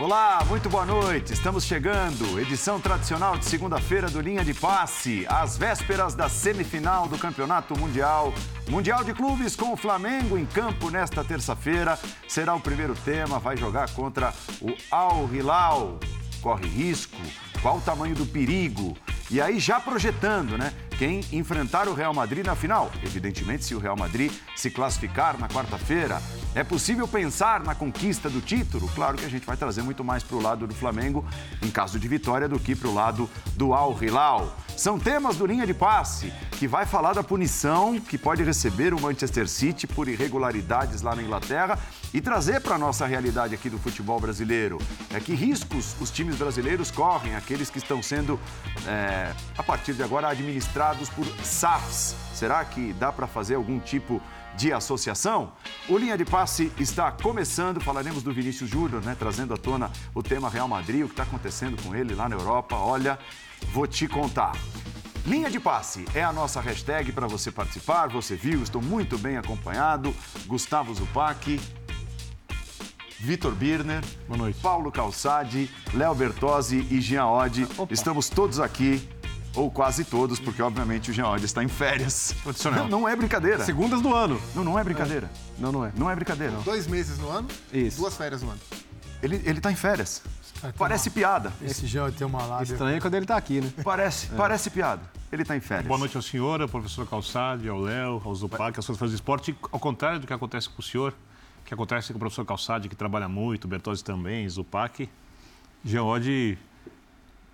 Olá, muito boa noite. Estamos chegando. Edição tradicional de segunda-feira do Linha de Passe, às vésperas da semifinal do Campeonato Mundial. Mundial de Clubes com o Flamengo em campo nesta terça-feira. Será o primeiro tema, vai jogar contra o Al Hilal. Corre risco? Qual o tamanho do perigo? E aí já projetando, né? Quem enfrentar o Real Madrid na final. Evidentemente, se o Real Madrid se classificar na quarta-feira, é possível pensar na conquista do título? Claro que a gente vai trazer muito mais para o lado do Flamengo em caso de vitória do que para o lado do Al Hilal. São temas do linha de passe que vai falar da punição que pode receber o Manchester City por irregularidades lá na Inglaterra e trazer para a nossa realidade aqui do futebol brasileiro. É que riscos os times brasileiros correm, aqueles que estão sendo, é, a partir de agora, administrados por SAFs. Será que dá para fazer algum tipo de associação. O Linha de Passe está começando, falaremos do Vinícius Júnior, né, trazendo à tona o tema Real Madrid, o que está acontecendo com ele lá na Europa. Olha, vou te contar. Linha de Passe é a nossa hashtag para você participar. Você viu, estou muito bem acompanhado. Gustavo Zupac, Vitor Birner. Paulo Calçade, Léo Bertozzi e Jean Oddi. Estamos todos aqui ou quase todos, porque obviamente o Oddi está em férias. Não, não é brincadeira. Segundas do ano. Não, não é brincadeira. É. Não, não é. Não é brincadeira. Não. Dois meses no ano, Isso. duas férias no ano. Ele, ele tá em férias. Ah, parece uma... piada. Esse Jean tem uma lábia. Estranho é quando ele está aqui, né? Parece, é. parece piada. Ele está em férias. Boa noite ao senhor, ao professor Calçade, ao Léo, ao Zupac, às suas de esporte. Ao contrário do que acontece com o senhor, que acontece com o professor Calçade, que trabalha muito, o Bertozzi também, Zupac, Jean Oddi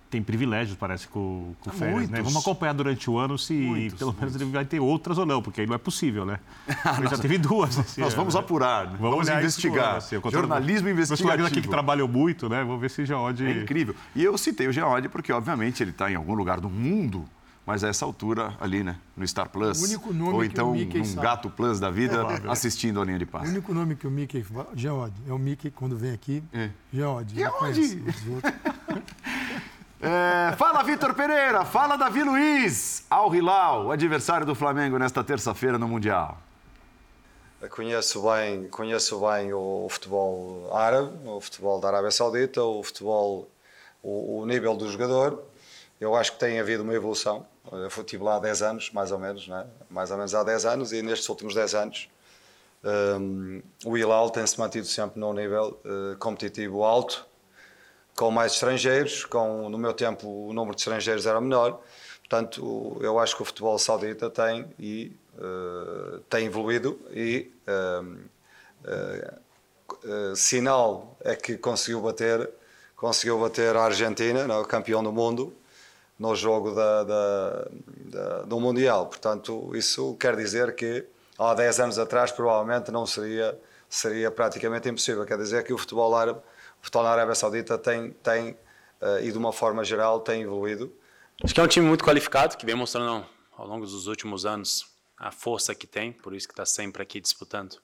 tem privilégios, parece, com, com férias. Né? Vamos acompanhar durante o ano se muitos, pelo menos muitos. ele vai ter outras ou não, porque aí não é possível, né? Ele já teve duas. Nós ano, vamos né? apurar, né? vamos, vamos investigar. Ano, assim, Jornalismo investigativo. Meus colegas aqui que trabalham muito, né? Vamos ver se Geode... É incrível. E eu citei o Geode porque, obviamente, ele está em algum lugar do mundo mas a essa altura ali, né, no Star Plus. O único nome ou então que o Mickey num sabe. Gato Plus da vida, é, assistindo a linha de passe. O único nome que o Mickey, Geode, é o Mickey quando vem aqui, é. Geode. Geode! É, fala, Vitor Pereira. Fala, Davi Luiz. Al Hilal, adversário do Flamengo nesta terça-feira no Mundial. Conheço bem, conheço bem o, futebol árabe, o futebol da Arábia Saudita, o futebol, o, o nível do jogador. Eu acho que tem havido uma evolução. Eu fui tive lá há 10 anos, mais ou menos, né? mais ou menos há 10 anos, e nestes últimos 10 anos um, o Hilal tem-se mantido sempre num nível uh, competitivo alto com mais estrangeiros, com, no meu tempo o número de estrangeiros era menor, portanto eu acho que o futebol saudita tem, e, uh, tem evoluído e uh, uh, sinal é que conseguiu bater, conseguiu bater a Argentina, não, campeão do mundo, no jogo da, da, da, do Mundial. Portanto, isso quer dizer que há 10 anos atrás provavelmente não seria, seria praticamente impossível. Quer dizer que o futebol árabe futebol na Arábia Saudita tem, tem uh, e de uma forma geral tem evoluído. Acho que é um time muito qualificado, que vem mostrando ao longo dos últimos anos a força que tem, por isso que está sempre aqui disputando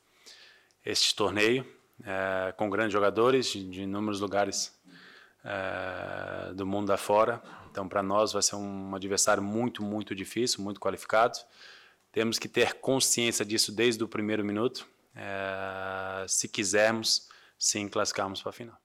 este torneio, é, com grandes jogadores de, inúmeros lugares é, do mundo afora. Então, para nós vai ser um adversário muito, muito difícil, muito qualificado. Temos que ter consciência disso desde o primeiro minuto, é, se quisermos sim classificarmos para a final.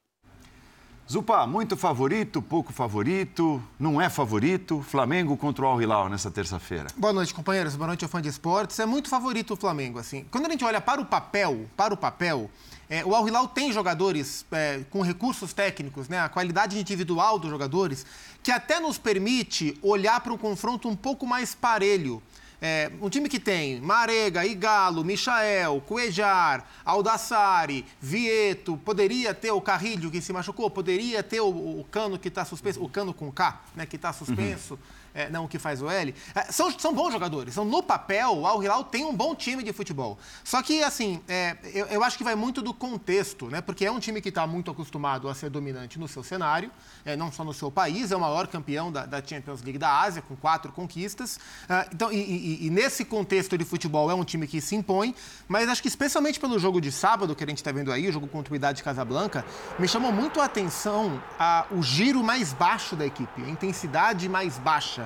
Zupa, muito favorito, pouco favorito, não é favorito? Flamengo contra o Al Hilal nessa terça-feira. Boa noite, companheiros. Boa noite, fã de esportes. É muito favorito o Flamengo, assim. Quando a gente olha para o papel, para o papel, é, o Al Hilal tem jogadores é, com recursos técnicos, né? A qualidade individual dos jogadores, que até nos permite olhar para um confronto um pouco mais parelho. É, um time que tem Marega, Igalo, Michael, Cuejar, Aldassari, Vieto, poderia ter o Carrilho que se machucou, poderia ter o, o Cano que está suspenso, o Cano com K, né, que está suspenso. Uhum é, não o que faz o L, é, são, são bons jogadores. Então, no papel, o Al Hilal tem um bom time de futebol. Só que, assim, é, eu, eu, acho que vai muito do contexto, né? Porque é um time que está muito acostumado a ser dominante no seu cenário, é, não só no seu país, é o maior campeão da, da, Champions League da Ásia, com quatro conquistas. Uh, então, e, e, e, nesse contexto de futebol é um time que se impõe, mas acho que especialmente pelo jogo de sábado que a gente está vendo aí, o jogo contra o Idade Casablanca, me chamou muito a atenção a, o giro mais baixo da equipe, a intensidade mais baixa.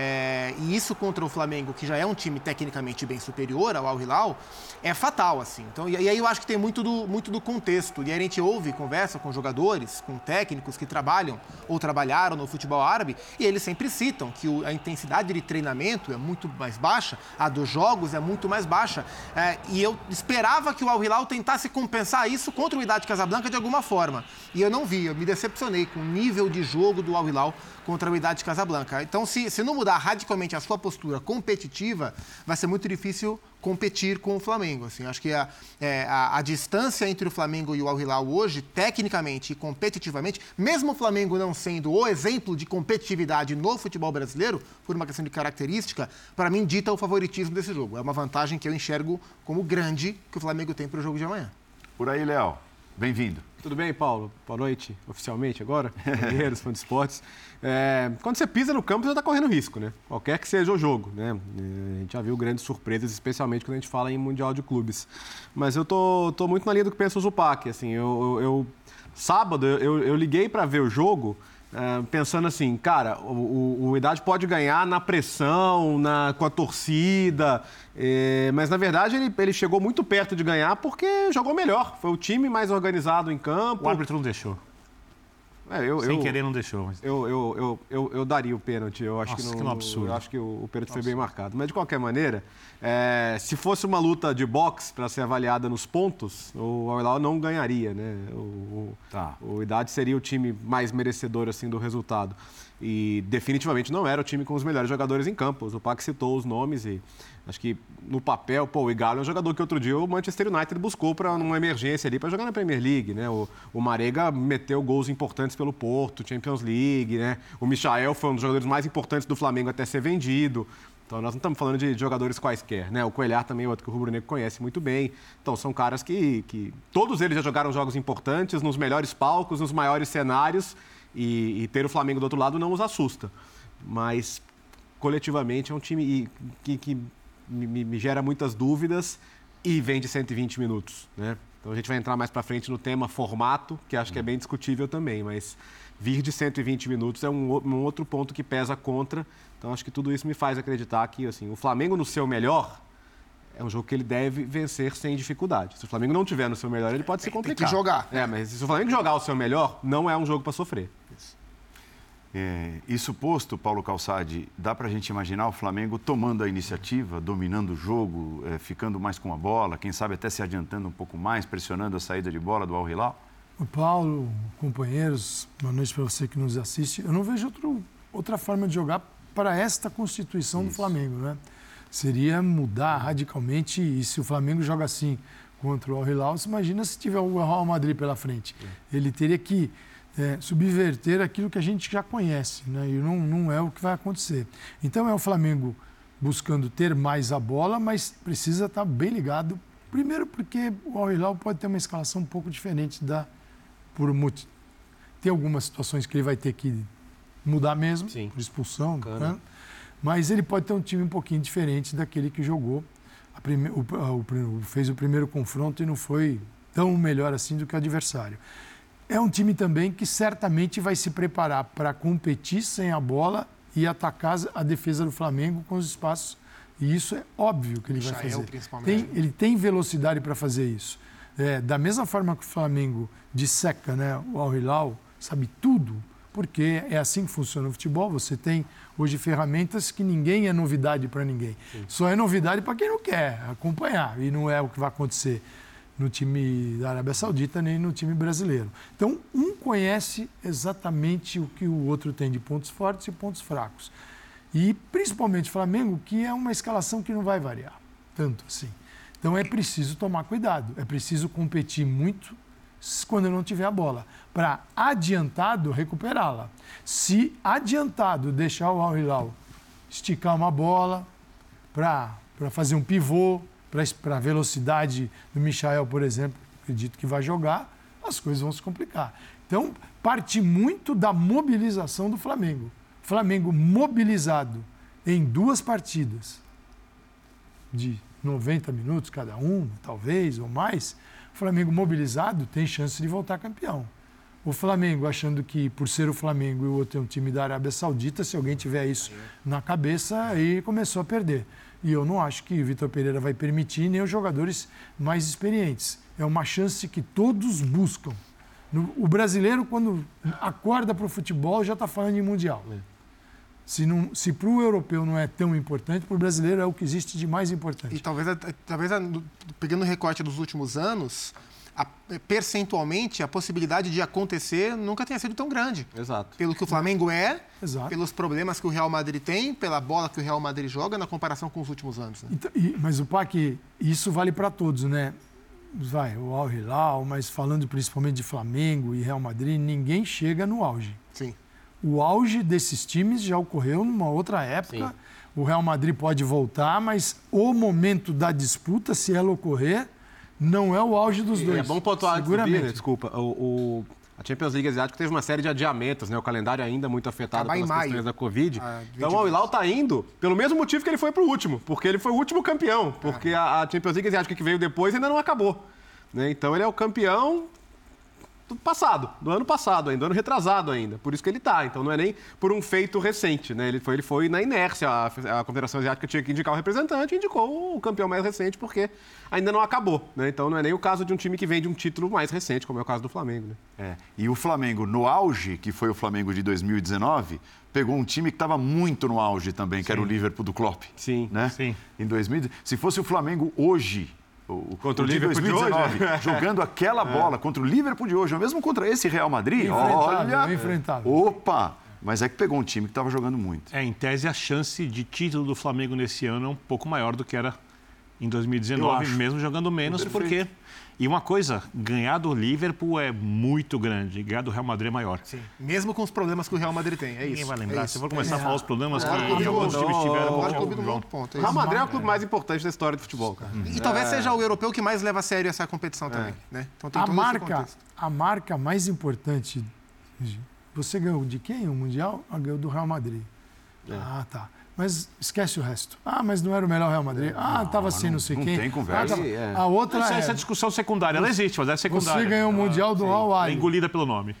É, e isso contra o Flamengo, que já é um time tecnicamente bem superior ao Al Hilal, é fatal, assim. Então, e, e, aí eu acho que tem muito do, muito do contexto. E aí a gente ouve, conversa com jogadores, com técnicos que trabalham ou trabalharam no futebol árabe, e eles sempre citam que o, a intensidade de treinamento é muito mais baixa, a dos jogos é muito mais baixa. É, e eu esperava que o Al Hilal tentasse compensar isso contra o Idade Casablanca de alguma forma. E eu não vi, eu me decepcionei com o nível de jogo do Al Hilal contra o Idade Casablanca. Então, se, se não mudar radicalmente a sua postura competitiva, vai ser muito difícil competir com o Flamengo. Assim, acho que a, é, a, a, distância entre o Flamengo e o Al Hilal hoje, tecnicamente e competitivamente, mesmo o Flamengo não sendo o exemplo de competitividade no futebol brasileiro, por uma questão de característica, para mim dita o favoritismo desse jogo. É uma vantagem que eu enxergo como grande que o Flamengo tem para o jogo de amanhã. Por aí, Léo. Bem-vindo. Tudo bem, Paulo? Boa noite, oficialmente agora, companheiros, fãs de esportes. É, quando você pisa no campo, você está correndo risco, né? Qualquer que seja o jogo, né? É, a gente já viu grandes surpresas, especialmente quando a gente fala em Mundial de Clubes. Mas eu tô, tô muito na linha do que pensa o Zupac, assim, eu, eu, eu sábado eu, eu liguei para ver o jogo é, pensando assim, cara, o, o, o, Idade pode ganhar na pressão, na, com a torcida, é, mas na verdade ele, ele chegou muito perto de ganhar porque jogou melhor. Foi o time mais organizado em campo. O árbitro não deixou. É, eu, Sem eu, querer não deixou. Mas... Eu, eu, eu, eu, eu, daria o pênalti. Eu acho Nossa, que, não, que absurdo. Eu acho que o, o pênalti foi bem marcado. Mas de qualquer maneira, é, se fosse uma luta de boxe para ser avaliada nos pontos, o Al não ganharia, né? O, tá. o Idade seria o time mais merecedor assim do resultado. E definitivamente não era o time com os melhores jogadores em campo. O Pac citou os nomes e acho que no papel, pô, o Igalo é um jogador que outro dia o Manchester United buscou para uma emergência ali para jogar na Premier League, né? O, o Marega meteu gols importantes pelo Porto, Champions League, né? O Michael foi um dos jogadores mais importantes do Flamengo até ser vendido. Então nós não estamos falando de jogadores quaisquer, né? O Coelhar também é outro que o Rubro Negro conhece muito bem. Então são caras que, que todos eles já jogaram jogos importantes nos melhores palcos, nos maiores cenários e, e ter o Flamengo do outro lado não os assusta. Mas coletivamente é um time que, que me, me, gera muitas dúvidas e vem de 120 minutos, né? Então a gente vai entrar mais para frente no tema formato, que acho que é bem discutível também, mas vir de 120 minutos é um, um outro ponto que pesa contra. Então acho que tudo isso me faz acreditar que assim, o Flamengo no seu melhor é um jogo que ele deve vencer sem dificuldade. Se o Flamengo não tiver no seu melhor, ele pode se complicar. Tem que jogar. É, mas se o Flamengo jogar o seu melhor, não é um jogo para sofrer. Isso. É, isso posto, Paulo Calçade, dá para a gente imaginar o Flamengo tomando a iniciativa, dominando o jogo, é, ficando mais com a bola, quem sabe até se adiantando um pouco mais, pressionando a saída de bola do Al Hilal? O Paulo, companheiros, boa noite para você que nos assiste. Eu não vejo outro, outra forma de jogar para esta constituição isso. do Flamengo, né? seria mudar radicalmente. E se o Flamengo joga assim contra o Al Hilal, você imagina se tiver o Real Madrid pela frente. É. Ele teria que é, subverter aquilo que a gente já conhece, né? e não, não é o que vai acontecer. Então é o Flamengo buscando ter mais a bola, mas precisa estar bem ligado. Primeiro porque o Al Hilal pode ter uma escalação um pouco diferente da por tem algumas situações que ele vai ter que mudar mesmo Sim. por expulsão, né? Mas ele pode ter um time um pouquinho diferente daquele que jogou. Prime... O, o, fez o primeiro confronto e não foi tão melhor assim do que o adversário. É um time também que certamente vai se preparar para competir sem a bola e atacar a defesa do Flamengo com os espaços. E isso é óbvio que ele vai fazer. Tem, ele tem velocidade para fazer isso. É, da mesma forma que o Flamengo disseca né, o Al Hilal, sabe tudo, porque é assim que funciona o futebol. Você tem hoje ferramentas que ninguém é novidade para ninguém. Sim. Só é novidade para quem não quer acompanhar. E não é o que vai acontecer no time da Arábia Saudita nem no time brasileiro. Então, um conhece exatamente o que o outro tem de pontos fortes e pontos fracos. E principalmente Flamengo, que é uma escalação que não vai variar tanto assim. Então é preciso tomar cuidado, é preciso competir muito quando não tiver a bola, para adiantado recuperá-la. Se adiantado deixar o Al Hilal esticar uma bola para fazer um pivô, para a velocidade do Michael, por exemplo, acredito que vai jogar, as coisas vão se complicar. Então, parte muito da mobilização do Flamengo. Flamengo mobilizado em duas partidas, de 90 minutos cada um, talvez, ou mais, o Flamengo mobilizado tem chance de voltar campeão. O Flamengo achando que, por ser o Flamengo e o outro é um time da Arábia Saudita, se alguém tiver isso na cabeça, aí começou a perder. E eu não acho que o Vitor Pereira vai permitir nem os jogadores mais experientes. É uma chance que todos buscam. O brasileiro, quando acorda para o futebol, já está falando em Mundial. É. Se, não, se para o europeu não é tão importante, para o brasileiro é o que existe de mais importante. E talvez, talvez pegando o recorte dos últimos anos, a, percentualmente a possibilidade de acontecer nunca tenha sido tão grande. Exato. Pelo que o Flamengo é, Exato. pelos problemas que o Real Madrid tem, pela bola que o Real Madrid joga na comparação com os últimos anos. Né? Então, e, mas o PAC, isso vale para todos, né? Vai, o Al Hilal, mas falando principalmente de Flamengo e Real Madrid, ninguém chega no auge. Sim. O auge desses times já ocorreu numa outra época. Sim. O Real Madrid pode voltar, mas o momento da disputa, se ela ocorrer, não é o auge dos dois. É bom pontuar Seguramente. Subir, desculpa. O, o, a Champions League Asiática teve uma série de adiamentos, né? O calendário ainda muito afetado pelas questões da Covid. Ah, então o Al-Hilal está indo pelo mesmo motivo que ele foi para o último, porque ele foi o último campeão, porque a, a Champions League Asiática que veio depois ainda não acabou. Né? Então ele é o campeão do passado, do ano passado ainda, do ano retrasado ainda. Por isso que ele está. Então não é nem por um feito recente, né? Ele foi, ele foi na inércia. A, a Confederação Asiática tinha que indicar o representante indicou o campeão mais recente porque ainda não acabou, né? Então não é nem o caso de um time que vem de um título mais recente, como é o caso do Flamengo, né? É. E o Flamengo, no auge, que foi o Flamengo de 2019, pegou um time que estava muito no auge também, Sim. que era o Liverpool do Klopp. Sim. Né? Sim. Em 2000, se fosse o Flamengo hoje, o, contra o, o Liverpool 2019, de hoje. jogando aquela é. bola contra o Liverpool de hoje, ou mesmo contra esse Real Madrid, olha, enfrentável. opa, mas é que pegou um time que estava jogando muito. É, em tese a chance de título do Flamengo nesse ano é um pouco maior do que era em 2019, mesmo jogando menos, porque e uma coisa, ganhar do Liverpool é muito grande, ganhar do Real Madrid é maior. Sim, mesmo com os problemas que o Real Madrid tem, é isso. Ninguém vai lembrar. É Se for começar é. a falar os problemas é. que alguns times tiveram... O clube do ponto. ponto. É o Real Madrid é o clube mais importante da história do futebol, cara. E, e talvez seja o europeu que mais leva a sério essa competição também, né? Então tem a marca, a marca mais importante, você ganhou de quem o Mundial? Ah, ganhou do Real Madrid. Ah, tá mas esquece o resto. Ah, mas não era o melhor Real Madrid. Ah, estava assim, não sei não quem. Não tem conversa. Ah, tava... é. A outra essa, é... essa discussão secundária, ela existe, mas é secundária. Você ganhou o Mundial do Al É engolida pelo nome.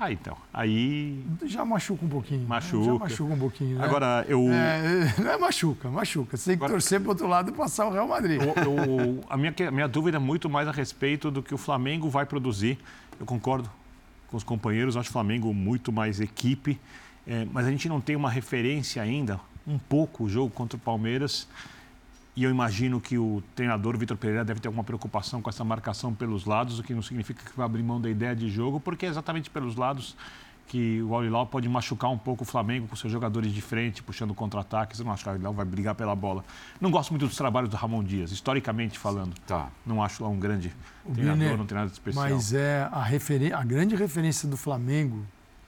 Ah, então. Aí. Já machuca um pouquinho. Machuca. Já machuca um pouquinho. Né? Agora, eu. É, não é machuca, machuca. Você tem que Agora... torcer para o outro lado e passar o Real Madrid. Eu, eu, a, minha, a minha dúvida é muito mais a respeito do que o Flamengo vai produzir. Eu concordo com os companheiros, acho o Flamengo muito mais equipe. É, mas a gente não tem uma referência ainda, um pouco, o jogo contra o Palmeiras. E eu imagino que o treinador Vitor Pereira deve ter alguma preocupação com essa marcação pelos lados, o que não significa que vai abrir mão da ideia de jogo, porque é exatamente pelos lados que o Al pode machucar um pouco o Flamengo com seus jogadores de frente, puxando contra-ataques. Eu não acho que o Al vai brigar pela bola. Não gosto muito dos trabalhos do Ramon Dias, historicamente falando. Tá. Não acho lá um grande o treinador, não tem nada de especial. Mas é a, referen a grande referência do Flamengo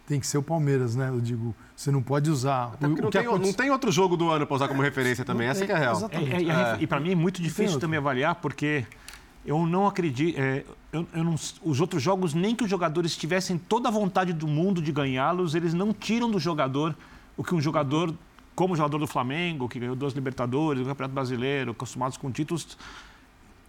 tem que ser o Palmeiras, né? Eu digo, você não pode usar. O, não, tem, não, tem, outro jogo do ano para usar como referência também, essa que é a real. É, é, é, e para mim é muito difícil também avaliar, porque eu não acredito. É, eu, eu não, os outros jogos, nem que os jogadores tivessem toda a vontade do mundo de ganhá-los, eles não tiram do jogador o que um jogador, como o jogador do Flamengo, que ganhou duas Libertadores, o Campeonato Brasileiro, acostumados com títulos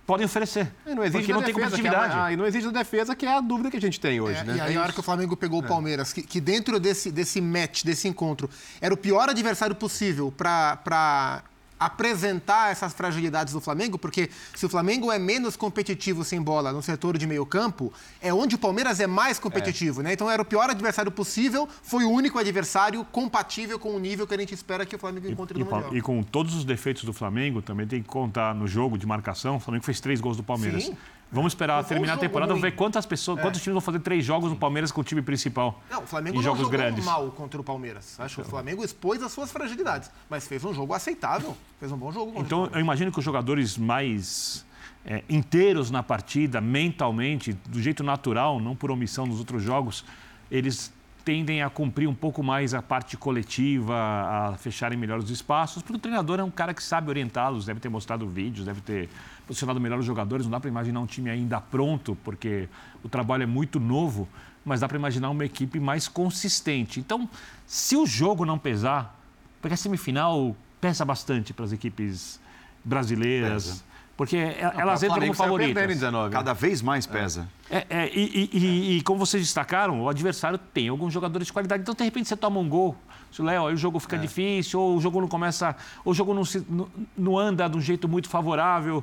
podem oferecer. E não existe porque não tem competitividade. É a, ah, e não existe a defesa, que é a dúvida que a gente tem hoje. É, né? E aí, a hora que o Flamengo pegou o é. Palmeiras, que, que, dentro desse, desse match, desse encontro, era o pior adversário possível para apresentar essas fragilidades do Flamengo, porque se o Flamengo é menos competitivo sem bola no setor de meio campo, é onde o Palmeiras é mais competitivo, é. né? Então era o pior adversário possível, foi o único adversário compatível com o nível que a gente espera que o Flamengo encontre e, no Mundial. E com todos os defeitos do Flamengo, também tem que contar no jogo de marcação, o Flamengo fez três gols do Palmeiras. Sim. Vamos esperar terminar a temporada, vamos ver quantas pessoas, é. quantos times vão fazer três jogos no Palmeiras com o time principal. Não, o Flamengo em jogos não grandes. mal contra o Palmeiras. Acho que o Flamengo expôs as suas fragilidades, mas fez um jogo aceitável, fez um bom jogo. Então, eu imagino que os jogadores mais é, inteiros na partida, mentalmente, do jeito natural, não por omissão nos outros jogos, eles tendem a cumprir um pouco mais a parte coletiva, a fecharem melhor os espaços, porque o treinador é um cara que sabe orientá-los, deve ter mostrado vídeos, deve ter posicionado melhor os jogadores. Não dá para imaginar um time ainda pronto, porque o trabalho é muito novo, mas dá para imaginar uma equipe mais consistente. Então, se o jogo não pesar, porque a semifinal pesa bastante para as equipes brasileiras. Pesa. Porque elas entram como favoritas. 19. Cada vez mais pesa. É, é e, e, e, como vocês destacaram, o adversário tem alguns jogadores de qualidade. Então, de repente, você toma um gol. Se Léo, aí o jogo fica é. difícil, ou o jogo não começa. Ou o jogo não, se, não, não anda de um jeito muito favorável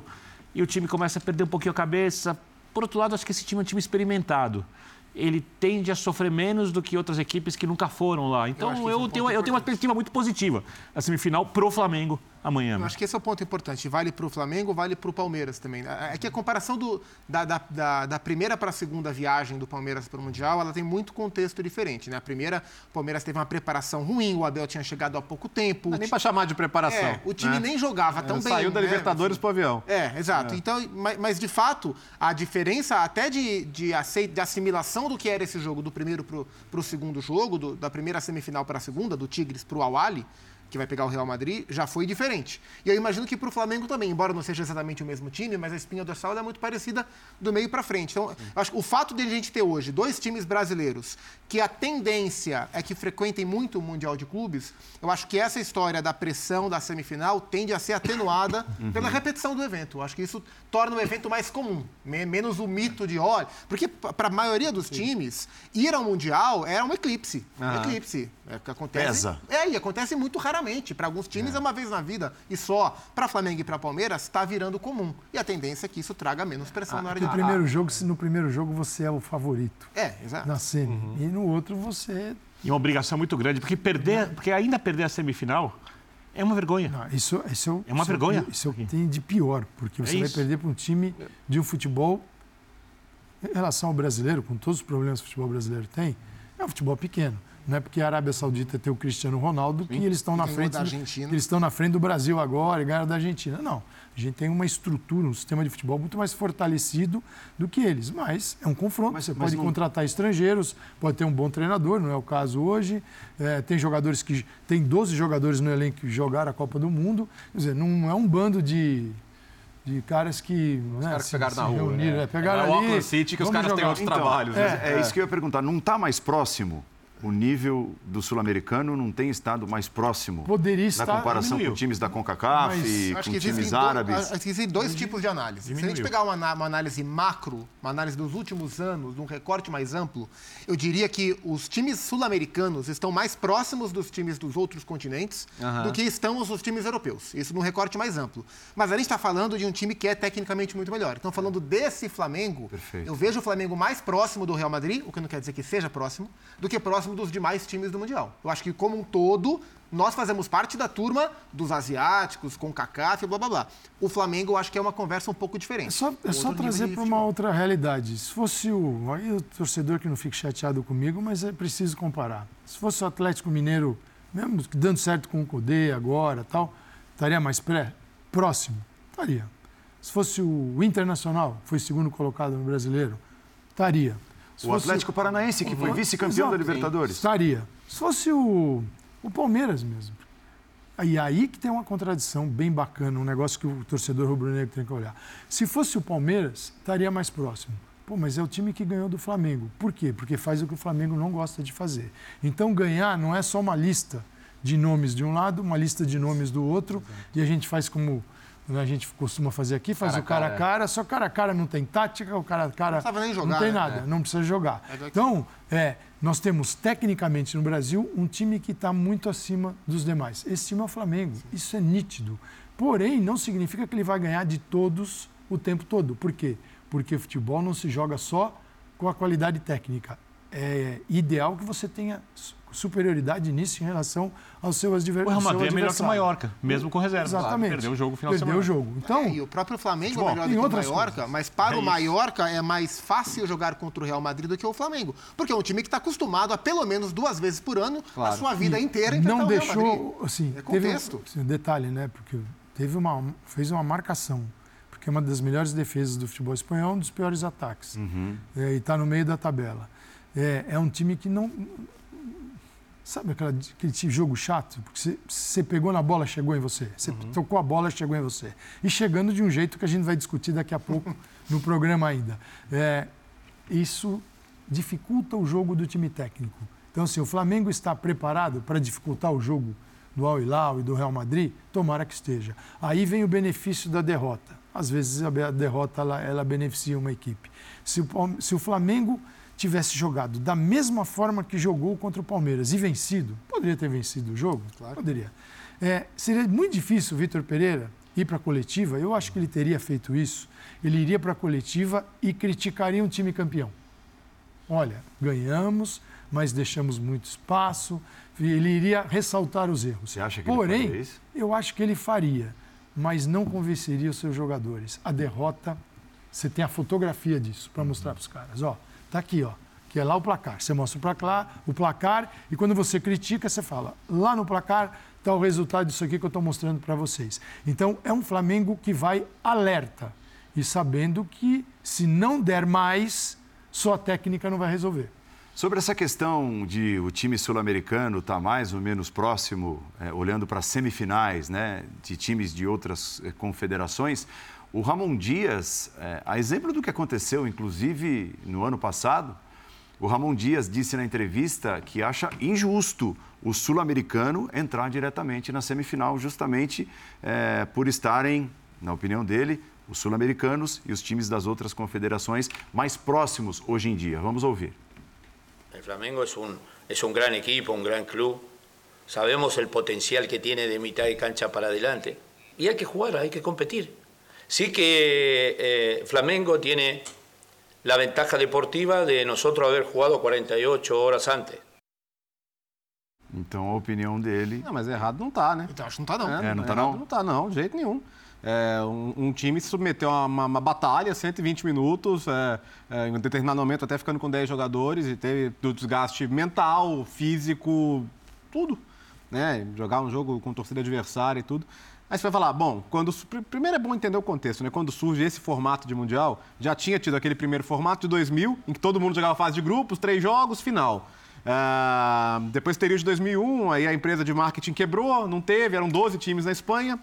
e o time começa a perder um pouquinho a cabeça. Por outro lado, acho que esse time é um time experimentado ele tende a sofrer menos do que outras equipes que nunca foram lá. Então eu, eu, é um tenho, eu tenho uma perspectiva muito positiva a semifinal pro Flamengo amanhã. Eu acho que esse é o ponto importante. Vale para o Flamengo, vale para o Palmeiras também. É que a comparação do, da, da, da, da primeira para a segunda viagem do Palmeiras para o Mundial, ela tem muito contexto diferente. Né? A primeira, o Palmeiras teve uma preparação ruim, o Abel tinha chegado há pouco tempo. Não nem para chamar de preparação. É, o time né? nem jogava tão é, bem. Saiu da né? Libertadores para o avião. É, exato. É. Então, mas, mas, de fato, a diferença até de, de, de assimilação do que era esse jogo do primeiro para o segundo jogo, do, da primeira semifinal para a segunda, do Tigres para o Awali, que vai pegar o Real Madrid, já foi diferente. E eu imagino que para o Flamengo também, embora não seja exatamente o mesmo time, mas a espinha dorsal é muito parecida do meio para frente. Então, acho que o fato de a gente ter hoje dois times brasileiros que a tendência é que frequentem muito o Mundial de Clubes, eu acho que essa história da pressão da semifinal tende a ser atenuada uhum. pela repetição do evento. Eu acho que isso torna o evento mais comum, menos o mito de olha. Porque para a maioria dos times, ir ao Mundial era um eclipse. Uhum. eclipse. É que acontece. Pesa. É, e acontece muito raramente. Para alguns times é. é. uma vez na vida e só. Para Flamengo e para Palmeiras está virando comum. E a tendência é que isso traga menos pressão ah, na hora de no primeiro jogo, se no primeiro jogo você é o favorito. É, exato. Na semi. Uhum. E no outro você e uma obrigação muito grande, porque perder, porque ainda perder a semifinal é uma vergonha. Não, isso, isso é uma isso, vergonha. Isso é tem de pior, porque você é vai perder para um time de um futebol em relação ao brasileiro, com todos os problemas que o futebol brasileiro tem, é um futebol pequeno. Não é porque a Arábia Saudita tem o Cristiano Ronaldo que eles estão na frente. Do, eles estão na frente do Brasil agora e ganharam da Argentina. Não. A gente tem uma estrutura, um sistema de futebol muito mais fortalecido do que eles. Mas é um confronto. Mas, Você mas pode não... contratar estrangeiros, pode ter um bom treinador, não é o caso hoje. É, tem jogadores que. Tem 12 jogadores no elenco que jogaram a Copa do Mundo. Quer dizer, não é um bando de de caras que. Os né, caras que pegaram se, na rua. Reuniram, né? é, pegaram é, ali. O City que os caras jogar. têm outros então, trabalhos. É, é, é, isso que eu ia perguntar. Não está mais próximo o nível do sul-americano não tem estado mais próximo Poderia estar, na comparação diminuiu. com times da CONCACAF e com times árabes. Acho que existem dois tipos de análise. Diminuiu. Se a gente pegar uma, uma, análise macro, uma análise dos últimos anos, um recorte mais amplo, eu diria que os times sul-americanos estão mais próximos dos times dos outros continentes uhum. do que estão os, os times europeus. Isso num recorte mais amplo. Mas a gente está falando de um time que é tecnicamente muito melhor. Então, falando desse Flamengo, Perfeito. eu vejo o Flamengo mais próximo do Real Madrid, o que não quer dizer que seja próximo, do que próximo próximo dos demais times do Mundial. Eu acho que, como um todo, nós fazemos parte da turma dos asiáticos, com CACAF blá blá blá. O Flamengo, eu acho que é uma conversa um pouco diferente. É só, é só trazer para uma outra realidade. Se fosse o. Aí o torcedor que não fique chateado comigo, mas é preciso comparar. Se fosse o Atlético Mineiro, mesmo dando certo com o Cudê agora tal, estaria mais pré, próximo? Estaria. Se fosse o Internacional, foi segundo colocado no brasileiro, estaria. O. Atlético Paranaense, que foi vice-campeão da Libertadores. Estaria. Se fosse o, o Palmeiras mesmo. E aí que tem uma contradição bem bacana, um negócio que o torcedor rubro-negro tem que olhar. Se fosse o Palmeiras, estaria mais próximo. Pô, mas é o time que ganhou do Flamengo. Por quê? Porque faz o que o Flamengo não gosta de fazer. Então, ganhar não é só uma lista de nomes de um lado, uma lista de nomes do outro, Exato. e a gente faz como a gente costuma fazer aqui, faz cara o cara a cara, cara, só cara a cara não tem tática, o cara a cara não, nem jogar, não tem né? nada, é. não precisa jogar. É então, é, nós temos tecnicamente no Brasil um time que está muito acima dos demais. Esse time é o Flamengo, isso é nítido. Porém, não significa que ele vai ganhar de todos o tempo todo. Por quê? Porque o futebol não se joga só com a qualidade técnica. É ideal que você tenha superioridade nisso em relação ao seu adversário. O Real Madrid é melhor que o Mallorca, mesmo com reserva. Exatamente. Perdeu o jogo no final Perdeu de semana. o jogo. Então, é, e o próprio Flamengo é melhor do que o Mallorca, coisas. mas para é o Mallorca é mais fácil jogar contra o Real Madrid do que o Flamengo. Porque é um time que está acostumado a pelo menos duas vezes por ano, claro. a sua vida e inteira, não deixou, assim, é contexto. Teve, assim, detalhe, né? Porque teve uma, fez uma marcação porque é uma das melhores defesas do futebol espanhol, um dos piores ataques. Uhum. É, e está no meio da tabela. É, é, um time que não, Sabe aquela, aquele jogo chato? Porque você, você, pegou na bola, chegou em você. Você uhum. tocou a bola, chegou em você. E chegando de um jeito que a gente vai discutir daqui a pouco no programa ainda. É, isso dificulta o jogo do time técnico. Então, assim, o Flamengo está preparado para dificultar o jogo do Al Hilal e do Real Madrid, tomara que esteja. Aí vem o benefício da derrota. Às vezes a derrota ela, ela beneficia uma equipe. Se o, se o Flamengo tivesse jogado da mesma forma que jogou contra o Palmeiras e vencido, poderia ter vencido o jogo? Claro. Poderia. É, seria muito difícil o Vitor Pereira ir para a coletiva, eu acho que ele teria feito isso. Ele iria para a coletiva e criticaria um time campeão. Olha, ganhamos, mas deixamos muito espaço. Ele iria ressaltar os erros. Você acha que Porém, ele faria isso? eu acho que ele faria, mas não convenceria os seus jogadores. A derrota, você tem a fotografia disso para mostrar para os caras. Ó, tá aqui, ó, que é lá o placar. Você mostra o placar, o placar e quando você critica, você fala, lá no placar está o resultado disso aqui que eu estou mostrando para vocês. Então, é um Flamengo que vai alerta e sabendo que se não der mais, só a técnica não vai resolver. Sobre essa questão de o time sul-americano estar tá mais ou menos próximo, é, olhando para semifinais, né, de times de outras é, confederações, o Ramon Dias, é, a exemplo do que aconteceu, inclusive, no ano passado, o Ramon Dias disse na entrevista que acha injusto o sul-americano entrar diretamente na semifinal, justamente é, por estarem, na opinião dele, os sul-americanos e os times das outras confederações mais próximos hoje em dia. Vamos ouvir. O Flamengo é um, é um grande equipo, um grande clube. Sabemos o potencial que tem de mitad de cancha para adelante. E há que jogar, há que competir. Sí que eh, Flamengo tiene la ventaja deportiva de nosotros haber jugado 48 horas antes. Então a opinião dele. Não, mas errado não tá, né? Então acho que não tá, não. É, não tá, não? Não tá, não, de jeito nenhum. É, um, um, time se submeteu a uma, uma, batalha, 120 minutos, é, é, em um determinado momento até ficando com 10 jogadores, e teve do desgaste mental, físico, tudo. Né? Jogar um jogo com torcida adversária e tudo. Aí você vai falar, bom, quando primeiro é bom entender o contexto, né? Quando surge esse formato de mundial, já tinha tido aquele primeiro formato de 2000, em que todo mundo jogava fase de grupos, três jogos, final. Uh, depois teria o de 2001, aí a empresa de marketing quebrou, não teve, eram 12 times na Espanha,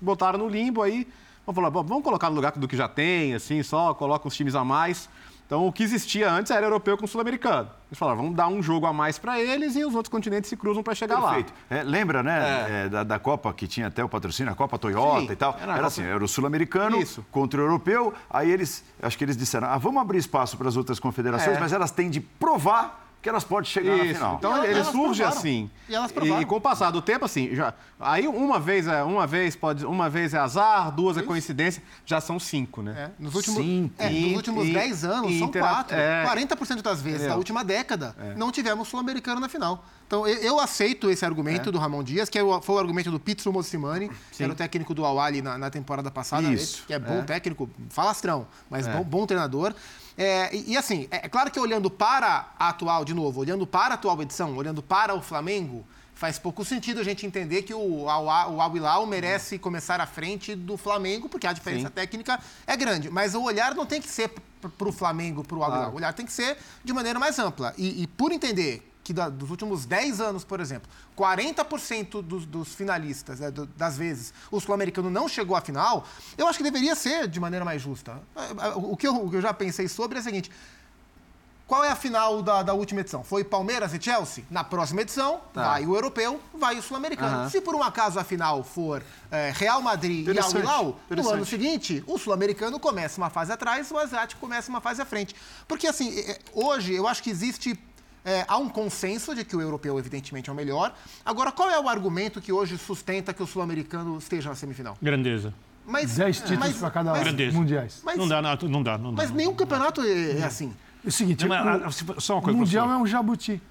botaram no limbo aí. Vamos falar, vamos colocar no lugar do que já tem, assim, só coloca uns times a mais. Então, o que existia antes era europeu com sul-americano. Eles falaram, vamos dar um jogo a mais para eles e os outros continentes se cruzam para chegar Perfeito. lá. É, lembra, né, é. É, da, da, Copa que tinha até o patrocínio, a Copa Toyota Sim, e tal? Era, era assim, era o sul-americano contra o europeu. Aí eles, acho que eles disseram, ah, vamos abrir espaço para as outras confederações, é. mas elas têm de provar que elas podem chegar Isso. na final. Então ele surge provaram. assim. E, elas provaram. E, e com o passar do tempo, assim, já, aí uma vez é uma vez pode uma vez é azar, duas é coincidência, já são cinco, né? É, nos últimos, cinco. É, nos últimos 10 anos e, são quatro. É, 40% das vezes, na última década, é. não tivemos sul-americano na final. Então, eu, eu, aceito esse argumento é. do Ramon Dias, que é foi o argumento do Pizzo Mossimani, que era o técnico do Awali na, na temporada passada. Isso. que é bom é. técnico, falastrão, mas bom, bom treinador. É, e, e, assim, é, é, claro que olhando para a atual, de novo, olhando para a atual edição, olhando para o Flamengo, faz pouco sentido a gente entender que o Al-Hilal merece começar à frente do Flamengo, porque a diferença Sim. técnica é grande. Mas o olhar não tem que ser para o Flamengo, para o Al-Hilal. O olhar tem que ser de maneira mais ampla. E, e por entender que da, dos últimos 10 anos, por exemplo, 40% dos, dos finalistas, né, do, das vezes, o sul-americano não chegou à final, eu acho que deveria ser de maneira mais justa. É, é, o que eu, o que eu já pensei sobre é o seguinte: qual é a final da, da, última edição? Foi Palmeiras e Chelsea? Na próxima edição, tá. vai o europeu, vai o sul-americano. Uhum. Se por um acaso a final for é, Real Madrid e Al Hilal, no ano seguinte, o sul-americano começa uma fase atrás, o asiático começa uma fase à frente. Porque, assim, hoje eu acho que existe é, há um consenso de que o europeu, evidentemente, é o melhor. Agora, qual é o argumento que hoje sustenta que o sul-americano esteja na semifinal? Grandeza. Mas, 10 títulos para cada mas, mundiais. Mas, não dá, não, não dá. Não dá mas nenhum campeonato é, é assim. É o seguinte, não, o, só uma coisa, o Mundial é um jabuti.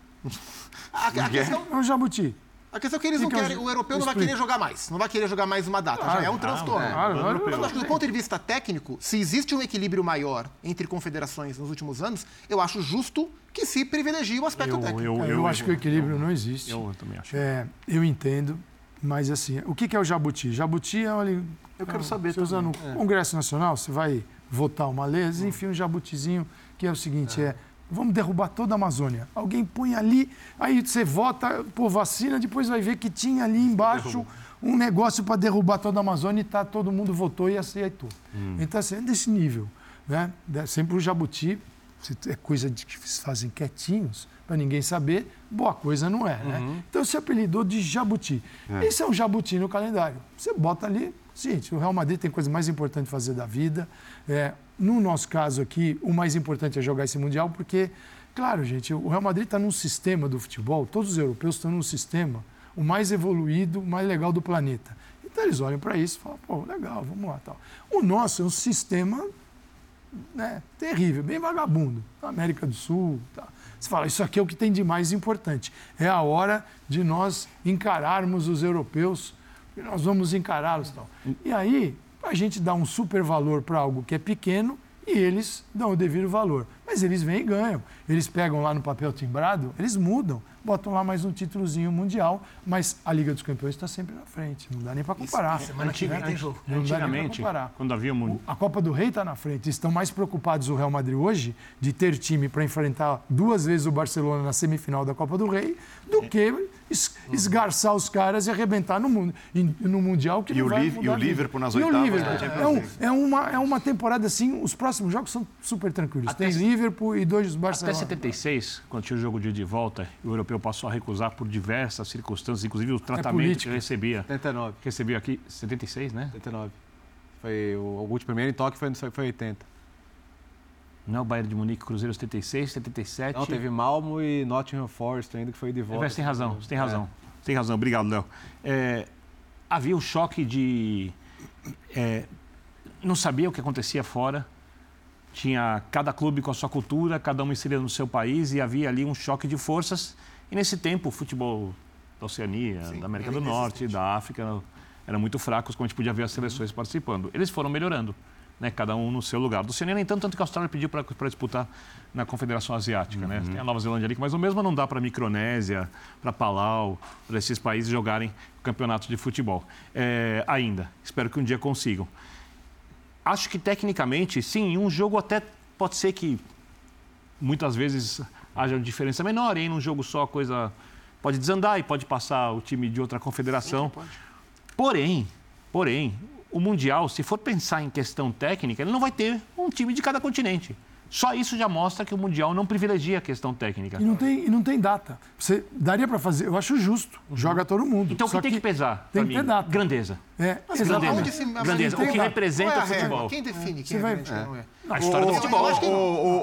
A, a questão, é um jabuti. A questão é que eles que não que querem, o europeu não vai querer jogar mais, não vai querer jogar mais uma data, já é um transtorno. Claro, claro, Mas acho que do ponto de vista técnico, se existe um equilíbrio maior entre confederações nos últimos anos, eu acho justo que se privilegie o aspecto eu, técnico. Eu, eu, eu acho que o equilíbrio não existe. Eu, também acho. É, eu entendo, mas assim, o que é o jabuti? Jabuti é, olha, eu quero saber. Você usa no é. Congresso Nacional, você vai votar uma lei, enfim, um jabutizinho, que é o seguinte, é, é Vamos derrubar toda a Amazônia. Alguém põe ali, aí você vota por vacina, depois vai ver que tinha ali embaixo um negócio para derrubar toda a Amazônia e tá, todo mundo votou e aceitou. Hum. Então, assim, é desse nível. Né? Sempre o jabuti, é coisa de que fazem quietinhos, para ninguém saber, boa coisa não é, né? Uhum. Então se apelidou de Jabuti. É. Esse é um Jabuti no calendário. Você bota ali, gente, o Real Madrid tem coisa mais importante fazer da vida. É, no nosso caso aqui, o mais importante é jogar esse Mundial, porque, claro, gente, o Real Madrid está num sistema do futebol, todos os europeus estão num sistema o mais evoluído, o mais legal do planeta. Então eles olham para isso e falam, pô, legal, vamos lá. Tal. O nosso é um sistema né, terrível, bem vagabundo. América do Sul. Tá. Você fala, isso aqui é o que tem de mais importante. É a hora de nós encararmos os europeus, nós vamos encará-los. Tal. E aí, a gente dá um super valor para algo que é pequeno e eles dão o devido valor. Mas eles vêm e ganham. Eles pegam lá no papel timbrado, eles mudam, botam lá mais um títulozinho mundial, mas a Liga dos Campeões está sempre na frente. Não dá nem para comparar. Isso, Antiga, tem jogo. Não Antigamente, comparar. quando havia o mundo. A Copa do Rei está na frente. Estão mais preocupados o Real Madrid hoje de ter time para enfrentar duas vezes o Barcelona na semifinal da Copa do Rei do é. que esgarçar os caras e arrebentar no, mundo, no Mundial que e não o vai E o Liverpool nas oitavas. Liverpool. É, um, é, uma, é uma temporada assim, os próximos jogos são super tranquilos. Até Tem Liverpool e dois Barcelona. Até 76, quando tinha o jogo de, de volta, o europeu passou a recusar por diversas circunstâncias, inclusive o tratamento é que recebia. 79. Que recebia aqui, 76, né? 79. Foi o, o último primeiro em toque foi, foi 80. Não é o Bayern de Munique, Cruzeiro 76, 77. Não, teve Malmo e Nottingham Forest ainda, que foi de volta. Você tem razão, você tem razão. É. Tem razão, obrigado, Léo. É, havia um choque de... É, não sabia o que acontecia fora. Tinha cada clube com a sua cultura, cada um inserido no seu país e havia ali um choque de forças. E nesse tempo, o futebol da Oceania, Sim, da América do Norte, da África, eram muito fracos, como a gente podia ver as seleções uhum. participando. Eles foram melhorando né, cada um no seu lugar. Do Oceania, nem tanto, tanto que a Austrália pediu para disputar na Confederação Asiática. Né? Uhum. Né? Tem a Nova Zelândia ali, mas o mesmo não dá para a Micronésia, para Palau, para esses países jogarem campeonatos de futebol. É, ainda. Espero que um dia consigam. Acho que tecnicamente, sim, um jogo até pode ser que muitas vezes haja uma diferença menor, e em um jogo só a coisa pode desandar e pode passar o time de outra confederação. Sim, porém, porém, o Mundial, se for pensar em questão técnica, ele não vai ter um time de cada continente. Só isso já mostra que o Mundial não privilegia a questão técnica. E não tem, e não tem data. Você daria para fazer, eu acho justo. Uhum. Joga todo mundo. Então o que tem que, pesar? Tem que ter data. Grandeza. É, exatamente. Se, grandeza. O que representa o futebol. Quem define quem é grande é. não é? A história do futebol.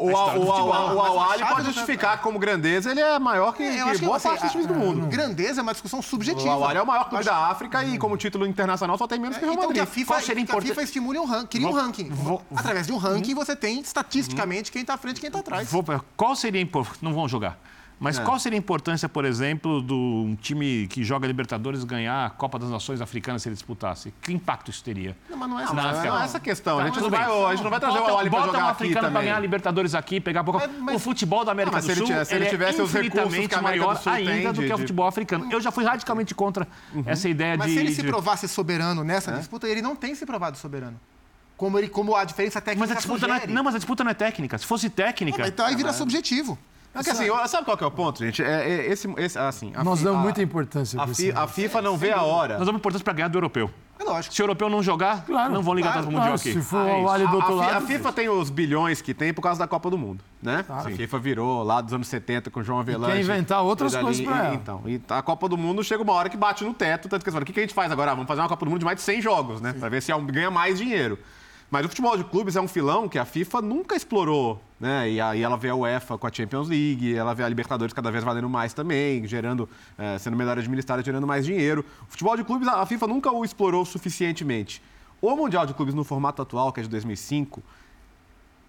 O Al-Ali pode justificar como grandeza, ele é maior que, é, boa parte dos times do mundo. Grandeza é uma discussão subjetiva. O Al-Ali é o maior clube da África e como título internacional só tem menos que o Real Madrid. Então que a FIFA, a FIFA estimule um ranking, cria um ranking. Através de um ranking você tem estatisticamente quem está à frente e quem está atrás. Qual seria importante? Não vão jogar. Mas é. qual seria a importância, por exemplo, do um time que joga Libertadores ganhar a Copa das Nações Africanas se ele disputasse? Que impacto isso teria? Não, mas não é, essa, não, não é essa questão. Tá, a, gente não vai, a gente não vai trazer bota, o Ali para jogar um africano para ganhar a Libertadores aqui, pegar a Mas, mas, o futebol da América não, do Sul ele, se ele, tivesse é infinitamente maior ainda do que o futebol africano. Eu já fui radicalmente contra uhum. essa ideia mas de... Mas se ele se provasse soberano nessa é? disputa, ele não tem se provado soberano como, ele, como a diferença técnica mas a disputa não, é, não, mas a disputa não é técnica. Se fosse técnica... então aí vira subjetivo. É que assim, sabe qual que é o ponto, gente? É, é esse, esse, assim, Nós damos muita importância a, a, a FIFA não vê a hora. Nós damos importância para ganhar do europeu. É lógico. Se o europeu não jogar, claro, não vão ligar claro, tanto claro, Mundial aqui. Se for ah, o do outro a, lado. A FIFA tem os bilhões que tem por causa da Copa do Mundo, né? A FIFA virou lá dos anos 70 com o João Avelange. quer inventar outras coisas para ela. Então, e a Copa do Mundo chega uma hora que bate no teto, tanto que você fala, o que a gente faz agora? Ah, vamos fazer uma Copa do Mundo de mais de 100 jogos, né? Para ver se ganha mais dinheiro. Mas o futebol de clubes é um filão que a FIFA nunca explorou, né? E aí ela vê a UEFA com a Champions League, ela vê a Libertadores cada vez valendo mais também, gerando, é, sendo melhor administrada, gerando mais dinheiro. O futebol de clubes, a FIFA nunca o explorou suficientemente. O Mundial de Clubes no formato atual, que é de 2005,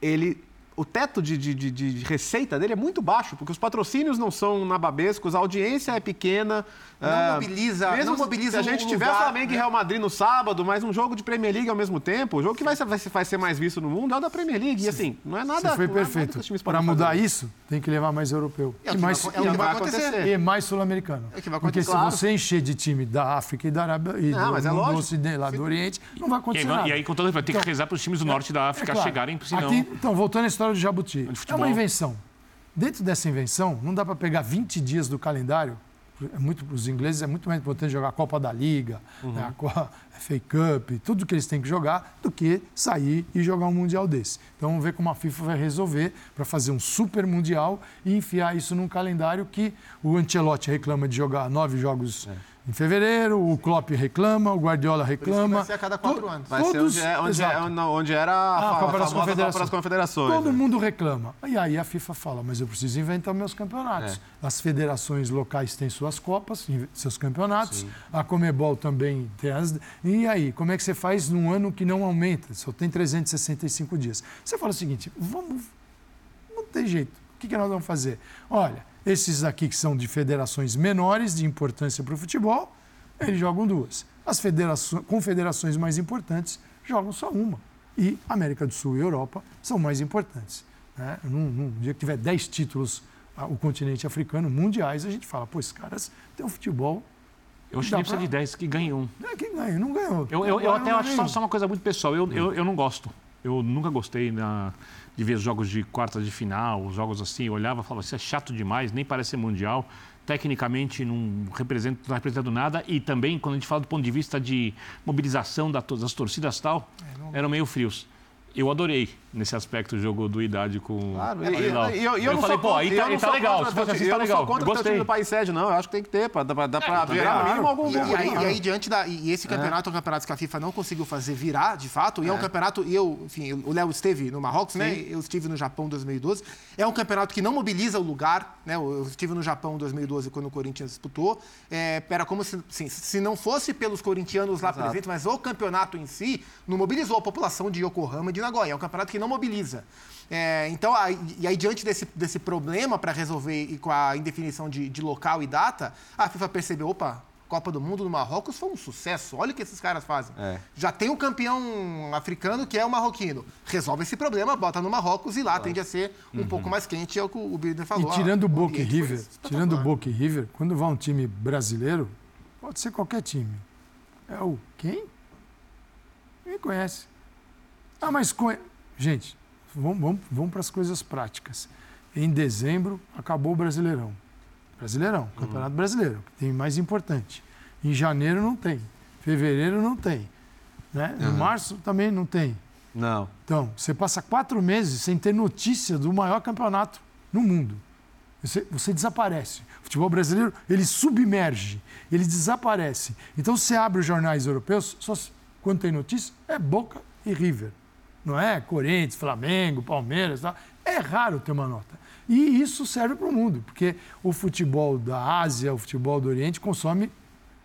ele o teto de, de, de, de, receita dele é muito baixo, porque os patrocínios não são nababescos, a audiência é pequena. Não uh, mobiliza, mesmo não mobiliza Se a gente tiver lugar, Flamengo né? e Real Madrid no sábado, mas um jogo de Premier League ao mesmo tempo, o jogo que vai ser, vai ser mais visto no mundo é o da Premier League. E assim, não é nada. Você foi perfeito. É Para mudar fazer. isso, tem que levar mais europeu. É e mais, vai, é o que vai acontecer. E mais sul-americano. É porque se claro. você encher de time da África e da Arábia e não, do, mas é do Ocidente, lá do Oriente, não vai acontecer. E, nada. e aí, com todo vai ter que então, rezar para os times do norte da África é claro. chegarem, senão. Aqui, então, voltando à história do Jabuti. É uma invenção. Dentro dessa invenção, não dá para pegar 20 dias do calendário é muito, os ingleses é muito mais importante jogar a Copa da Liga, uhum. né, a FA Cup, tudo que eles têm que jogar, do que sair e jogar um Mundial desse. Então vamos ver como a FIFA vai resolver para fazer um super Mundial e enfiar isso num calendário que o Ancelotti reclama de jogar nove jogos. É em fevereiro, o Klopp reclama, o Guardiola reclama. Vai ser a cada quatro anos. Vai todos, ser onde, é, onde, é, onde era a, ah, a, Copa, das Confederações. das Confederações. Todo né? mundo reclama. E aí a FIFA fala, mas eu preciso inventar meus campeonatos. É. As federações locais têm suas copas, seus campeonatos. Sim. A Comebol também tem as... E aí, como é que você faz num ano que não aumenta? Só tem 365 dias. Você fala o seguinte, vamos... Não tem jeito. O que, que nós vamos fazer? Olha esses aqui que são de federações menores de importância para o futebol, eles jogam duas. As federações, confederações mais importantes jogam só uma. E América do Sul e Europa são mais importantes. Né? Num, num dia que tiver 10 títulos o continente africano, mundiais, a gente fala, pô, esses caras têm um futebol. Eu acho que precisa pra... de 10, que ganhe um. É, que ganha, não ganhou. Eu, eu, eu até acho só, só, uma coisa muito pessoal. Eu, eu, eu não gosto. Eu nunca gostei na de ver os jogos de quartas de final, os jogos assim, olhava e falava, isso é chato demais, nem parece ser mundial. Tecnicamente não representa, não representando nada. E também, quando a gente fala do ponto de vista de mobilização das torcidas tal, é, não... eram meio frios eu adorei nesse aspecto o jogo do Idade com claro, o Hilal. E, eu, eu, eu falei, pô, aí tá, tá legal. Se fosse assim, tá legal. Eu não sou contra o time do país sede, não. Eu acho que tem que ter, para dar para é, virar no mínimo algum e, e, aí, e aí, diante da... E esse campeonato é um campeonato que a FIFA não conseguiu fazer virar, de fato. E é um é. campeonato... E eu, enfim, o Léo esteve no Marrocos, né? Eu estive no Japão em 2012. É um campeonato que não mobiliza o lugar, né? Eu estive no Japão em 2012, quando o Corinthians disputou. É, era como se, assim, se não fosse pelos corintianos lá presentes, mas o campeonato em si não mobilizou a população de Yokohama de Nagoya. É um campeonato que não mobiliza. É, então, aí, e aí, diante desse, desse problema para resolver e com a indefinição de, de local e data, a FIFA percebeu, opa, Copa do Mundo no Marrocos foi um sucesso. Olha o que esses caras fazem. É. Já tem um campeão africano que é o marroquino. Resolve esse problema, bota no Marrocos e lá claro. tende a ser um uhum. pouco mais quente, é o que o Birner falou. E tirando o Boca e River, tirando o Boca e River, quando vai um time brasileiro, pode ser qualquer time. É o quem? Ninguém conhece. Ah, mas Gente, vamos, vamos, vamos para as coisas práticas. Em dezembro, acabou o Brasileirão. Brasileirão, uhum. Campeonato Brasileiro, que tem mais importante. Em janeiro não tem. Fevereiro não tem. Né? Uhum. Em março também não tem. Não. Então, você passa quatro meses sem ter notícia do maior campeonato no mundo. Você, você, desaparece. O futebol brasileiro, ele submerge, ele desaparece. Então, você abre os jornais europeus, só quando tem notícia, é Boca e River não é? Corinthians, Flamengo, Palmeiras, tá? é raro ter uma nota. E isso serve para o mundo, porque o futebol da Ásia, o futebol do Oriente consome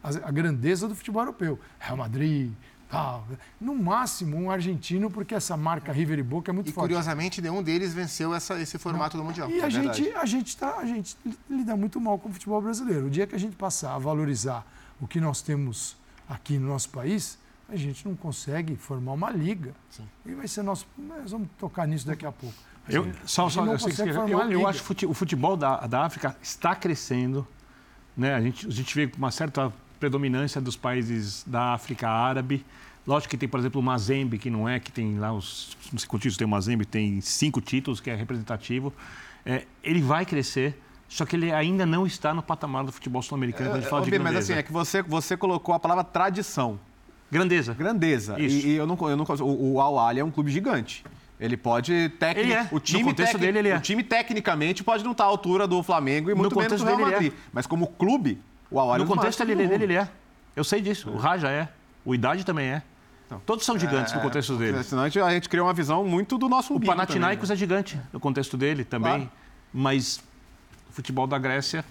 a grandeza do futebol europeu. Real Madrid, tal. No máximo, um argentino, porque essa marca River e Boca é muito e, forte. E curiosamente, nenhum deles venceu essa, esse formato Não. do Mundial. E é a, gente, a, gente tá, a gente lida muito mal com o futebol brasileiro. O dia que a gente passar a valorizar o que nós temos aqui no nosso país, a gente não consegue formar uma liga. Sim. E vai ser nosso. Nós vamos tocar nisso daqui a pouco. Eu, só, só, eu, eu, eu, acho que o futebol da, da África está crescendo. Né? A, gente, a gente vê uma certa predominância dos países da África árabe. Lógico que tem, por exemplo, o Mazembe, que não é, que tem lá os. Sei quantos títulos tem o Mazembe, tem cinco títulos, que é representativo. É, ele vai crescer. Só que ele ainda não está no patamar do futebol sul-americano. É, é, mas assim, é que você, você colocou a palavra tradição. Grandeza. Grandeza. Isso. E, e eu não, eu não o, o Al Ahly é um clube gigante. Ele pode tecnic... é. o time no tec... dele ele é. O time tecnicamente pode não estar à altura do Flamengo e muito no menos do Real Madrid. É. Mas como clube, o Al Ahly No é contexto dele, dele ele é. Eu sei disso. É. O Raja é. O Idade também é. Então, Todos são gigantes no é, contexto dele. Senão a gente, a gente cria uma visão muito do nosso O Panathinaikos também, né? é gigante no contexto dele também. Claro. Mas o futebol da Grécia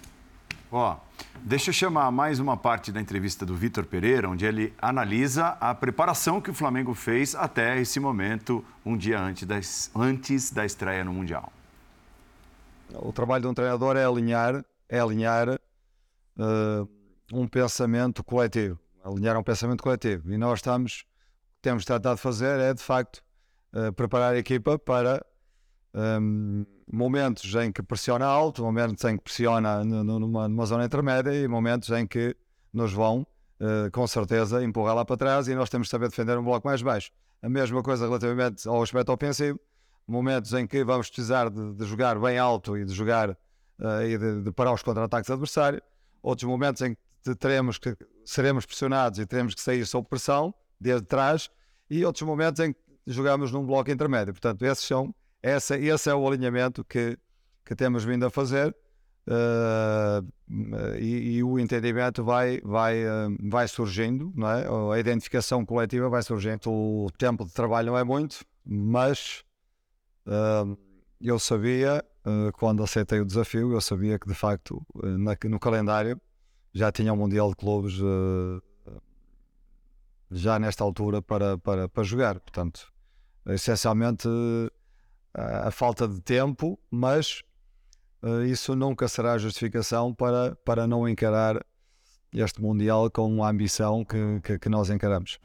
Ó, deixa eu chamar mais uma parte da entrevista do Vitor Pereira, onde ele analisa a preparação que o Flamengo fez até esse momento, um dia antes, das, antes da estreia no Mundial. O trabalho de um treinador é alinhar, é alinhar uh, um pensamento coletivo, alinhar um pensamento coletivo. E nós estamos, temos tentado fazer é, de facto, uh, preparar a equipa para um, momentos em que pressiona alto, momentos em que pressiona numa, numa zona intermédia e momentos em que nos vão, uh, com certeza, empurrar lá para trás e nós temos de saber defender um bloco mais baixo. A mesma coisa relativamente ao aspecto ofensivo, momentos em que vamos precisar de, de jogar bem alto e de jogar uh, e de, de parar os contra-ataques adversários, outros momentos em que teremos que seremos pressionados e teremos que sair sob pressão, desde trás, e outros momentos em que jogamos num bloco intermédio. Portanto, esses são, essa, esse é o alinhamento que, que temos vindo a fazer. Uh, e, e, o entendimento vai, vai, uh, vai surgindo, não é? a identificação coletiva vai surgindo. O tempo de trabalho não é muito, mas uh, eu sabia, quando aceitei o desafio, eu sabia que de facto na, no calendário já tinha o um Mundial de Clubes já nesta altura para, para, para jogar. Portanto, essencialmente a, falta de tempo, mas uh, isso nunca será justificação para, para não encarar este Mundial com a ambição que, que, que nós encaramos.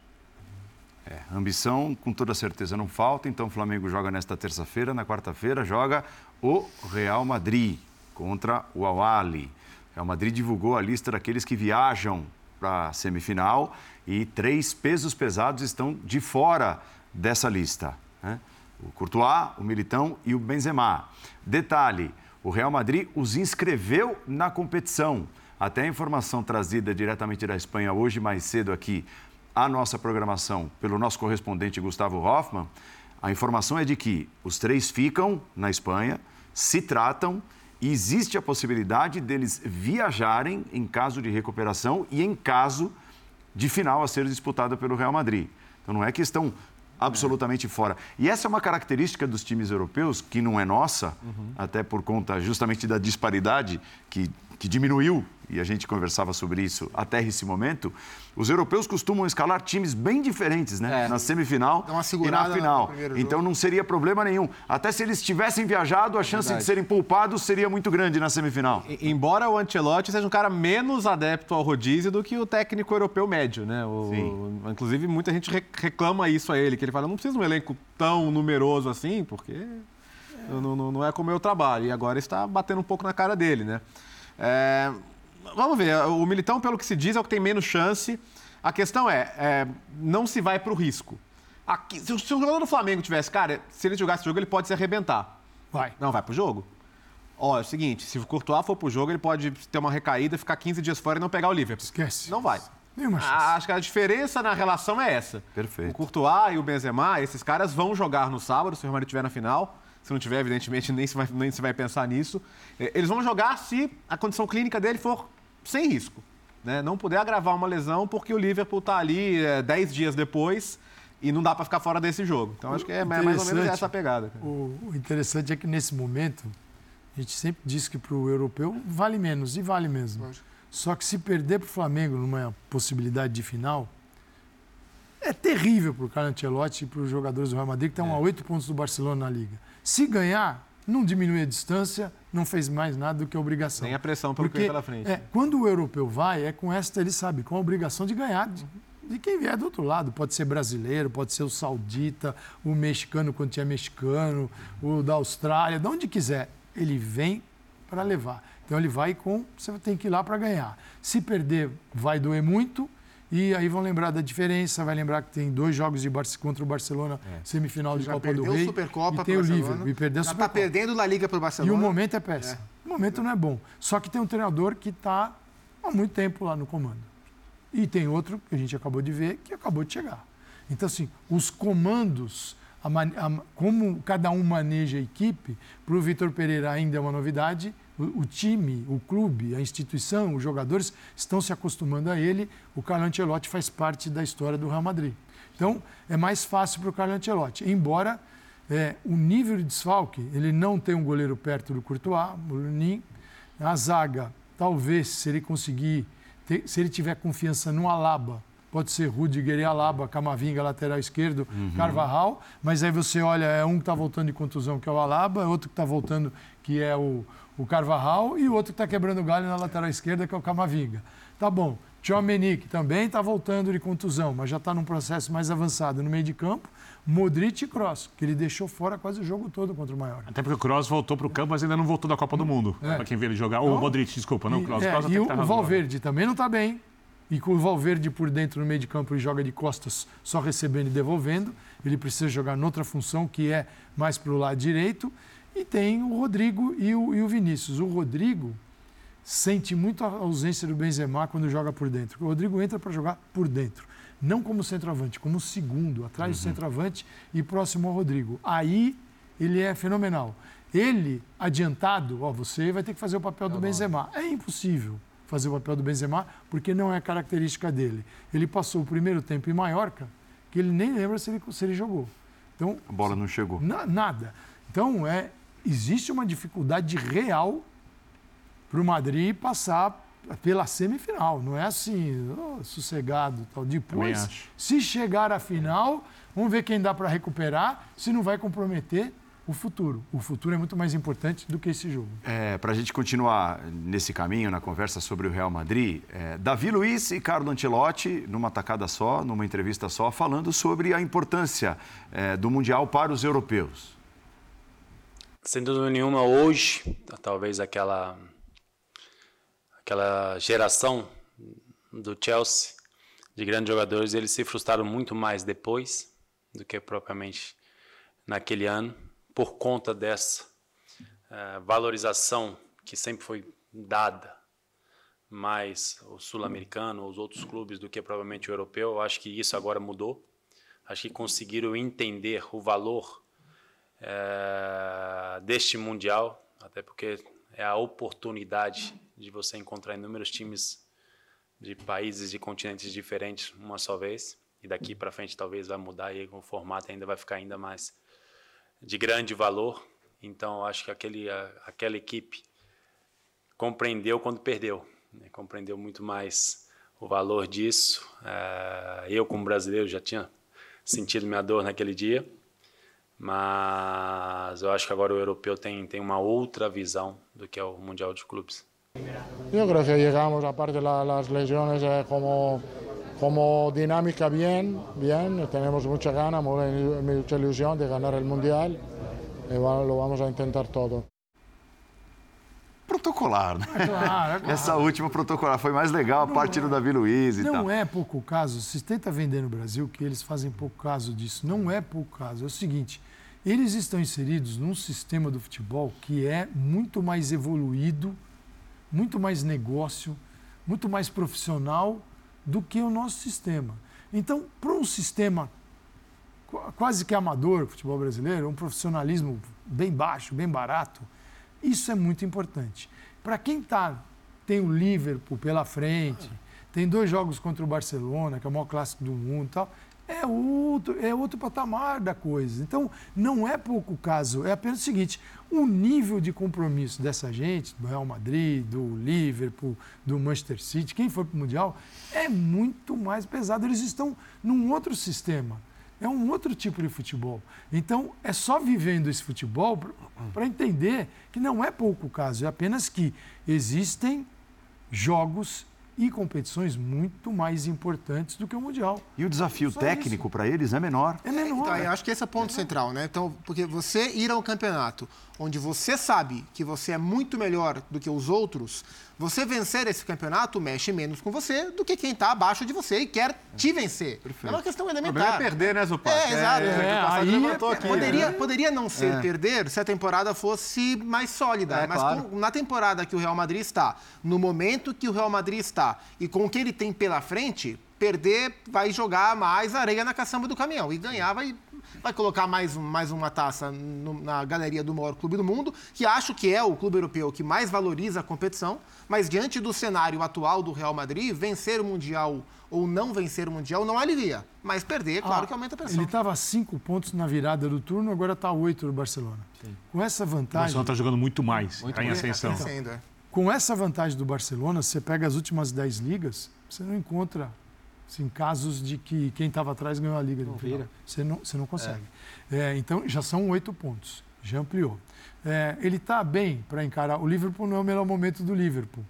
É, ambição com toda certeza não falta, então o Flamengo joga nesta terça-feira, na quarta-feira joga o Real Madrid contra o Awali. O Real Madrid divulgou a lista daqueles que viajam para a semifinal e três pesos pesados estão de fora dessa lista. Né? O Courtois, o Militão e o Benzema. Detalhe, o Real Madrid os inscreveu na competição. Até a informação trazida diretamente da Espanha hoje mais cedo aqui à nossa programação pelo nosso correspondente Gustavo Hoffman, a informação é de que os três ficam na Espanha, se tratam e existe a possibilidade deles viajarem em caso de recuperação e em caso de final a ser disputada pelo Real Madrid. Então não é que estão absolutamente fora. E essa é uma característica dos times europeus que não é nossa, uhum. até por conta justamente da disparidade que, que diminuiu e a gente conversava sobre isso até esse momento, os europeus costumam escalar times bem diferentes, né? É. Na semifinal e na final. Então não seria problema nenhum. Até se eles tivessem viajado, a chance de serem poupados seria muito grande na semifinal. E, embora o Ancelotti seja um cara menos adepto ao rodízio do que o técnico europeu médio, né? O, Sim. Inclusive, muita gente reclama isso a ele, que ele fala, não precisa de um elenco tão numeroso assim, porque é. não, não, não é como eu trabalho. E agora está batendo um pouco na cara dele, né? É, vamos ver, o Militão, pelo que se diz, é o que tem menos chance. A questão é, é não se vai para o risco. Aqui, se, o, se o jogador do Flamengo tivesse, cara, se ele jogar esse jogo, ele pode se arrebentar. Vai. Não, vai pro jogo? Ó, é o seguinte, se o Courtois for pro jogo, ele pode ter uma recaída, ficar 15 dias fora e não pegar o Liverpool. Esquece. Não vai. Nenhuma chance. Acho que a diferença na relação é essa. Perfeito. O Courtois e o Benzema, esses caras vão jogar no sábado, se o Real Madrid estiver na final. Se não tiver, evidentemente, nem se vai, nem se vai pensar nisso. É, eles vão jogar se a condição clínica dele for sem risco. Né? Não puder agravar uma lesão porque o Liverpool está ali 10 é, dias depois e não dá para ficar fora desse jogo. Então acho que é mais ou menos essa a pegada. O, o, interessante é que nesse momento, a gente sempre diz que para o europeu vale menos, e vale mesmo. Só que se perder para o Flamengo numa possibilidade de final, é terrível para o Carlo Ancelotti e para os jogadores do Real Madrid, que estão é. a oito pontos do Barcelona na Liga. Se ganhar, não diminui a distância, não fez mais nada do que a obrigação. Nem a pressão pelo Porque, pela frente. É, quando o europeu vai, é com esta, ele sabe, com a obrigação de ganhar de, de, quem vier do outro lado. Pode ser brasileiro, pode ser o saudita, o mexicano quando tinha mexicano, o da Austrália, de onde quiser. Ele vem para levar. Então ele vai com, você tem que ir lá para ganhar. Se perder, vai doer muito, e aí vão lembrar da diferença, vai lembrar que tem dois jogos de Barça contra o Barcelona, é. semifinal de Já Copa do Rei. Supercopa e tem o Liverpool. E perdeu Já está perdendo na Liga para o Barcelona. E o momento é péssimo. É. O momento não é bom. Só que tem um treinador que está há muito tempo lá no comando. E tem outro que a gente acabou de ver que acabou de chegar. Então, assim, os comandos, a, a, como cada um maneja a equipe, para o Vitor Pereira ainda é uma novidade o, time, o clube, a instituição, os jogadores estão se acostumando a ele. O Carlo Ancelotti faz parte da história do Real Madrid. Então, é mais fácil para o Carlo Ancelotti. Embora é, o nível de desfalque, ele não tem um goleiro perto do Courtois, o Lunin. A zaga, talvez, se ele conseguir, ter, se ele tiver confiança no Alaba, pode ser Rudiger e Alaba, Camavinga, lateral esquerdo, uhum. Carvajal, mas aí você olha, é um que está voltando de contusão, que é o Alaba, é outro que está voltando, que é o, o Carvajal, e o outro que está quebrando o galho na lateral esquerda, que é o Camavinga. Tá bom. Tchouameni, também está voltando de contusão, mas já está num processo mais avançado no meio de campo. Modric e Kroos, que ele deixou fora quase o jogo todo contra o Maior. Até porque o Kroos voltou para o campo, mas ainda não voltou da Copa do Mundo. É. Para quem vê ele jogar. Ou o Modric, desculpa, não, o Kroos. É, Kroos e o, tá o Valverde também não está bem. E com o Valverde por dentro no meio de campo, ele joga de costas, só recebendo e devolvendo. Ele precisa jogar noutra função, que é mais para o lado direito. E tem o Rodrigo e o, e o Vinícius. O Rodrigo, sente muito a ausência do Benzema quando joga por dentro. O Rodrigo entra para jogar por dentro, não como centroavante, como segundo, atrás uhum. do centroavante e próximo ao Rodrigo. Aí ele é fenomenal. Ele, adiantado, ó, você vai ter que fazer o papel do Benzema. É impossível fazer o papel do Benzema, porque não é característica dele. Ele passou o primeiro tempo em Maiorca, que ele nem lembra se ele, se ele jogou. Então, a bola não chegou. Na, nada. Então, é, existe uma dificuldade real para o Madrid passar pela semifinal. Não é assim, oh, sossegado. Tal. Depois, se chegar à final, vamos ver quem dá para recuperar, se não vai comprometer o futuro. O futuro é muito mais importante do que esse jogo. É, Para a gente continuar nesse caminho, na conversa sobre o Real Madrid, é, Davi Luiz e Carlo Ancelotti, numa tacada só, numa entrevista só, falando sobre a importância é, do Mundial para os europeus. Sem dúvida nenhuma, hoje, talvez aquela, aquela geração do Chelsea, de grandes jogadores, eles se frustraram muito mais depois do que propriamente naquele ano por conta dessa uh, valorização que sempre foi dada mais o sul-americano, os outros clubes do que provavelmente o europeu. Eu acho que isso agora mudou. Acho que conseguiram entender o valor uh, deste mundial, até porque é a oportunidade de você encontrar inúmeros times de países e continentes diferentes uma só vez. E daqui para frente talvez vai mudar e o formato ainda vai ficar ainda mais de grande valor. Então, acho que aquele, aquela equipe compreendeu quando perdeu, né? compreendeu muito mais o valor disso. É, eu, como brasileiro, já tinha sentido minha dor naquele dia, mas eu acho que agora o europeu tem, tem uma outra visão do que é o Mundial de Clubes. Eu creo que llegamos, aparte de las lesiones, como, como dinámica bien, bien, tenemos mucha gana, mucha ilusión de ganar el Mundial y lo vamos a intentar todo. Protocolar, né? É claro, é claro. Essa última protocolar foi mais legal, a parte do Davi Luiz e não tal. Não é pouco caso, se tenta vender no Brasil que eles fazem pouco caso disso. Não é pouco caso. É o seguinte, eles estão inseridos num sistema do futebol que é muito mais evoluído muito mais negócio, muito mais profissional do que o nosso sistema. Então, para um sistema quase que amador, futebol brasileiro, um profissionalismo bem baixo, bem barato, isso é muito importante. Para quem tá, tem o Liverpool pela frente, tem dois jogos contra o Barcelona, que é o maior clássico do mundo tal, é outro, é outro patamar da coisa. Então, não é pouco caso, é apenas o seguinte: o nível de compromisso dessa gente, do Real Madrid, do Liverpool, do Manchester City, quem for para o Mundial, é muito mais pesado. Eles estão num outro sistema. É um outro tipo de futebol. Então, é só vivendo esse futebol para entender que não é pouco caso, é apenas que existem jogos e competições muito mais importantes do que o Mundial. E o desafio Só técnico para eles é menor. É menor. Então, eu acho que esse é o ponto é central, né? Então, porque você ir ao campeonato onde você sabe que você é muito melhor do que os outros, você vencer esse campeonato mexe menos com você do que quem está abaixo de você e quer te vencer. Perfeito. É uma questão elementar. é perder, né, Zupac? É, exato. É, é, é, aqui, poderia, né? poderia não ser é. perder se a temporada fosse mais sólida. É, mas claro. com, na temporada que o Real Madrid está, no momento que o Real Madrid está e com o que ele tem pela frente, perder vai jogar mais areia na caçamba do caminhão. E ganhar vai vai colocar mais, mais uma taça no, na galeria do maior clube do mundo, que acho que é o clube europeu que mais valoriza a competição, mas diante do cenário atual do Real Madrid, vencer o Mundial ou não vencer o Mundial não alivia. Mas perder, claro ah, que aumenta a pressão. Ele estava a cinco pontos na virada do turno, agora está a oito do Barcelona. Sim. Com essa vantagem. O Barcelona está jogando muito mais, está em ascensão. Tá é. Com essa vantagem do Barcelona, você pega as últimas dez ligas, você não encontra Sim, casos de que quem estava atrás ganhou a liga no final. Você não, você não consegue. É. É, então, já são oito pontos. Já ampliou. É, ele está bem para encarar. O Liverpool não é o melhor momento do Liverpool.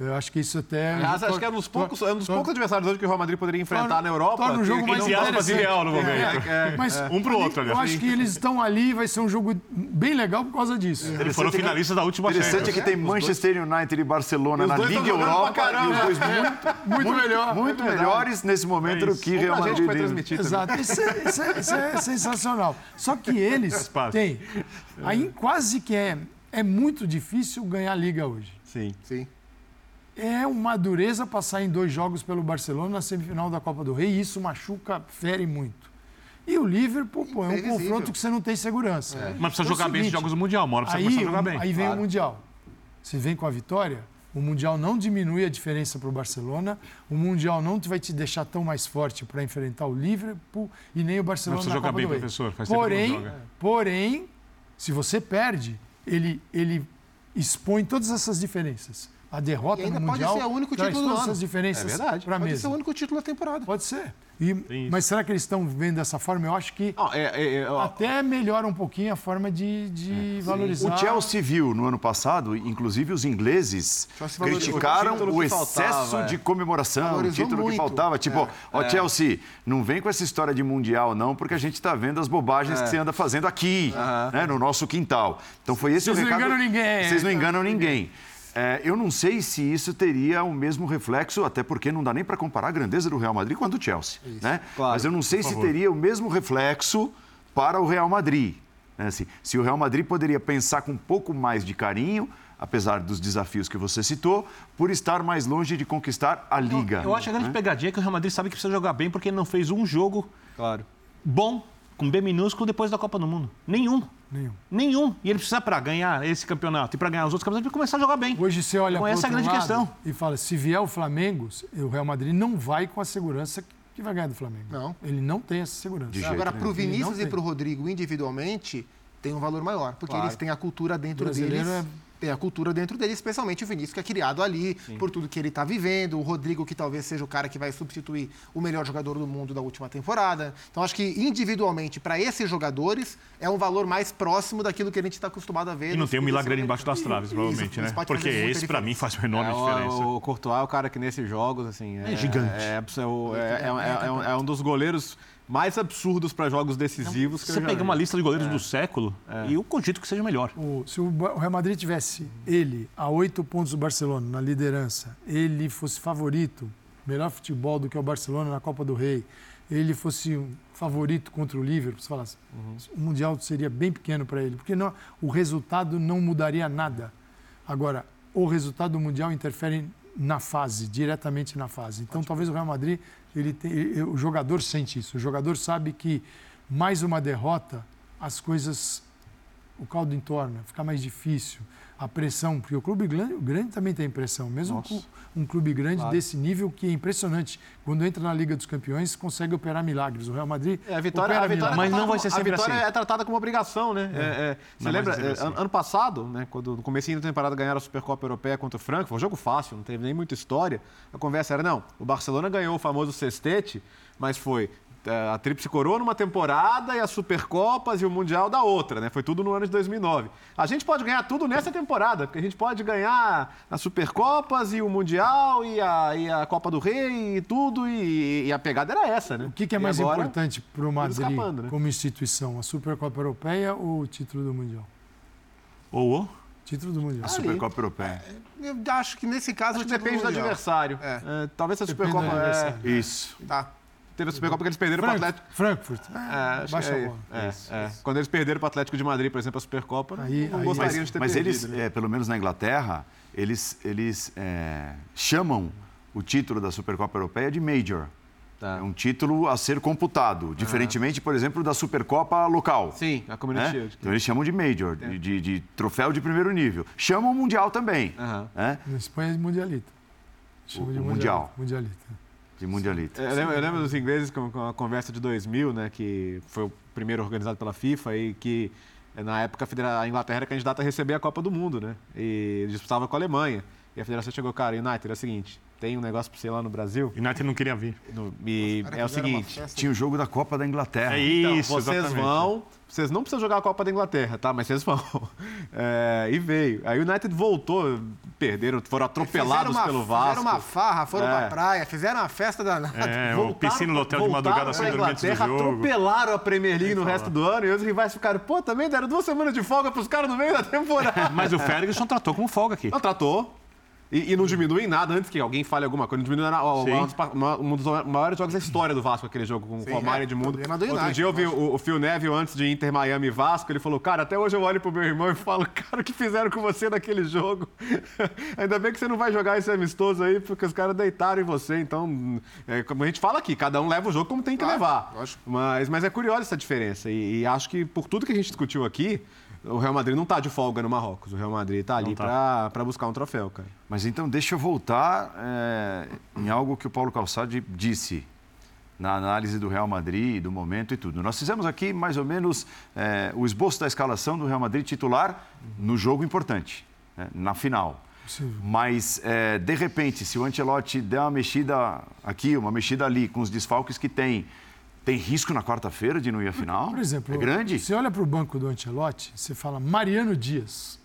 Eu acho que isso até. Aliás, acho que é um dos poucos, é um dos poucos adversários hoje que o Real Madrid poderia enfrentar torna, na Europa. Torna um jogo mais interessante. ideal no momento. É, é, Mas é. um para o outro, aliás. Eu acho que eles estão ali, vai ser um jogo bem legal por causa disso. Eles foram finalistas da última Interessante é que tem Manchester United e Barcelona na Liga Europa e os dois muito, muito, melhor, muito melhores nesse momento do que Real Madrid. Foi transmitido Exato, isso é, sensacional. Só que eles têm. Aí quase que é, é muito difícil ganhar a Liga hoje. Sim. Sim. É uma dureza passar em dois jogos pelo Barcelona na semifinal da Copa do Rei e isso machuca, fere muito. E o Liverpool, pô, é um confronto que você não tem segurança. É. Mas precisa então, jogar é bem esses jogos do Mundial, uma hora precisa aí, jogar bem. Aí vem claro. o Mundial. Se vem com a vitória, o Mundial não diminui a diferença para o Barcelona, o Mundial não vai te deixar tão mais forte para enfrentar o Liverpool e nem o Barcelona Mas na jogar Copa bem, do professor. Faz porém, porém, se você perde, ele, ele expõe todas essas diferenças. A derrota no Mundial pode ser o único título do ano. essas diferenças é verdade. Pode mesa. ser o único título da temporada. Pode ser. E, mas será que eles estão vendo dessa forma? Eu acho que é, é, é, até melhora um pouquinho a forma de, de é, valorizar. O Chelsea viu no ano passado, inclusive os ingleses criticaram o, o excesso faltava, de comemoração, Valorizou o título muito. que faltava. Tipo, ó, é. Chelsea, não vem com essa história de mundial, não, porque a gente está vendo as bobagens que você anda fazendo aqui, né, no nosso quintal. Então foi esse Vocês o recado. Vocês não enganam ninguém. Vocês não enganam ninguém. É, eu não sei se isso teria o mesmo reflexo, até porque não dá nem para comparar a grandeza do Real Madrid com a do Chelsea. Isso, né? Claro, Mas eu não sei se teria o mesmo reflexo para o Real Madrid. Né? Assim, se o Real Madrid poderia pensar com um pouco mais de carinho, apesar dos desafios que você citou, por estar mais longe de conquistar a Liga. Eu, eu acho a grande né? pegadinha é que o Real Madrid sabe que precisa jogar bem porque ele não fez um jogo claro. bom, com B minúsculo, depois da Copa do Mundo. Nenhum. Nenhum. Nenhum. E ele precisa, para ganhar esse campeonato e para ganhar os outros campeonatos, começar a jogar bem. Hoje você olha então, essa é a grande questão. E fala: se vier o Flamengo, o Real Madrid não vai com a segurança que vai ganhar do Flamengo. Não. Ele não tem essa segurança. Agora, para o Vinícius e para o Rodrigo individualmente, tem um valor maior, porque claro. eles têm a cultura dentro deles. É tem a cultura dentro dele, especialmente o Vinícius, que é criado ali, Sim. por tudo que ele está vivendo. O Rodrigo, que talvez seja o cara que vai substituir o melhor jogador do mundo da última temporada. Então, acho que individualmente, para esses jogadores, é um valor mais próximo daquilo que a gente está acostumado a ver. E não tem um milagre embaixo das traves, provavelmente, isso, né? Porque esse, para mim, faz uma enorme é, diferença. O, o Courtois é o cara que nesses jogos, assim... É, é gigante. É, é, é um dos goleiros mais absurdos para jogos decisivos. Você pega uma lista de goleiros é. do século é. e eu cogito que seja melhor. O, se o Real Madrid tivesse ele a oito pontos do Barcelona na liderança, ele fosse favorito, melhor futebol do que o Barcelona na Copa do Rei, ele fosse um favorito contra o Liverpool, você falasse, uhum. o Mundial seria bem pequeno para ele, porque não, o resultado não mudaria nada. Agora, o resultado do Mundial interfere na fase, diretamente na fase. Então, talvez o Real Madrid ele tem, o jogador sente isso. O jogador sabe que mais uma derrota, as coisas, o caldo entorna, fica mais difícil. A pressão, porque o clube grande, grande também tem pressão, mesmo um clube grande claro. desse nível que é impressionante. Quando entra na Liga dos Campeões, consegue operar milagres. O Real Madrid. É, a vitória, a vitória mas não vai ser sempre A vitória assim. é tratada como obrigação, né? É. É, você lembra, assim. ano passado, né, quando no começo da temporada ganharam a Supercopa Europeia contra o Franco, foi um jogo fácil, não teve nem muita história. A conversa era, não, o Barcelona ganhou o famoso sextete, mas foi a Tríplice Coroa numa temporada e as Supercopas e o Mundial da outra, né? Foi tudo no ano de 2009. A gente pode ganhar tudo nessa temporada, porque a gente pode ganhar as Supercopas e o Mundial e a, e a Copa do Rei e tudo, e, e a pegada era essa, né? O que, que é e mais agora, importante para o Madrid escapando, né? como instituição? A Supercopa Europeia ou o título do Mundial? Ou o? Título do Mundial. A Supercopa Europeia. É, eu acho que nesse caso. Acho que depende do, do adversário. É. É, talvez a Supercopa. É... Isso. Tá teve a Supercopa porque eles perderam para o Atlético. Frankfurt. É, baixa é, é, isso, é. Isso. Quando eles perderam para o Atlético de Madrid, por exemplo, a Supercopa, aí, não aí, gostariam mas, de ter mas perdido. Mas eles, né? é, pelo menos na Inglaterra, eles, eles é, chamam o título da Supercopa Europeia de Major. Tá. É um título a ser computado, diferentemente, por exemplo, da Supercopa local. Sim, a Community né? Então eles chamam de Major, de, de, de, troféu de primeiro nível. Chamam Mundial também. Uhum. Né? Na Espanha é Mundialito. Chama o, de Mundial. Mundialito. De mundialita. Eu lembro, eu lembro, dos ingleses com, com a conversa de 2000, né, que foi o primeiro organizado pela FIFA e que na época a Inglaterra era candidata a receber a Copa do Mundo, né? E disputava com a Alemanha. E a federação chegou, cara, United, é o seguinte, tem um negócio para você lá no Brasil. United não queria vir. No, e é o seguinte, tinha o jogo da Copa da Inglaterra. É então, isso, então, vocês exatamente. vão vocês não precisam jogar a Copa da Inglaterra, tá? Mas vocês vão. É, e veio. Aí o United voltou, perderam, foram atropelados uma, pelo Vasco. Fizeram uma farra, foram é. pra praia, fizeram uma festa da. É, voltaram, o piscina no hotel de madrugada sem dormir antes do jogo. atropelaram a Premier League no resto do ano e os rivais ficaram, pô, também deram duas semanas de folga pros caras no meio da temporada. Mas o Ferguson tratou como folga aqui. Não, tratou. E, e, não diminui em nada antes que alguém fale alguma coisa. Não diminui nada. um dos maiores jogos da história do Vasco, aquele jogo com o Romário de Mundo. Outro dia eu vi o, o Phil Neville antes de Inter Miami e Vasco. Ele falou, cara, até hoje eu olho pro meu irmão e falo, cara, o que fizeram com você naquele jogo? Ainda bem que você não vai jogar esse amistoso aí, porque os caras deitaram em você. Então, é, como a gente fala aqui, cada um leva o jogo como tem que claro, levar. Mas, mas é curiosa essa diferença. E, e acho que por tudo que a gente discutiu aqui, o Real Madrid não está de folga no Marrocos. O Real Madrid está ali tá. para buscar um troféu, cara. Mas então deixa eu voltar é, em algo que o Paulo Calçade disse na análise do Real Madrid, do momento e tudo. Nós fizemos aqui mais ou menos é, o esboço da escalação do Real Madrid titular no jogo importante, né, na final. Sim. Mas, é, de repente, se o Ancelotti der uma mexida aqui, uma mexida ali, com os desfalques que tem, tem risco na quarta-feira de não ir à final? Por exemplo, é grande? Você olha para o banco do Ancelotti, você fala Mariano Dias.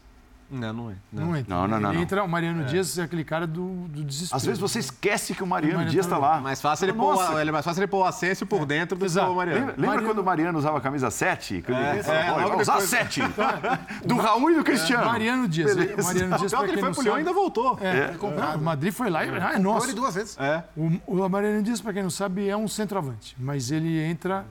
Não, não é. Não, não entra. Não, não, não, ele entra, o Mariano é. Dias é aquele cara do, do desespero. Às vezes você esquece que o Mariano, o Mariano Dias está lá. Mais fácil, ele pôr, ele, mais fácil ele pôr o Ascenso por é. dentro do que o Mariano. Lembra, lembra Mariano... quando o Mariano usava a camisa 7? Que é, disse, é, é, usar 7. do Raul e do Cristiano. Mariano Dias. Beleza. Mariano Dias, Pior que ele foi pro Leão e ainda voltou. É, é. O Madrid foi lá e... Ah, nossa. duas vezes. É. O, o Mariano Dias, para quem não sabe, é um centroavante. Mas ele entra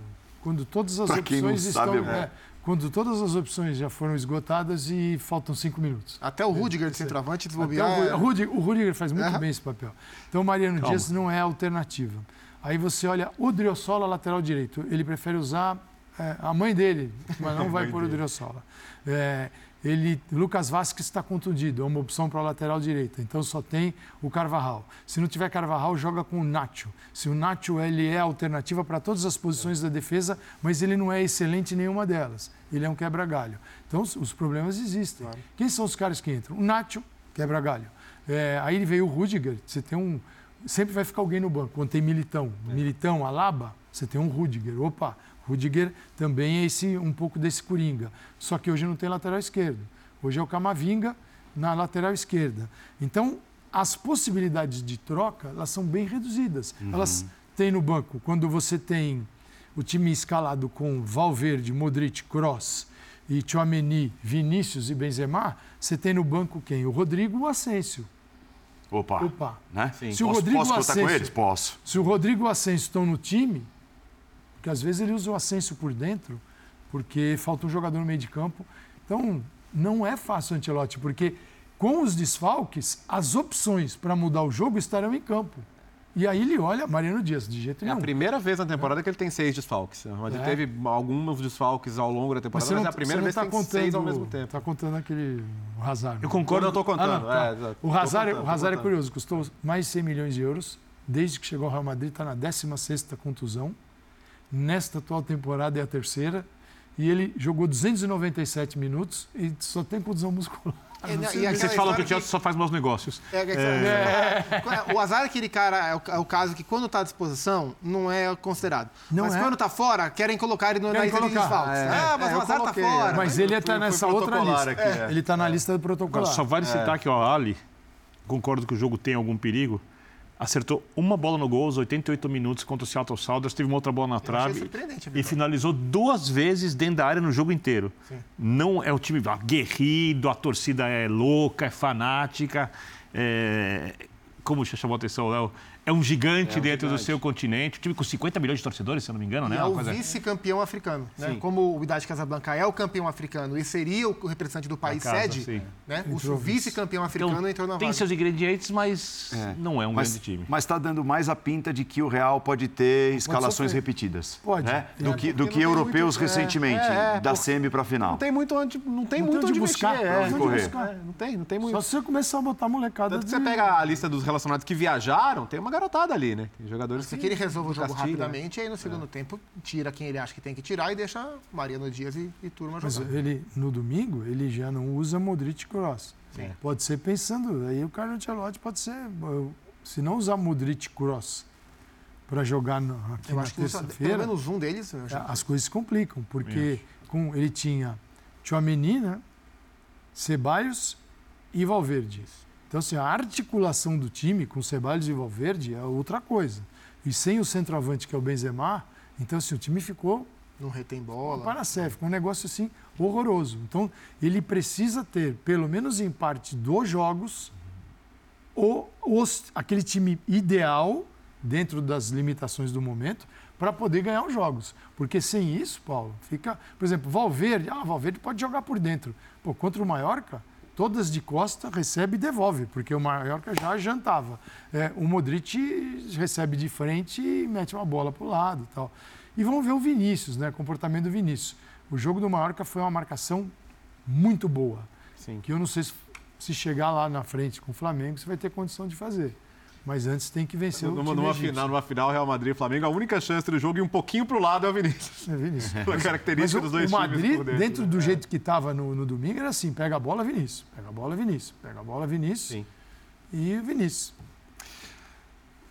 quando todas as pra opções estão. É, quando todas as opções já foram esgotadas e faltam cinco minutos. Até o Rudiger de centroavante desbobear. O, Rudiger, o Rudiger faz muito bem esse papel. Então o Mariano Calma. Dias não é alternativa. Aí você olha o Driosola, lateral direito. Ele prefere usar é, a mãe dele, mas não vai pôr o Driosola. É, ele, Lucas Vasquez está contundido, é uma opção para a lateral direita, então só tem o Carvajal. Se não tiver Carvajal, joga com o Nacho. Se o Nacho ele é alternativa para todas as posições da defesa, mas ele não é excelente em nenhuma delas. Ele é um quebra-galho. Então os problemas existem. Claro. Quem são os caras que entram? O Nacho, quebra-galho. É, aí veio o Rudiger, você tem um. Sempre vai ficar alguém no banco. Quando tem Militão, é. Militão, Alaba, você tem um Rudiger. Opa, Rudiger também é esse, um pouco desse coringa. Só que hoje não tem lateral esquerdo. Hoje é o Camavinga na lateral esquerda. Então, as possibilidades de troca, elas são bem reduzidas. Uhum. Elas têm no banco, quando você tem o time escalado com Valverde, Modric, Kroos e Tchouameni, Vinícius e Benzema, você tem no banco quem? O Rodrigo o Asensio. Opa. Opa. Né? Se posso, o Rodrigo posso contar Asensio, com eles? Posso. Se o Rodrigo e o Asensio estão no time, porque às vezes ele usa o Ascenso por dentro, porque falta um jogador no meio de campo. Então, não é fácil o Ancelotti, porque com os desfalques, as opções para mudar o jogo estarão em campo. E aí ele olha Mariano Dias, de jeito nenhum. É a primeira vez na temporada é. que ele tem seis desfalques. Mas é. ele teve alguns desfalques ao longo da temporada, mas, mas é a primeira vez tá que tem seis ao mesmo tempo. Está contando aquele o Hazard. Eu concordo, eu estou contando. Ah, tá. é, o Hazard, contando, o Hazard é curioso, custou mais de 100 milhões de euros. Desde que chegou ao Real Madrid, está na 16ª contusão. Nesta atual temporada é a terceira. E ele jogou 297 minutos e só tem condição muscular. É, e Vocês falam que o Chelsea que... só faz maus negócios. É, é, é. O azar é aquele cara, é o, é o caso que quando está à disposição, não é considerado. Não mas quando está fora, querem colocar ele no, na lista de desfalques. Ah, mas o azar está fora. Mas ele está nessa outra lista. Aqui, ele está na lista do protocolo. Só vale citar que o Ali, concordo que o jogo tem algum perigo, acertou uma bola no gol aos 88 minutos contra o Seattle Sounders, teve uma outra bola na trave e finalizou duas vezes dentro da área no jogo inteiro. Sim. Não é o time aguerrido, a torcida é louca, é fanática. É... Como chamou a atenção, Léo? É um gigante é um dentro gigante. do seu continente, um time com 50 milhões de torcedores, se eu não me engano, né? É o vice-campeão africano. Né? Como o Idade Casablanca é o campeão africano e seria o representante do país casa, sede, né? o vice-campeão africano então, entrou na Tem vaga. seus ingredientes, mas é. não é um mas, grande time. Mas está dando mais a pinta de que o Real pode ter escalações pode repetidas. Pode. Né? Do que, do que europeus muito, recentemente, é, é da semi para a final. Não tem muito onde, não tem não muito onde buscar. É, correr. Não tem, não tem muito. Só se você começar a botar molecada. Tanto de... você pega a lista dos relacionados que viajaram, tem uma garotada ali, né? Tem jogadores que, que ele resolve o jogo castiga, rapidamente, né? e aí no segundo é. tempo tira quem ele acha que tem que tirar e deixa Mariano Dias e, e Turma jogar. Mas ele, no domingo, ele já não usa Modric Cross. Sim. Pode ser pensando, aí o Carlos Ancelotti pode ser, se não usar Modric Cross para jogar no, aqui eu na terça-feira... Pelo menos um deles... É, as coisas se complicam, porque com, ele tinha Tchouameni, né? Ceballos e Valverde. Então, assim, a articulação do time com Ceballos e Valverde é outra coisa. E sem o centroavante, que é o Benzema, então, assim, o time ficou... Não retém bola. Para ficou um negócio, assim, horroroso. Então, ele precisa ter, pelo menos em parte dos jogos, o, os, aquele time ideal, dentro das limitações do momento, para poder ganhar os jogos. Porque sem isso, Paulo, fica. Por exemplo, Valverde, ah, Valverde pode jogar por dentro. Pô, contra o Mallorca, todas de costa recebe e devolve, porque o Mallorca já jantava. É, o Modric recebe de frente e mete uma bola para o lado tal. E vamos ver o Vinícius, né? O comportamento do Vinícius. O jogo do Mallorca foi uma marcação muito boa. Sim. Que eu não sei se, se chegar lá na frente com o Flamengo, você vai ter condição de fazer. Mas antes tem que vencer numa, o time numa final, numa final, Real Madrid e Flamengo, a única chance do jogo e um pouquinho para o lado é o Vinícius. É Vinícius. Pela característica dos dois o Madrid, times. Dentro, dentro do é. jeito que estava no, no, domingo, era assim: pega a bola, Vinícius. Pega a bola, Vinícius. Pega a bola, Vinícius. Sim. E Vinícius.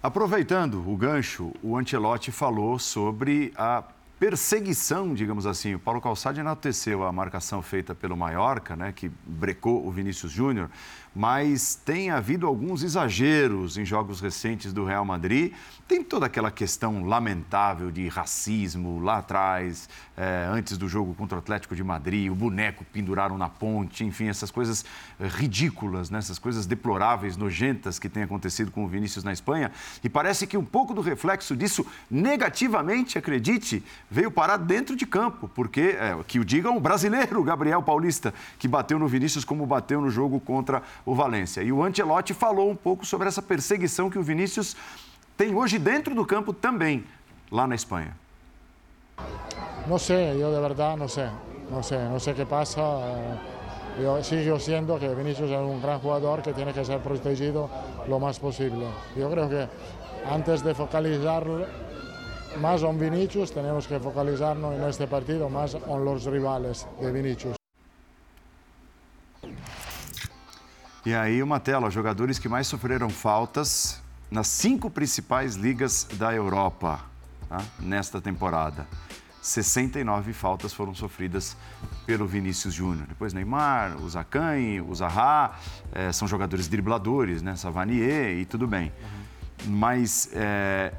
Aproveitando o gancho, o Ancelotti falou sobre a perseguição, digamos assim. O Paulo Calçade enalteceu a marcação feita pelo Mallorca, né, que brecou o Vinícius Júnior, mas tem havido alguns exageros em jogos recentes do Real Madrid tem toda aquela questão lamentável de racismo lá atrás, é, antes do jogo contra o Atlético de Madrid, o boneco penduraram na ponte, enfim, essas coisas ridículas, né? essas coisas deploráveis, nojentas que têm acontecido com o Vinícius na Espanha. E parece que um pouco do reflexo disso, negativamente, acredite, veio parar dentro de campo, porque, é, que o digam o brasileiro Gabriel Paulista, que bateu no Vinícius como bateu no jogo contra o Valência. E o Ancelotti falou um pouco sobre essa perseguição que o Vinícius tem hoje dentro do campo também, lá na Espanha? Não sei, eu de verdade não sei. Não sei, não sei o que passa. Eu sigo sendo que Vinicius é um grande jogador que tem que ser protegido lo mais possível. Eu creio que antes de focalizar más en Vinicius, tenemos que focalizarnos en este partido más en los rivales de Vinicius. E aí, uma tela, jogadores que mais sofreram faltas nas cinco principais ligas da Europa tá? nesta temporada. 69 faltas foram sofridas pelo Vinícius Júnior. Depois Neymar, o Zacan, o Zaha, é, são jogadores dribladores, né? Savanier e tudo bem. Uhum. Mas é,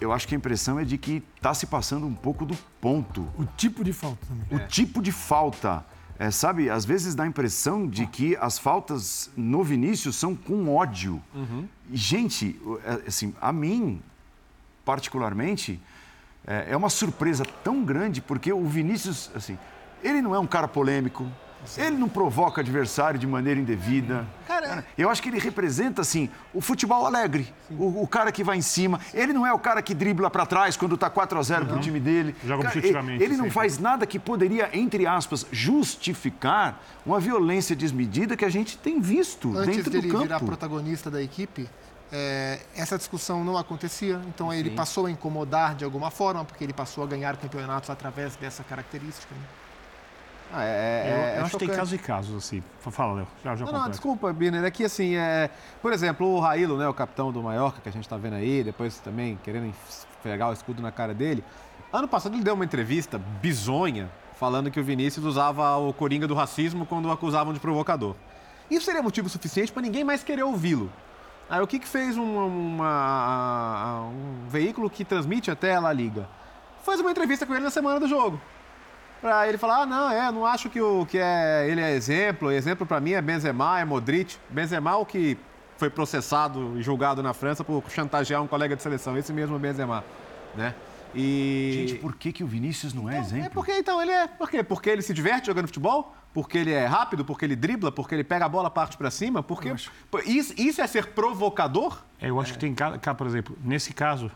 eu acho que a impressão é de que está se passando um pouco do ponto. O tipo de falta também. O é. tipo de falta. É, sabe, às vezes dá a impressão de que as faltas no Vinícius são com ódio. Uhum. Gente, é, assim, a mim, particularmente, é, é uma surpresa tão grande, porque o Vinícius, assim, ele não é um cara polêmico, ele não provoca adversário de maneira indevida. Cara, eu acho que ele representa, assim, o futebol alegre. O, o, cara que vai em cima. Ele não é o cara que dribla para trás quando tá 4 a 0 pro time dele. Joga cara, ele, ele não faz nada que poderia, entre aspas, justificar uma violência desmedida que a gente tem visto Antes dentro do campo. Antes dele virar protagonista da equipe, é, essa discussão não acontecia, então Sim. ele passou a incomodar de alguma forma, porque ele passou a ganhar campeonatos através dessa característica. Né? Ah, é, é, eu, eu acho que tem casos e casos, assim. Fala, Léo. Já, já não, não, desculpa, Biner. É que, assim, é... por exemplo, o Railo, né, o capitão do Mallorca, que a gente está vendo aí, depois também querendo pegar o escudo na cara dele. Ano passado ele deu uma entrevista bizonha, falando que o Vinícius usava o coringa do racismo quando o acusavam de provocador. Isso seria motivo suficiente para ninguém mais querer ouvi-lo. Aí o que, que fez uma, uma, um veículo que transmite até a La Liga? Faz uma entrevista com ele na semana do jogo para ele falar, ah, não, é, não acho que, o, que é, ele é exemplo. Exemplo para mim é Benzema, é Modric. Benzema, o que foi processado e julgado na França por chantagear um colega de seleção, esse mesmo Benzema, né? E... Gente, por que, que o Vinícius não é então, exemplo? É porque, então, ele é... Por quê? Porque ele se diverte jogando futebol? Porque ele é rápido? Porque ele dribla? Porque ele pega a bola, parte para cima? Porque... Acho... Isso, isso é ser provocador? É, eu acho é. que tem cá, por exemplo, nesse caso,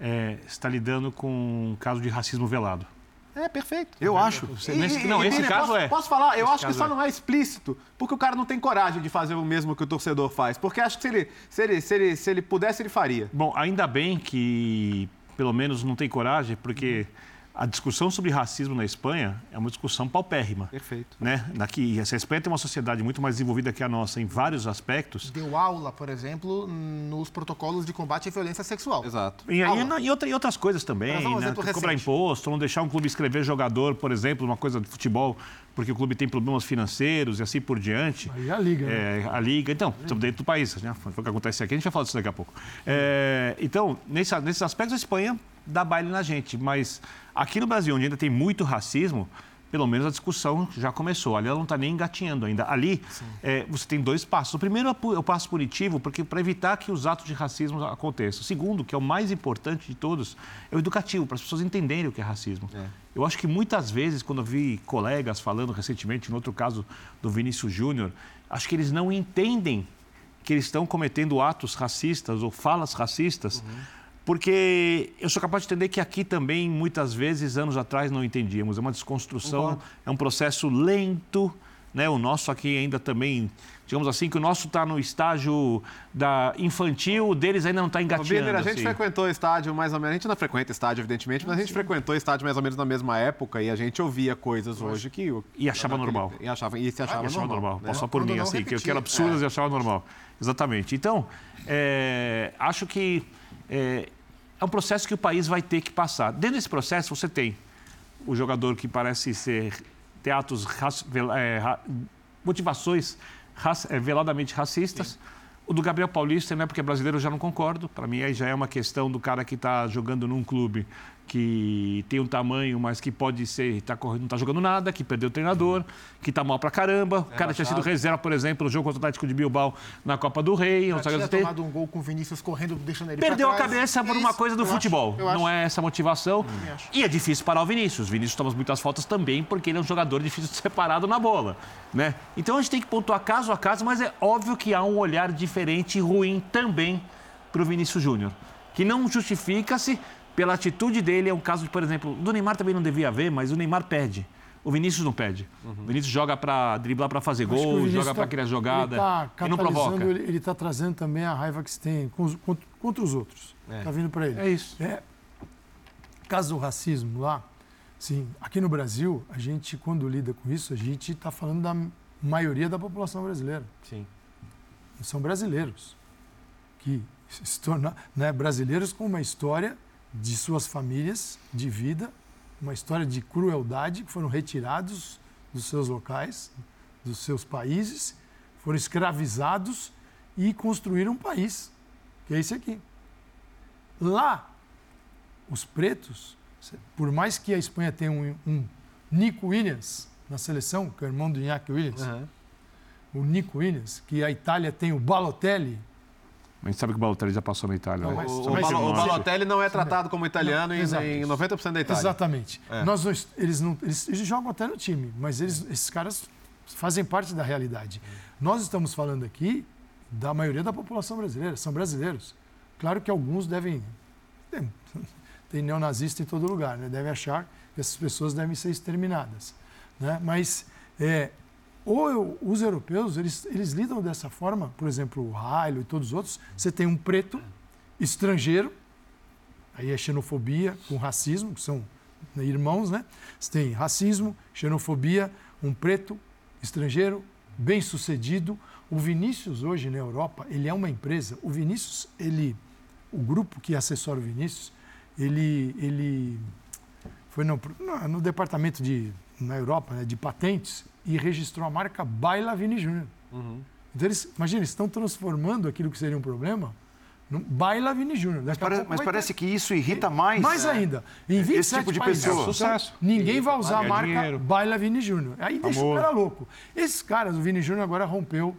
é, está lidando com um caso de racismo velado. É, perfeito. Eu acho. E, nesse, não, esse caso posso, é. Posso falar? Eu acho que só é. não é explícito, porque o cara não tem coragem de fazer o mesmo que o torcedor faz. Porque acho que se ele, se ele, se ele, se ele pudesse, ele faria. Bom, ainda bem que pelo menos não tem coragem, porque. Uhum a discussão sobre racismo na Espanha é uma discussão paupérrima. Perfeito. Né? Daqui, a Espanha tem uma sociedade muito mais desenvolvida que a nossa em vários aspectos. Deu aula, por exemplo, nos protocolos de combate à violência sexual. Exato. E, e, e, outra, e outras coisas também, né? Cobrar imposto, não deixar um clube escrever jogador, por exemplo, uma coisa de futebol, porque o clube tem problemas financeiros e assim por diante. E a Liga. Né? É, a Liga, então, estamos dentro do país, né? Foi o que acontece aqui, a gente vai falar disso daqui a pouco. É, então, nesse, nesses aspectos, a Espanha dá baile na gente, mas Aqui no Brasil, onde ainda tem muito racismo, pelo menos a discussão já começou. Ali ela não está nem engatinhando ainda. Ali, é, você tem dois passos. O primeiro é o passo punitivo, porque para evitar que os atos de racismo aconteçam. O segundo, que é o mais importante de todos, é o educativo, para as pessoas entenderem o que é racismo. É. Eu acho que muitas vezes, quando eu vi colegas falando recentemente, no outro caso do Vinícius Júnior, acho que eles não entendem que eles estão cometendo atos racistas ou falas racistas. Uhum porque eu sou capaz de entender que aqui também, muitas vezes, anos atrás, não entendíamos. É uma desconstrução, é um processo lento. Né? O nosso aqui ainda também, digamos assim, que o nosso está no estágio da infantil, o deles ainda não está engatinhando. Biner, a gente assim. frequentou estádio mais ou menos, a gente não frequenta estádio, evidentemente, mas a gente frequentou estádio mais ou menos na mesma época e a gente ouvia coisas hoje que... E achava normal. E, achava, e se achava, ah, e achava normal. normal. Né? Só por mim, assim, que, que era absurdo é. e achava normal. Exatamente. Então, é, acho que é, é um processo que o país vai ter que passar. Dentro desse processo, você tem o jogador que parece ser teatros, é, motivações é, veladamente racistas. Sim. O do Gabriel Paulista, né, porque é brasileiro, eu já não concordo. Para mim, aí já é uma questão do cara que está jogando num clube que tem um tamanho, mas que pode ser, tá, não está jogando nada, que perdeu o treinador, que está mal pra caramba. O cara tinha sido reserva, por exemplo, no jogo contra o Atlético de Bilbao na Copa do Rei. Já tinha tomado um gol com o Vinícius correndo, deixando ele Perdeu a cabeça por uma coisa do futebol. Acho, não é essa motivação. Hum. E é difícil parar o Vinícius. O Vinícius toma muitas faltas também, porque ele é um jogador difícil de ser parado na bola. Né? Então a gente tem que pontuar caso a caso, mas é óbvio que há um olhar diferente e ruim também para o Vinícius Júnior. Que não justifica-se pela atitude dele, é um caso, de, por exemplo, do Neymar também não devia haver, mas o Neymar pede. O Vinícius não pede. Uhum. O Vinícius joga para driblar para fazer gol, joga tá, para criar jogada tá e não provoca. Ele está trazendo também a raiva que se tem contra, contra os outros. Está é. Tá vindo para ele. É isso. É, caso do racismo lá, sim, aqui no Brasil, a gente, quando lida com isso, a gente está falando da maioria da população brasileira. Sim. São brasileiros que se tornam né, brasileiros com uma história de suas famílias de vida, uma história de crueldade, foram retirados dos seus locais, dos seus países, foram escravizados e construíram um país, que é esse aqui. Lá, os pretos, por mais que a Espanha tenha um, um Nico Williams na seleção, que é o irmão do Iñaki Williams, uhum. o Nico Williams, que a Itália tem o Balotelli, a gente sabe que o Balotelli já passou na Itália. Não, né? o, o, o, Balotelli não é tratado como italiano não, em, em 90% da Itália. Exatamente. É. Nós não, eles, não, eles, eles, jogam até no time, mas eles, esses caras fazem parte da realidade. Nós estamos falando aqui da maioria da população brasileira, são brasileiros. Claro que alguns devem. Tem, tem neonazista em todo lugar, né? devem achar que essas pessoas devem ser exterminadas. Né? Mas é, ou os europeus, eles, eles lidam dessa forma, por exemplo, o Railo e todos os outros, você tem um preto estrangeiro, aí é xenofobia com racismo, que são irmãos, né? Você tem racismo, xenofobia, um preto estrangeiro, bem-sucedido. O Vinícius hoje na Europa, ele é uma empresa. O Vinícius, ele, o grupo que assessora o Vinícius, ele, ele foi no, no departamento de na Europa né, de patentes e registrou a marca Baila Vini Júnior. Uhum. Então, eles, imagina, eles estão transformando aquilo que seria um problema num Baila Vini Júnior. Mas, pare, mas parece ter... que isso irrita mais. Mais é, ainda. Em 27 esse tipo de países, pessoa. Sucesso. Ninguém vai usar a marca dinheiro. Baila Vini Júnior. Aí Amor. deixa o cara louco. Esses caras, o Vini Júnior agora rompeu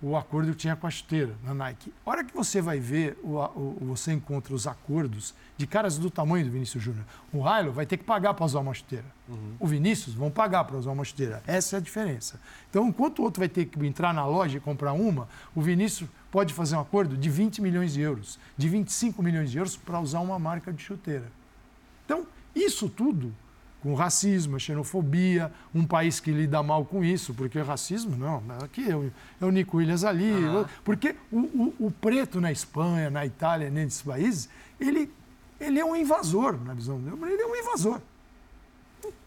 o acordo que tinha com a chuteira na Nike. A hora que você vai ver, o, o, você encontra os acordos de caras do tamanho do Vinícius Júnior. O Railo vai ter que pagar para usar uma chuteira. Uhum. O Vinícius vão pagar para usar uma chuteira. Essa é a diferença. Então, enquanto o outro vai ter que entrar na loja e comprar uma, o Vinícius pode fazer um acordo de 20 milhões de euros, de 25 milhões de euros para usar uma marca de chuteira. Então, isso tudo com racismo, a xenofobia, um país que lida mal com isso, porque racismo, não, aqui é o, é o Nico Williams ali, uhum. porque o, o, o, preto na Espanha, na Itália, nesses países, ele, ele é um invasor, na visão dele, ele é um invasor.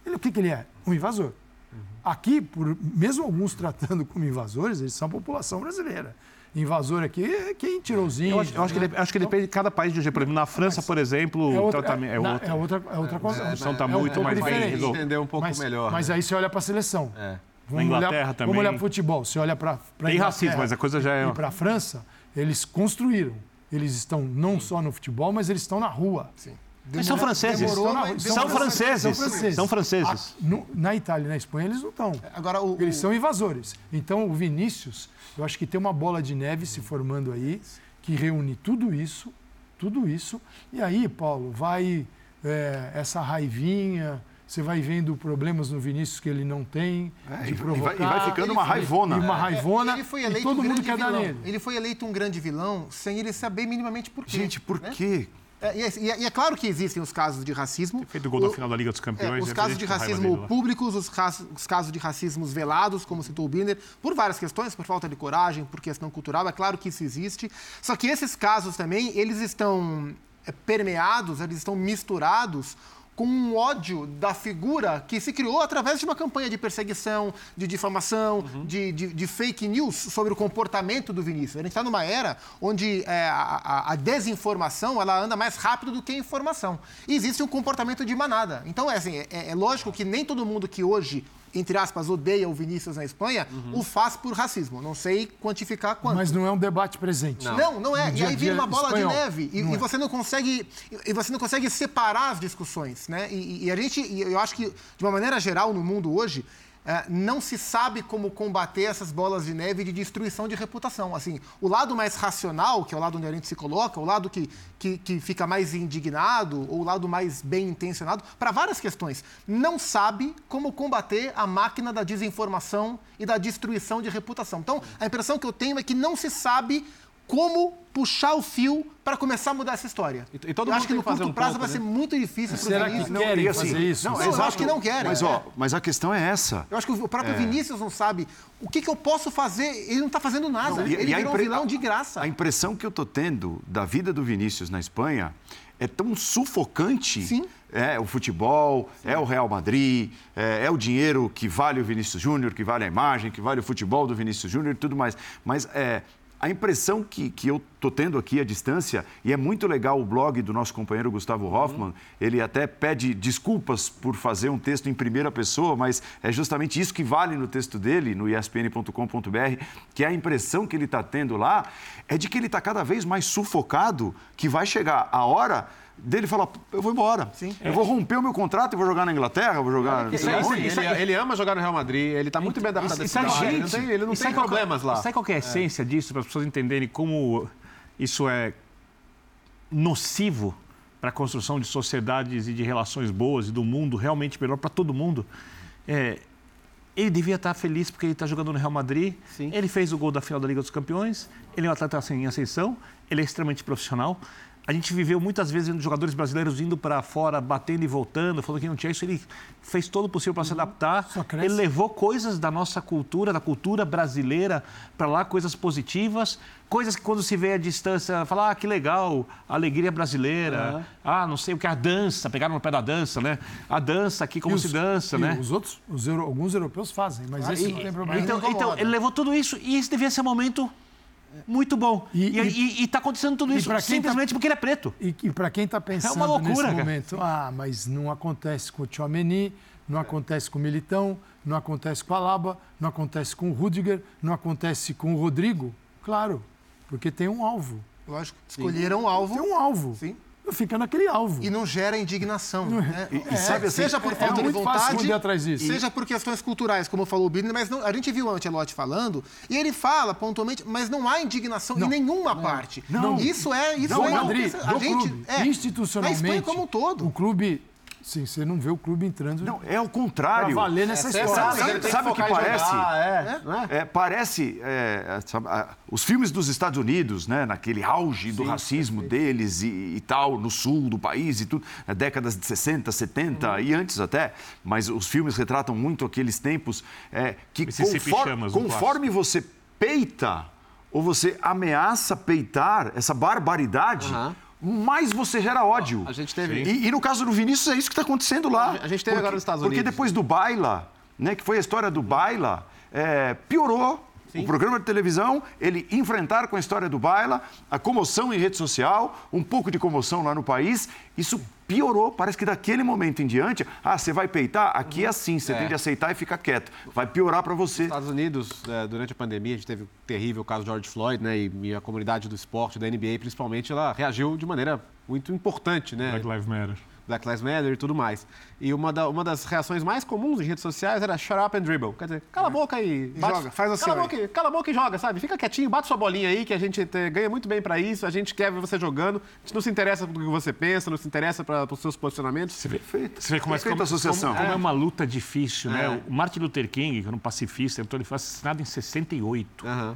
Ele, o que, que ele é? Um invasor. Uhum. Aqui, por, mesmo alguns tratando como invasores, eles são a população brasileira invasor aqui, quem tirou os índios. Eu acho, eu acho, que, ele, acho que depende de cada país de um jeito. Por exemplo, na França, mas, por exemplo, é outra, o tratamento é, outro. É outra, é outra coisa. A discussão está muito um mais bem resolvida. entender um pouco mas, melhor. Mas né? aí você olha para a seleção. É. Vamos na Inglaterra olhar, também. Vamos olhar para o futebol. Você olha para a Tem racismo, mas a coisa já é... E para a França, eles construíram. Eles estão não só no futebol, mas eles estão na rua. Sim. Demorou, são franceses. Demorou, mas... são, franceses. são franceses. São franceses. Ah, no, na Itália e na Espanha eles não estão. Agora, o, eles são invasores. Então, o Vinícius, eu acho que tem uma bola de neve se formando aí, que reúne tudo isso, tudo isso. E aí, Paulo, vai é, essa raivinha, você vai vendo problemas no Vinícius que ele não tem, é, de provocar. E vai, e vai ficando uma raivona. E uma raivona. É, ele foi eleito todo um mundo quer vilão. dar nele. Ele foi eleito um grande vilão sem ele saber minimamente por quê. Gente, por né? quê? É, e, é, e, é, claro que existem os casos de racismo. Feito o gol da final da Liga dos Campeões. É, os casos de racismo públicos, os casos, os casos de racismos velados, como citou o Binder, por várias questões, por falta de coragem, por questão cultural. É claro que isso existe. Só que esses casos também, eles estão é, permeados, eles estão misturados com um ódio da figura que se criou através de uma campanha de perseguição, de difamação, uhum. de, de, de, fake news sobre o comportamento do Vinícius. A gente está numa era onde é, a, a, desinformação ela anda mais rápido do que a informação. E existe um comportamento de manada. Então, é, assim, é, é lógico que nem todo mundo que hoje entre aspas, odeia o Vinícius na Espanha, uhum. o faz por racismo. Não sei quantificar quanto. Mas não é um debate presente. Não, não, não é. e aí vira uma bola espanhol. de neve. E, e, você não consegue. E você não consegue separar as discussões. Né? E, e a gente, eu acho que, de uma maneira geral, no mundo hoje, é, não se sabe como combater essas bolas de neve de destruição de reputação. Assim, o lado mais racional, que é o lado onde a gente se coloca, o lado que, que, que fica mais indignado, ou o lado mais bem intencionado, para várias questões, não sabe como combater a máquina da desinformação e da destruição de reputação. Então, a impressão que eu tenho é que não se sabe como puxar o fio para começar a mudar essa história. E, e todo eu mundo acho que no curto um prazo pouco, vai né? ser muito difícil para o Vinícius. Que querem assim, fazer isso? Não, eu acho que não querem. Mas, ó, mas a questão é essa. Eu acho que o próprio é. Vinícius não sabe o que, que eu posso fazer. Ele não está fazendo nada. Não, e, ele e virou impre... um vilão de graça. A impressão que eu estou tendo da vida do Vinícius na Espanha é tão sufocante. Sim. É o futebol, Sim. é o Real Madrid, é, é, o dinheiro que vale o Vinícius Júnior, que vale a imagem, que vale o futebol do Vinícius Júnior e tudo mais. Mas é, a impressão que, que eu estou tendo aqui à distância, e é muito legal o blog do nosso companheiro Gustavo Hoffman, uhum. ele até pede desculpas por fazer um texto em primeira pessoa, mas é justamente isso que vale no texto dele, no espn.com.br, que a impressão que ele está tendo lá é de que ele está cada vez mais sufocado, que vai chegar a hora dele falar, eu vou embora. Sim. Eu vou romper o meu contrato e vou jogar na Inglaterra, vou jogar... Isso, isso, isso, ele, ele, ama jogar no Real Madrid, ele está muito bem adaptado. Isso, isso, ele não tem, ele não tem problemas lá. Sabe qual é a essência é. disso, para as pessoas entenderem como isso é nocivo para a construção de sociedades e de relações boas e do mundo realmente melhor para todo mundo? É, ele devia estar feliz porque ele está jogando no Real Madrid. Sim. Ele fez o gol da final da Liga dos Campeões. Ele é um atleta em ascensão. Ele é extremamente profissional a gente viveu muitas vezes vendo jogadores brasileiros indo para fora, batendo e voltando, falando que não tinha isso. Ele fez todo o possível para se adaptar. Ele levou coisas da nossa cultura, da cultura brasileira para lá, coisas positivas, coisas que quando se vê à distância, fala, ah, que legal, a alegria brasileira, uhum. ah, não sei o que, a dança, pegaram no pé da dança, né? A dança aqui, como os, se dança, né? Os outros, os euro, alguns europeus fazem, mas ah, esse não tem problema. Então, então, ele levou tudo isso e esse devia ser o momento muito bom. E está acontecendo tudo isso tá simplesmente tá, porque ele é preto. E, e para quem está pensando é uma loucura, nesse cara. momento, ah, mas não acontece com o Tchouameni, não acontece com o Militão, não acontece com a Alaba, não acontece com o Rudiger, não acontece com o Rodrigo. Claro, porque tem um alvo. Lógico, escolheram um alvo. Tem um alvo. Sim fica naquele alvo. E não gera indignação. Né? E, é, sabe assim, seja por é falta é de vontade, atrás disso. seja por questões culturais, como falou o Bini, mas não, a gente viu o Antelote falando, e ele fala pontualmente, mas não há indignação não, em nenhuma não, parte. Não, isso é isso não, é Madrid, a gente clube, é, institucionalmente, como um todo. O clube Sim, você não vê o clube entrando. Não, é o contrário. Pra valer nessa é, história. Sabe, sabe o que parece? Jogar, é. É, parece. É, sabe, os filmes dos Estados Unidos, né, naquele auge do Sim, racismo deles e, e, tal, no sul do país e tudo, né, décadas de 60, 70 uhum. e antes até, mas os filmes retratam muito aqueles tempos é, que conforme, conforme você peita ou você ameaça peitar essa barbaridade. Uhum mais você gera ódio. A gente teve. E, e, no caso do Vinícius, é isso que está acontecendo lá. A gente teve porque, agora nos Estados Unidos. Porque depois do Baila, né, que foi a história do Baila, é, piorou Sim. O programa de televisão, ele enfrentar com a história do Baila, a comoção em rede social, um pouco de comoção lá no país, isso piorou. Parece que daquele momento em diante, ah, você vai peitar? Aqui é assim, você é. tem de aceitar e ficar quieto. Vai piorar para você. Nos Estados Unidos, é, durante a pandemia, a gente teve o terrível caso de George Floyd, né? E a comunidade do esporte, da NBA, principalmente, ela reagiu de maneira muito importante, né? Black Lives Matter. Black Lives Matter e tudo mais. E uma, da, uma das reações mais comuns em redes sociais era shut up and dribble. Quer dizer, cala a boca aí. Bate, joga, faz assim. Cala a, boca, cala a boca e joga, sabe? Fica quietinho, bate sua bolinha aí, que a gente te, ganha muito bem para isso, a gente quer ver você jogando, a gente não se interessa pelo que você pensa, não se interessa para os seus posicionamentos. Você vê feito. Você vê como, é, como, associação. Como, como é. uma luta difícil, né? é. né? O Martin Luther King, que era um pacifista, então ele foi assassinado em 68. Uhum.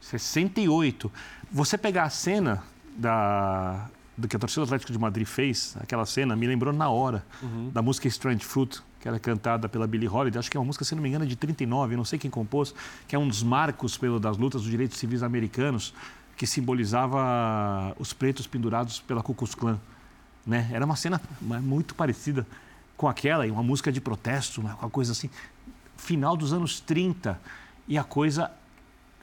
68. Você pegar a cena da, do que a torcida do Atlético de Madrid fez, aquela cena, me lembrou na hora uhum. da música Strange Fruit, que era cantada pela Billie Holiday. Acho que é uma música, se não me engano, de 39, não sei quem compôs, que é um dos marcos pelo, das lutas dos direitos civis americanos, que simbolizava os pretos pendurados pela Ku Klux Klan. Né? Era uma cena muito parecida com aquela, e uma música de protesto, uma coisa assim. Final dos anos 30. E a coisa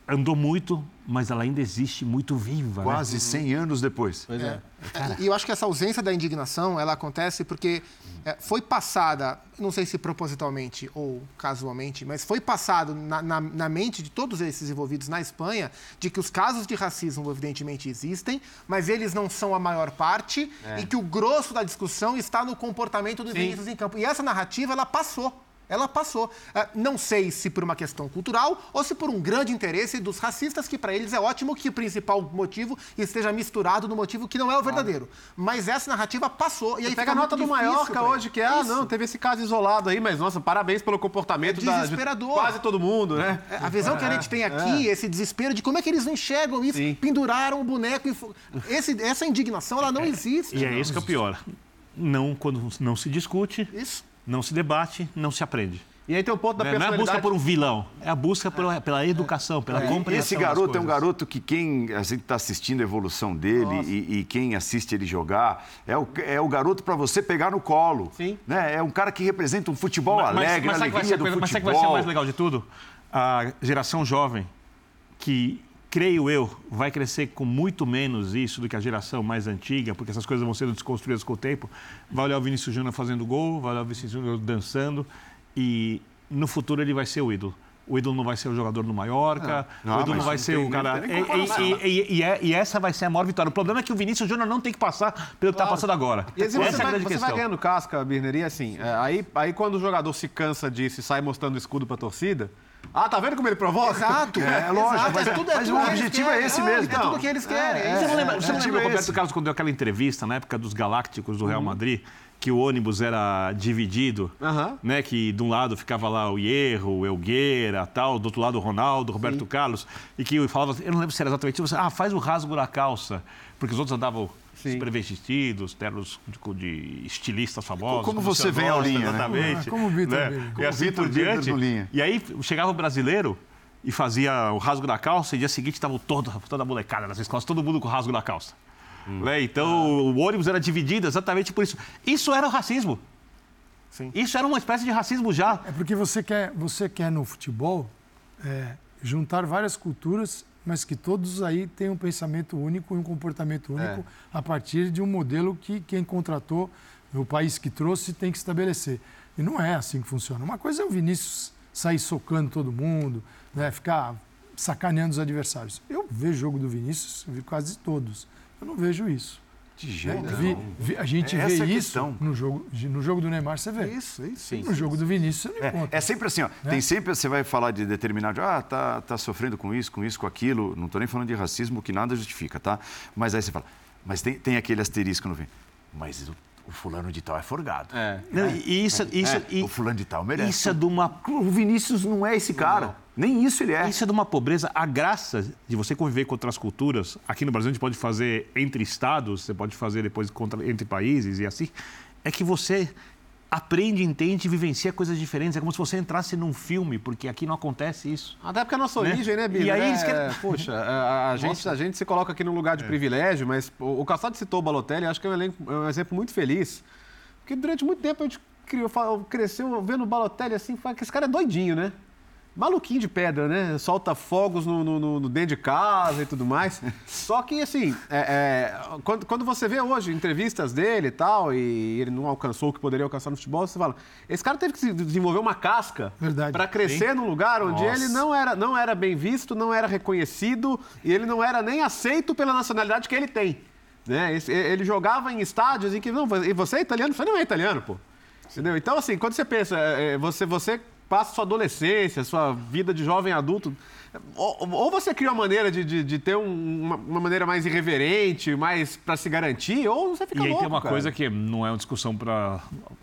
andou muito, mas ela ainda existe muito viva. Né? Quase né? 100 anos depois. Pois é. é. E eu acho que essa ausência da indignação, ela acontece porque é, foi passada, não sei se propositalmente ou casualmente, mas foi passado na, na, na, mente de todos esses envolvidos na Espanha de que os casos de racismo evidentemente existem, mas eles não são a maior parte é. e que o grosso da discussão está no comportamento do Vinícius em campo. E essa narrativa, ela passou. Ela passou. Ah, não sei se por uma questão cultural ou se por um grande interesse dos racistas, que para eles é ótimo que o principal motivo esteja misturado no motivo que não é o verdadeiro. Mas essa narrativa passou. E aí pega a nota do Maiorca hoje, que é, ah, não, teve esse caso isolado aí, mas nossa, parabéns pelo comportamento é desesperador. da, de quase todo mundo, né? É, a visão que a gente tem aqui, é. esse desespero de como é que eles não enxergam isso, Sim. penduraram o boneco. Esse, essa indignação, ela não é, existe. E é isso que é o pior. Não, quando não se discute. Isso não se debate, não se aprende. E aí tem o ponto da personalidade. Não é a busca por um vilão, é a busca por, pela educação, pela é. compreensão. Esse garoto é um garoto que quem a gente está assistindo a evolução dele e, e, quem assiste ele jogar é o, é o garoto para você pegar no colo. Sim. Né? É um cara que representa um futebol mas, alegre, mas, mas alegria do futebol. Mas sabe que vai ser mais legal de tudo? A geração jovem que creio eu, vai crescer com muito menos isso do que a geração mais antiga, porque essas coisas vão sendo desconstruídas com o tempo. Vai olhar o Vinícius Júnior fazendo gol, vai olhar o Vinícius Júnior dançando e no futuro ele vai ser o ídolo. O ídolo não vai ser o jogador do Mallorca, não, não, o ídolo não vai ser o cara. E, e, e, é, e, essa vai ser a maior vitória. O problema é que o Vinícius Júnior não tem que passar pelo que está passando agora. E essa é a grande você vai ganhando casca, Birner, e assim, é, aí, aí quando o jogador se cansa disso e sai mostrando o escudo para a torcida, ah, tá vendo como ele provoca? Exato. É, é lógico. Mas, é tudo, é mas o objetivo é esse mesmo. É tudo que eles querem. É, você não lembra, você não lembra Roberto Carlos, quando deu aquela entrevista na época dos Galácticos do Real uhum. Madrid? que o ônibus era dividido, uhum. né? Que de um lado ficava lá o Hierro, o Elgueira, tal, do outro lado o Ronaldo, o Roberto Sim. Carlos, e que falava, eu não lembro se era exatamente isso, ah, faz o rasgo da calça, porque os outros andavam pré-vestidos, ternos de, de, estilistas famosos. Como, como você vem, Aulinha, né? Exatamente. Ah, como o Vitor né? E assim por diante. E aí chegava o brasileiro e fazia o rasgo da calça e dia seguinte estava toda, toda a molecada nas escolas, todo mundo com o rasgo da calça. Hum. Né? Então ah. o ônibus era dividido exatamente por isso. Isso era o racismo. Sim. Isso era uma espécie de racismo já. É porque você quer, você quer no futebol é, juntar várias culturas mas que todos aí têm um pensamento único e um comportamento único é. a partir de um modelo que quem contratou, o país que trouxe, tem que estabelecer. E não é assim que funciona. Uma coisa é o Vinícius sair socando todo mundo, né, ficar sacaneando os adversários. Eu vejo jogo do Vinícius, vi quase todos. Eu não vejo isso. De jeito né? vi, vi, A gente é vê isso no jogo, no jogo do Neymar, você vê. Isso, isso. Sim, no jogo do Vinícius, você não é, encontra. É sempre assim, ó. Né? Tem sempre, você vai falar de determinado, ah, tá, tá sofrendo com isso, com isso, com aquilo. Não estou nem falando de racismo, que nada justifica, tá? Mas aí você fala, mas tem, tem aquele asterisco no fim. Mas o o fulano de tal é forgado. É. Não, e isso, é. isso, é. o fulano de tal merece. Isso é de uma. O Vinícius não é esse cara. Não. Nem isso ele é. Isso é de uma pobreza. A graça de você conviver com outras culturas. Aqui no Brasil a gente pode fazer entre estados, você pode fazer depois contra, entre países e assim. É que você aprende, entende e vivencia coisas diferentes. É como se você entrasse num filme, porque aqui não acontece isso. Até porque é a nossa né? origem, né, Bíblia? E aí, é, poxa, a, a gente, a gente se coloca aqui num lugar de é. privilégio, mas o, o Calçado citou o Balotelli, acho que é um, elenco, é um, exemplo muito feliz, porque durante muito tempo a gente criou, cresceu vendo o Balotelli assim, que esse cara é doidinho, né? Maluquinho de pedra, né? Solta fogos no, no, no dentro de casa e tudo mais. Só que, assim, é, é, quando, quando você vê hoje entrevistas dele e tal, e ele não alcançou o que poderia alcançar no futebol, você fala, esse cara teve que desenvolver uma casca para crescer Sim. num lugar onde Nossa. ele não era, não era bem visto, não era reconhecido e ele não era nem aceito pela nacionalidade que ele tem. Né? Ele jogava em estádios em que, não, e você é italiano? Você não é italiano, pô. Entendeu? Então, assim, quando você pensa, é, é, você, você passa sua adolescência, sua vida de jovem adulto. Ou, ou você cria uma maneira de, de, de ter um, uma, uma, maneira mais irreverente, mais para se garantir, ou você fica E aí louco, tem uma cara. coisa que não é uma discussão para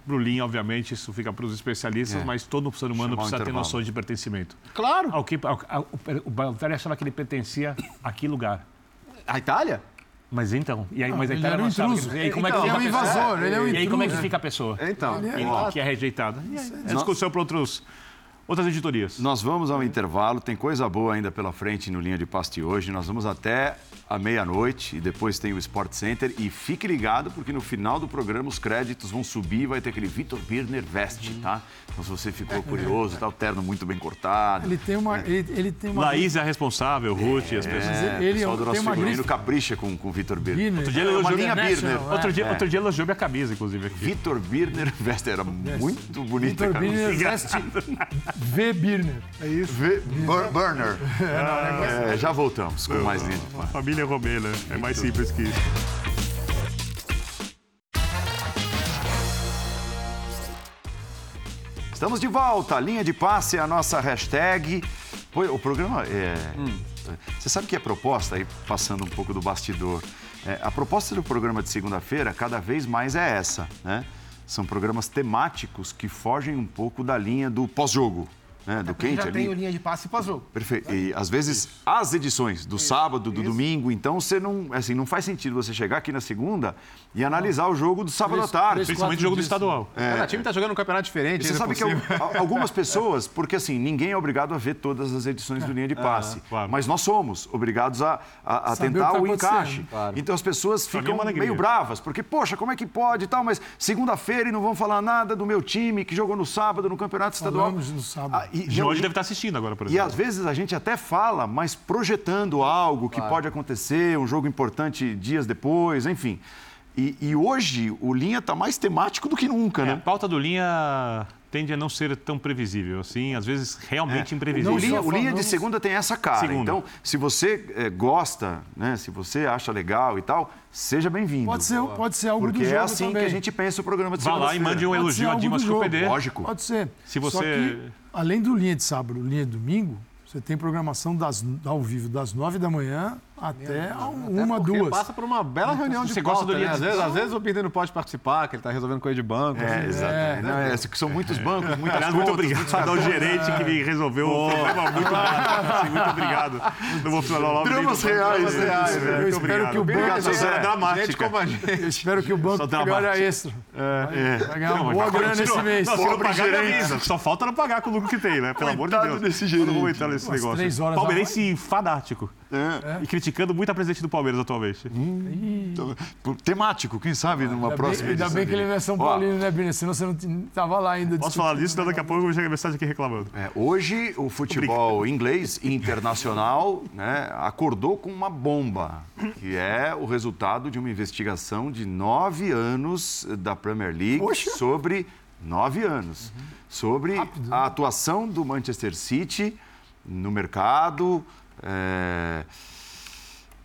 o Lean, obviamente, isso fica para os especialistas, é. mas todo ser humano Chamar precisa ter noção de pertencimento. Claro. Ao que, ao, ao, o Baltari achava que ele pertencia a que lugar? A Itália? Mas então, e aí, não, mas ele era um intruso. Que, e aí, como então, é que ele é um invasor, ele é um intruso. E aí como é que fica a pessoa? Então, ele é... que é rejeitada. É discussão para outros outras editorias. Nós vamos ao intervalo, tem coisa boa ainda pela frente no Linha de Paste hoje. Nós vamos até à meia-noite e depois tem o Sport Center. E fique ligado, porque no final do programa os créditos vão subir e vai ter aquele Vitor Birner veste, tá? Então, se você ficou curioso, tá o terno muito bem cortado. Ele tem uma. Ele, ele tem uma... Laís é a responsável, Ruth e as pessoas. É, ele pessoal do nosso tem figurino grife... capricha com o Vitor Birner. Birner. Outro dia ele elogiou é minha Birner. É. Outro, dia, é. outro dia elogiou minha camisa, inclusive. Vitor Birner veste, era muito bonita Vitor Birner veste V. Birner. É isso. V. Burner. É, já voltamos com mais linha de Família Romena. É mais simples que isso. Estamos de volta. Linha de passe é a nossa hashtag. O programa é. Hum. Você sabe que a proposta, aí passando um pouco do bastidor, é, a proposta do programa de segunda-feira cada vez mais é essa, né? São programas temáticos que fogem um pouco da linha do pós-jogo né, do quente já ali. tem linha de passe pós-jogo. Perfeito. E às vezes as edições do Isso. sábado, do Isso. domingo, então você não, assim, não faz sentido você chegar aqui na segunda e analisar o jogo do sábado à tarde. Principalmente o jogo do estadual. É, Cada time está jogando um campeonato diferente. Você sabe possível. que algumas pessoas, porque assim, ninguém é obrigado a ver todas as edições do linha de passe. claro. Mas nós somos obrigados a, a, a tentar o, tá o encaixe. Claro. Então as pessoas é ficam meio bravas, porque, poxa, como é que pode e tal, mas segunda-feira e não vão falar nada do meu time que jogou no sábado no campeonato estadual. Falamos no sábado. Ah, e, hoje deve estar assistindo agora, por exemplo. E às vezes a gente até fala, mas projetando algo que claro. pode acontecer, um jogo importante dias depois, enfim. E, e hoje o Linha está mais temático do que nunca, é, né? A pauta do Linha tende a não ser tão previsível assim, às vezes realmente é. imprevisível. O linha, o linha, de segunda tem essa cara. Segunda. Então, se você é, gosta, né, se você acha legal e tal, seja bem-vindo. Pode ser, pode ser algo Porque do jogo é assim também. que a gente pensa o programa de Vá lá e mande um elogio a Dimas Copedê. Lógico. Pode ser. Se você... Só que, além do linha de sábado, linha de domingo, você tem programação das, ao vivo das nove da manhã até uma, até duas. passa por uma bela reunião de Você gosta do né? às, vezes, às vezes o Birner não pode participar, que ele está resolvendo coisa de banco. É, assim. exatamente. É, não, é, são muitos bancos, muitas Aliás, muito obrigado ao gerente que me resolveu o problema muito bom. Muito obrigado. Não vou falar o nome Dramas reais. reais né? Eu espero que o banco... É dramática. Eu espero que o banco hora extra. É, Vai ganhar uma boa grana esse mês. Não, se não pagar, avisa. Só falta não pagar com o lucro que tem, né? Pelo amor de Deus. desse gerente. Não vou entrar nesse negócio. Palmeirense fanático. É. E criticando muito a presidente do Palmeiras atualmente. Hum. Temático, quem sabe numa ainda próxima bem, Ainda bem que ele não é São Paulino, né, Bina? Senão você não estava lá ainda. Posso falar disso? Daqui a pouco chega a mensagem aqui reclamando. É, hoje, o futebol inglês internacional né, acordou com uma bomba, que é o resultado de uma investigação de nove anos da Premier League Poxa. sobre nove anos uhum. sobre Rápido, a atuação do Manchester City no mercado, é,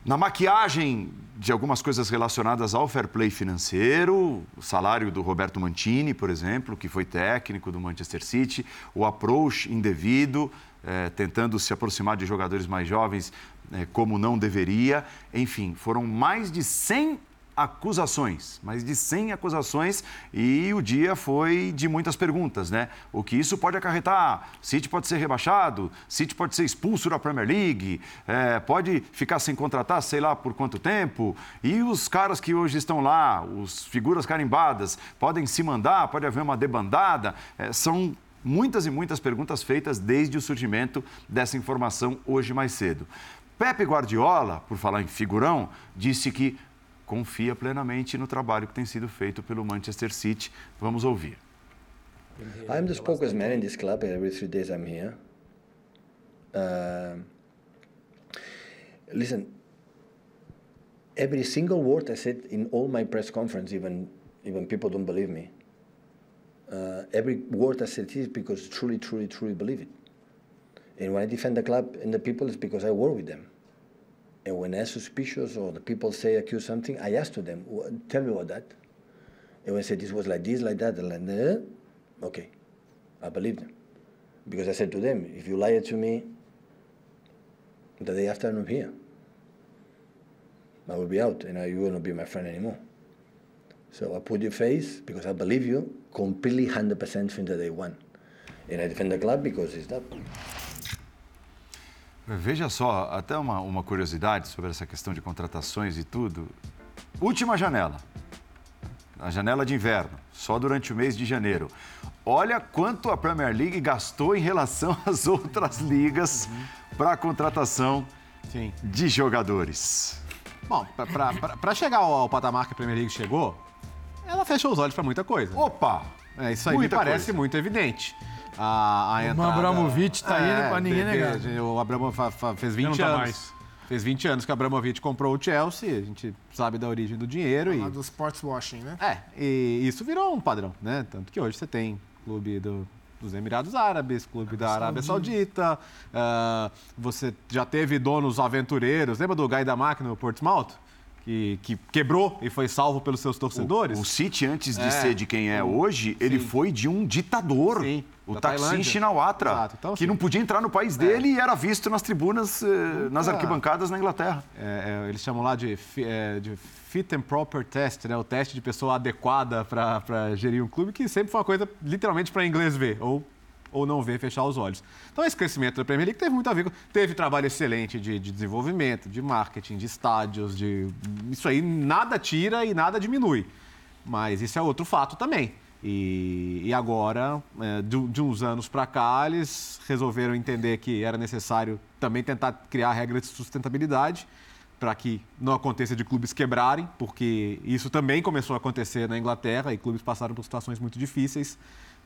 na maquiagem de algumas coisas relacionadas ao fair play financeiro, o salário do Roberto Mantini, por exemplo, que foi técnico do Manchester City, o approach indevido, é, tentando se aproximar de jogadores mais jovens é, como não deveria. Enfim, foram mais de 100 acusações, mais de 100 acusações e o dia foi de muitas perguntas, né? O que isso pode acarretar? City pode ser rebaixado, City pode ser expulso da Premier League, é, pode ficar sem contratar, sei lá por quanto tempo. E os caras que hoje estão lá, os figuras carimbadas, podem se mandar, pode haver uma debandada. É, são muitas e muitas perguntas feitas desde o surgimento dessa informação hoje mais cedo. Pepe Guardiola, por falar em figurão, disse que confia plenamente no trabalho que tem sido feito pelo Manchester City. Vamos ouvir. I'm the spokesman in this club every three days I'm here. Uh, listen, every single word I said in all my press conference, even even people don't believe me. Uh, every word I said is because truly, truly, truly believe it. And when I defend the club and the people, it's because I work with them. And when they're suspicious or the people say accuse something, I ask to them, tell me what that. And when I said this was like this, like that, and like that, okay, I believe them. Because I said to them, if you lie to me, the day after I'm here, I will be out and you will not be my friend anymore. So I put your face because I believe you completely 100% from the day one. And I defend the club because it's that. Veja só, até uma, uma curiosidade sobre essa questão de contratações e tudo. Última janela, a janela de inverno, só durante o mês de janeiro. Olha quanto a Premier League gastou em relação às outras ligas uhum. para a contratação Sim. de jogadores. Bom, para chegar ao, ao patamar que a Premier League chegou, ela fechou os olhos para muita coisa. Opa! É, isso aí muita me parece coisa. muito evidente. A, a entrada... O Abramovich está é, indo para ninguém negar. O Abramovich fez 20 tá anos. Mais. Fez 20 anos que o Abramovich comprou o Chelsea, a gente sabe da origem do dinheiro. e... do sports washing, né? É, e isso virou um padrão, né? Tanto que hoje você tem clube do, dos Emirados Árabes, clube da Arábia Saudita. Uh, você já teve donos aventureiros. Lembra do Gaidamac no Portsmouth? Que, que, quebrou e foi salvo pelos seus torcedores. O, o City, antes de é, ser de quem é hoje, ele foi de um ditador. Sim, o Taksin Shinawatra, então, que sim. não podia entrar no país dele é. e era visto nas tribunas, eh, nas arquibancadas na Inglaterra. É, é, eles chamam lá de, é, de fit and proper test, né? o teste de pessoa adequada para gerir um clube, que sempre foi uma coisa literalmente para inglês ver, ou ou não ver fechar os olhos. Então, esse crescimento da Premier League teve muito a ver com. Teve trabalho excelente de, de, desenvolvimento, de marketing, de estádios, de. Isso aí nada tira e nada diminui. Mas isso é outro fato também. E, e agora, é, de, de, uns anos para cá, eles resolveram entender que era necessário também tentar criar regras de sustentabilidade para que não aconteça de clubes quebrarem, porque isso também começou a acontecer na Inglaterra e clubes passaram por situações muito difíceis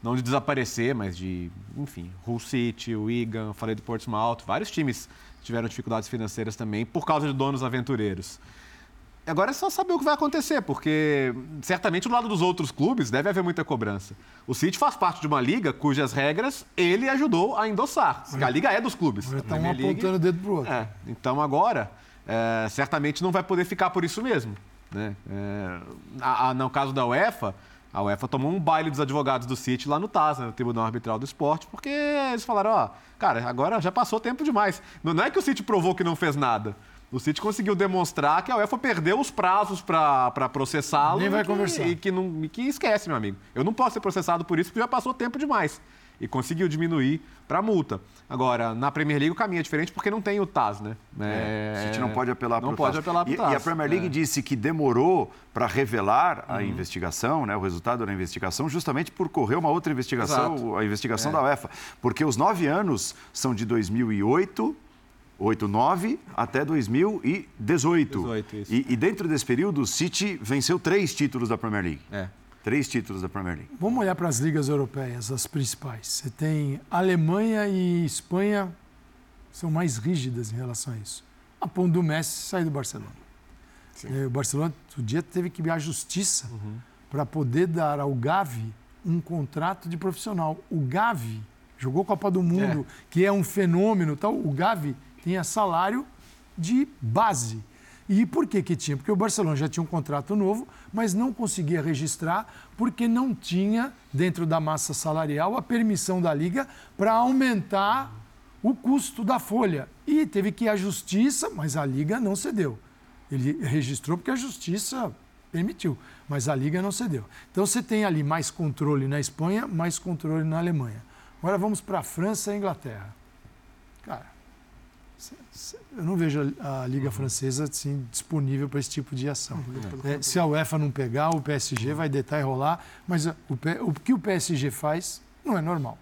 não de desaparecer, mas de, enfim, Hull City, Wigan, falei do Portsmouth, vários times tiveram dificuldades financeiras também por causa de donos aventureiros. Agora é só saber o que vai acontecer, porque certamente do lado dos outros clubes deve haver muita cobrança. O City faz parte de uma liga cujas regras ele ajudou a endossar. A liga é dos clubes. Está um apontando o dedo para o outro. É, então agora, é, certamente não vai poder ficar por isso mesmo. Né? É, a, a, no caso da UEFA, a UEFA tomou um baile dos advogados do City lá no TAS, né, no Tribunal Arbitral do Esporte, porque eles falaram, ó, cara, agora já passou tempo demais. Não é que o City provou que não fez nada. O City conseguiu demonstrar que a UEFA perdeu os prazos para processá-lo. Nem vai e que, conversar. E que, não, e que esquece, meu amigo. Eu não posso ser processado por isso porque já passou tempo demais e conseguiu diminuir para a multa. Agora, na Premier League o caminho é diferente porque não tem o TAS, né? É, a gente não pode apelar para o pode TAS. apelar para o TAS. E, a Premier League é. disse que demorou para revelar a uhum. investigação, né, o resultado da investigação, justamente por correr uma outra investigação, Exato. a investigação é. da UEFA. Porque os nove anos são de 2008... 8, 9 até 2018. 18, e, e dentro desse período, o City venceu três títulos da Premier League. É. Três títulos da Premier League. Vamos olhar para as ligas europeias, as principais. Você tem Alemanha e Espanha são mais rígidas em relação a isso. A ponto do Messi sair do Barcelona. Sim. O Barcelona, outro dia, teve que ir à justiça uhum. para poder dar ao Gavi um contrato de profissional. O Gavi jogou Copa do Mundo, é. que é um fenômeno. Tal. O Gavi tinha salário de base. E por que que tinha? Porque o Barcelona já tinha um contrato novo, mas não conseguia registrar porque não tinha, dentro da massa salarial, a permissão da Liga para aumentar o custo da folha. E teve que ir à Justiça, mas a Liga não cedeu. Ele registrou porque a Justiça permitiu, mas a Liga não cedeu. Então você tem ali mais controle na Espanha, mais controle na Alemanha. Agora vamos para a França e a Inglaterra. Cara, eu não vejo a, Liga Francesa assim, disponível para esse tipo de ação. É, se a UEFA não pegar, o PSG vai deitar e rolar, mas o, o que o PSG faz não é normal.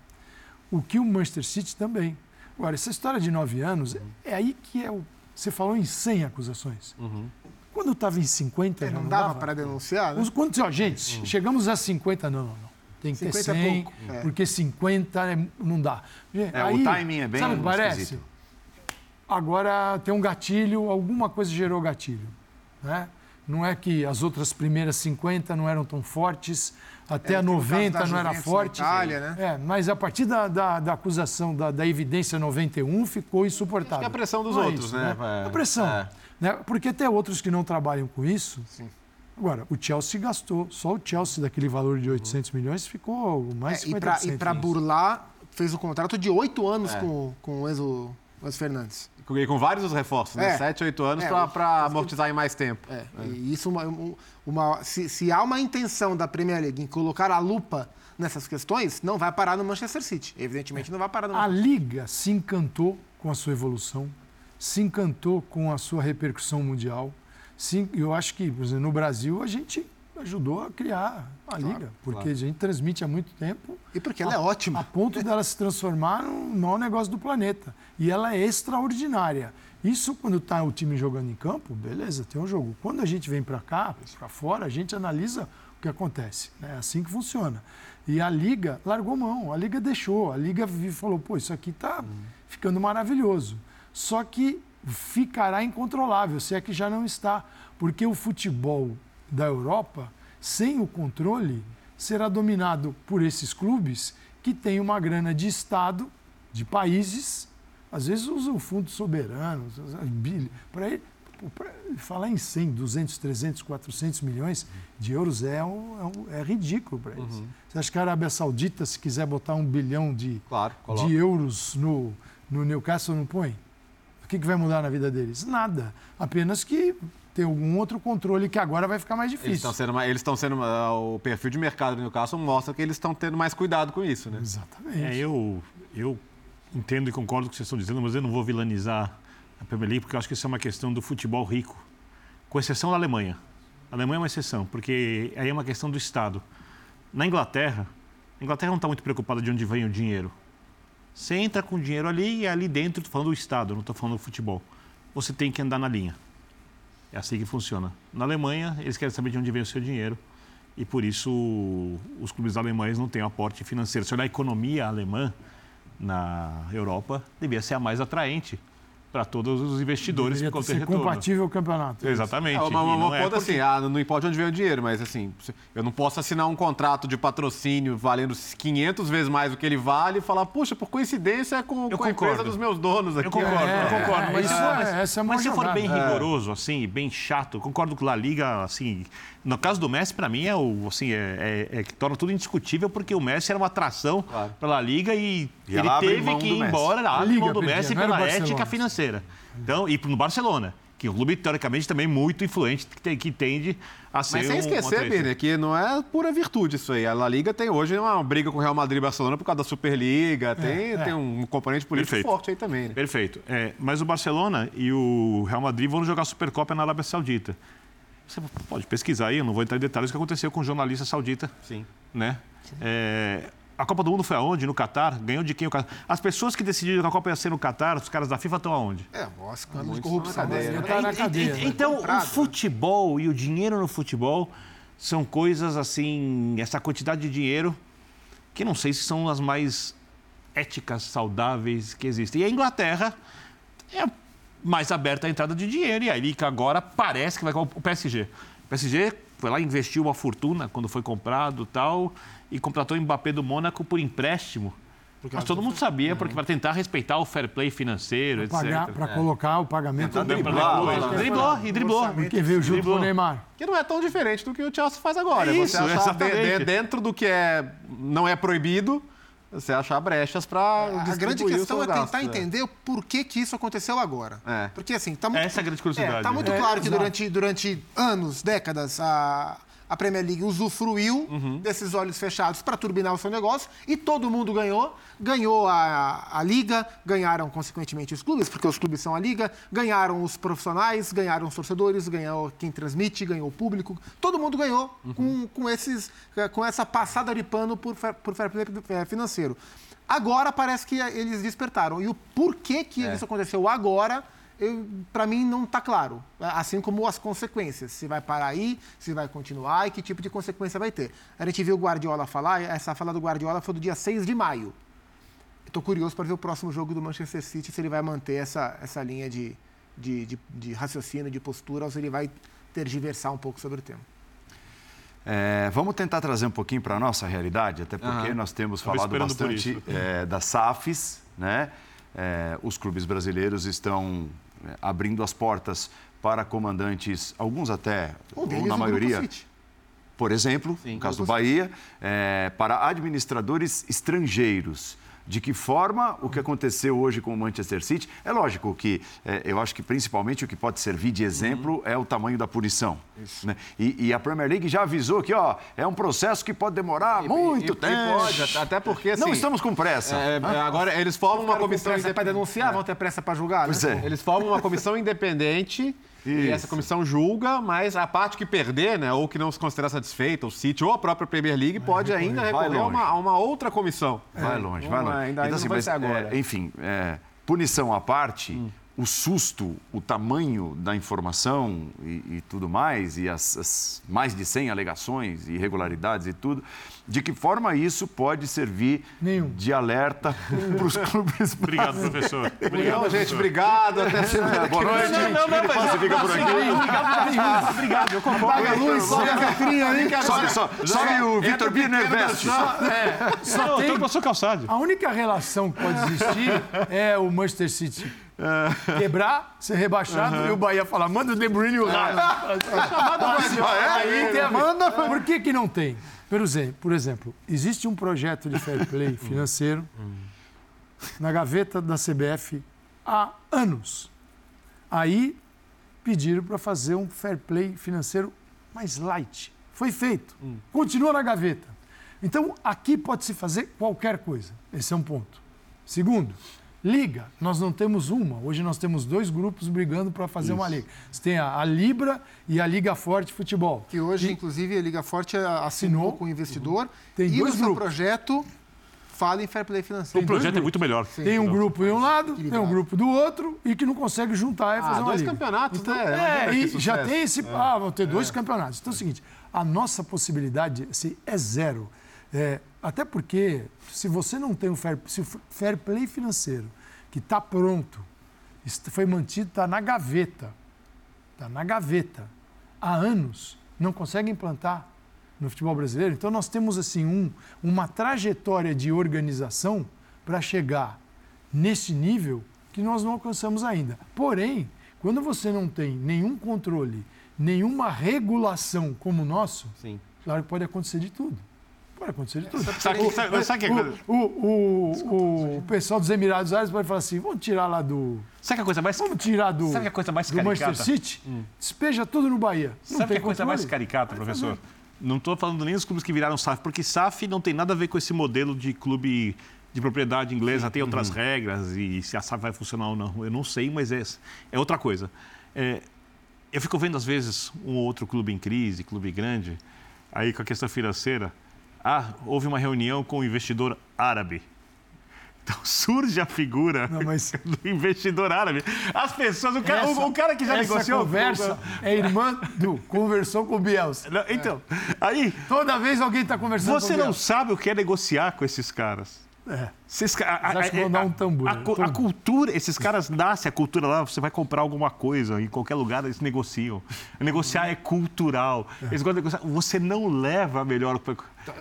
O que o Manchester City também. Agora, essa história de nove anos, é aí que é o. Você falou em 100 acusações. Uhum. Quando eu estava em 50. É, não, não dava, dava para denunciar? Né? Quando, ó, gente, uhum. chegamos a 50, não, não, não. Tem que ter 100, é pouco, é. porque 50 é, não dá. É, aí, o timing é bem Sabe o que parece? Agora tem um gatilho, alguma coisa gerou gatilho. Né? Não é que as outras primeiras 50 não eram tão fortes, até É, a tem o caso 90 da não era forte. Itália, né? É, mas a partir da, da, da acusação, da, da evidência 91, ficou insuportável. Acho que é a pressão dos Não é outros, isso, né? É. A pressão. É. Né? Porque tem outros que não trabalham com isso. Agora, o Chelsea gastou, só o Chelsea daquele valor de 800 milhões ficou mais É, 50%. e para burlar, fez um contrato de oito anos É. com, com o Enzo, o Enzo Fernandes. E com vários os reforços, né? É. Sete, oito anos É, para amortizar em mais tempo. É, E isso, uma, um- uma- se, se há uma intenção da Premier League em colocar a lupa nessas questões, não vai parar no Manchester City. Evidentemente, não vai parar no A Liga se encantou com a sua evolução, se encantou com a sua repercussão mundial. Se, eu acho que, por exemplo, no Brasil, a gente ajudou a criar a Liga, porque a gente transmite há muito tempo. E porque ela é ótima. A ponto dela se transformar no maior negócio do planeta. E ela é extraordinária. Isso, quando está o time jogando em campo, beleza, tem um jogo. Quando a gente vem para cá, para fora, a gente analisa o que acontece. né? É assim que funciona. E a Liga largou mão, a Liga deixou. A Liga falou, pô, isso aqui está ficando maravilhoso. Só que ficará incontrolável, se é que já não está. Porque o futebol da Europa, sem o controle, será dominado por esses clubes que têm uma grana de Estado, de países, às vezes usam fundos soberanos, para falar em 100, 200, 300, 400 milhões de euros é, um- é um- é ridículo para eles. Você acha que a Arábia Saudita, se quiser botar um bilhão de, Claro, de euros no, no Newcastle, não põe? O que, que vai mudar na vida deles? Nada. Apenas que tem algum outro controle que agora vai ficar mais Eles difícil. estão sendo, eles estão sendo, o perfil de mercado do Newcastle mostra que eles estão tendo mais cuidado com isso, né? Exatamente. É, eu, eu entendo e concordo com o que vocês estão dizendo, mas eu não vou vilanizar a Premier League, porque eu acho que isso é uma questão do futebol rico, com exceção da Alemanha. A Alemanha é uma exceção, porque aí é uma questão do Estado. Na Inglaterra, a Inglaterra não está muito preocupada de onde vem o dinheiro. Você entra com o dinheiro ali e ali dentro, estou falando do Estado, não estou falando do futebol. Você tem que andar na linha. É assim que funciona. Na Alemanha, eles querem saber de onde vem o seu dinheiro e por isso os clubes alemães não têm aporte financeiro. Se olhar a economia alemã na Europa, devia ser a mais atraente para todos os investidores Deveria conta ser retorno. compatível o campeonato. Exatamente. É, uma, uma, não uma é porque- assim, ah, não importa onde vem o dinheiro, mas assim, eu não posso assinar um contrato de patrocínio valendo 500 vezes mais do que ele vale e falar, puxa, por coincidência é com, com a empresa dos meus donos aqui. Eu concordo, É, eu concordo. Mas, isso se, é- mas- essa é mas se for bem É. rigoroso, assim, bem chato, eu concordo com a Liga, assim. No caso do Messi, para mim, é o, assim, é, é- é que torna tudo indiscutível, porque o Messi era uma atração Claro. para a Liga e, E ele teve que ir embora, A mão do Messi pela ética financeira. Então, e no Barcelona, que é um clube, teoricamente, também muito influente, que, tem- que tende a ser Mas sem um esquecer, que não é pura virtude isso aí. A La Liga tem hoje uma briga com o Real Madrid e Barcelona por causa da Superliga. Tem, é. tem um componente político Perfeito. forte aí também, né? Perfeito. É, mas o Barcelona e o Real Madrid vão jogar Supercopa na Arábia Saudita. Você pode pesquisar aí, eu não vou entrar em detalhes do que aconteceu com o jornalista saudita. Sim. Né? É, a Copa do Mundo foi aonde? No Catar? Ganhou de quem o Catar? As pessoas que decidiram que a Copa ia ser no Catar, os caras da FIFA estão aonde? É, ó, escândalo de Muitos corrupção. estão na cadeia, né? né? Tá na cadeia, né? Então, Comprado, o né? futebol e o dinheiro no futebol são coisas assim, essa quantidade de dinheiro que não sei se são as mais éticas, saudáveis que existem. E a Inglaterra é mais aberta à entrada de dinheiro. E aí que agora parece que vai com o PSG. O PSG foi lá e investiu uma fortuna quando foi comprado tal e contratou o Mbappé do Mônaco por empréstimo. Mas todo mundo sabia, porque para tentar respeitar o fair play financeiro, etc. Para colocar o pagamento Tentar do driblar, né? Driblou e driblou. Porque veio junto Driblou. com o Neymar. Que não é tão diferente do que o Chelsea faz agora. É você isso, achar de- exatamente. de- dentro do que é, não é proibido, você achar brechas para A grande questão é tentar entender o porquê que isso aconteceu agora. É. Porque assim, tá muito, Essa é a grande curiosidade. É, tá muito É, claro que durante, durante anos, décadas, a, a Premier League usufruiu Uhum. desses olhos fechados para turbinar o seu negócio e todo mundo ganhou. Ganhou a, a Liga, ganharam consequentemente os clubes, porque os clubes são a Liga, ganharam os profissionais, ganharam os torcedores, ganhou quem transmite, ganhou o público. Todo mundo ganhou Uhum. com, com, esses, com essa passada de pano por, por fair play eh, financeiro. Agora parece que eles despertaram. E o porquê que É. isso aconteceu agora, para mim não está claro. Assim como as consequências. Se vai parar aí, se vai continuar e que tipo de consequência vai ter. A gente viu o Guardiola falar, essa fala do Guardiola foi do dia 6 de maio. Estou curioso para ver o próximo jogo do Manchester City, se ele vai manter essa, essa linha de, de, de, de raciocínio, de postura, ou se ele vai tergiversar um pouco sobre o tema. É, vamos tentar trazer um pouquinho para a nossa realidade, até porque uhum. nós temos falado bastante é, das SAFs, né? É, os clubes brasileiros estão abrindo as portas para comandantes, alguns até, ou na maioria, por exemplo, Sim, no caso do Bahia, é, para administradores estrangeiros de que forma o que aconteceu hoje com o Manchester City. É lógico que é, eu acho que principalmente o que pode servir de exemplo uhum. é o tamanho da punição. Né? E, e, a Premier League já avisou que ó, é um processo que pode demorar e, muito e, tempo. pode, até porque assim, Não estamos com pressa. É, agora eles formam uma comissão para denunciar, vão ter pressa para julgar. Pois né? é. Eles formam uma comissão independente isso. E essa comissão julga, mas a parte que perder, né, ou que não se considera satisfeita, o City ou a própria Premier League, vai pode recorrer. ainda recorrer a uma, a uma, outra comissão. Vai longe, vai longe. Ainda, então, ainda assim, mas, é, enfim, é, punição à parte, hum o susto, o tamanho da informação e, e tudo mais, e as, as, mais de 100 alegações, irregularidades e tudo, de que forma isso pode servir Nenhum. de alerta para os clubes Obrigado, professor. Obrigado, gente. Obrigado. Até semana. Boa noite. Não, não, não, mas você fica por aqui. Obrigado, obrigado. Eu concordo. Paga a luz, sobe a catrinha aí. Sobe, sobe, sobe o Vitor Birner Veste. É, só tem... o seu calçado. A única relação que pode existir é o Manchester City é. Quebrar, ser rebaixado uhum. e o Bahia falar, manda o De Bruyne e o Raio. Aí tem a... Manda. Por que que não tem? Por exemplo, por exemplo, existe um projeto de fair play financeiro na gaveta da CBF há anos. Aí pediram para fazer um fair play financeiro mais light. Foi feito. Hum. Continua na gaveta. Então, aqui pode-se fazer qualquer coisa. Esse é um ponto. Segundo, Liga, nós não temos uma. Hoje nós temos dois grupos brigando para fazer Isso. uma liga. Você tem a, a, Libra e a Liga Forte Futebol. Que hoje, e... inclusive, a Liga Forte assinou, assinou com o investidor. Uhum. Tem e dois no seu projeto fala em fair play financeiro. O projeto é muito melhor. Sim. Tem um grupo de um lado, tem um grupo do outro e que não consegue juntar e ah, fazer uma dois liga. campeonatos, então, né? É, e já tem esse... É. Ah, vão ter dois é. campeonatos. Então é o seguinte, a nossa possibilidade assim, é zero. É, até porque, se você não tem um fair, se o fair play financeiro que está pronto, foi mantido, está na gaveta, está na gaveta, há anos, não consegue implantar no futebol brasileiro. Então, nós temos assim um, uma trajetória de organização para chegar nesse nível que nós não alcançamos ainda. Porém, quando você não tem nenhum controle, nenhuma regulação como o nosso, Sim. claro que pode acontecer de tudo. Pode acontecer de tudo. Sabe, sabe, sabe que coisa... o, o, o, o, pessoal dos Emirados Árabes pode falar assim: vamos tirar lá do. Sabe que a coisa mais. Vamos tirar do. Sabe que a coisa mais do caricata? Manchester City? Hum. Despeja tudo no Bahia. Não sabe que a coisa mais caricata, professor? Não estou falando nem dos clubes que viraram SAF, porque SAF não tem nada a ver com esse modelo de clube de propriedade inglesa, tem outras uhum. regras e se a SAF vai funcionar ou não. Eu não sei, mas é, é outra coisa. É, eu fico vendo, às vezes, um ou outro clube em crise, clube grande, aí com a questão financeira ah, houve uma reunião com o um investidor árabe. Então surge a figura Não, mas... do investidor árabe. As pessoas, o cara, essa, o, o cara que já essa negociou. conversa é irmã do conversou com o Bielsa. Não, então, é. aí. Toda vez alguém está conversando Você não sabe o que é negociar com esses caras. É. Vocês, a, a, que um tambor. A, a, a, cultura, esses caras nascem a cultura lá, você vai comprar alguma coisa, em qualquer lugar eles negociam. Negociar é cultural. É. Eles gostam de negociar. Você não leva a melhor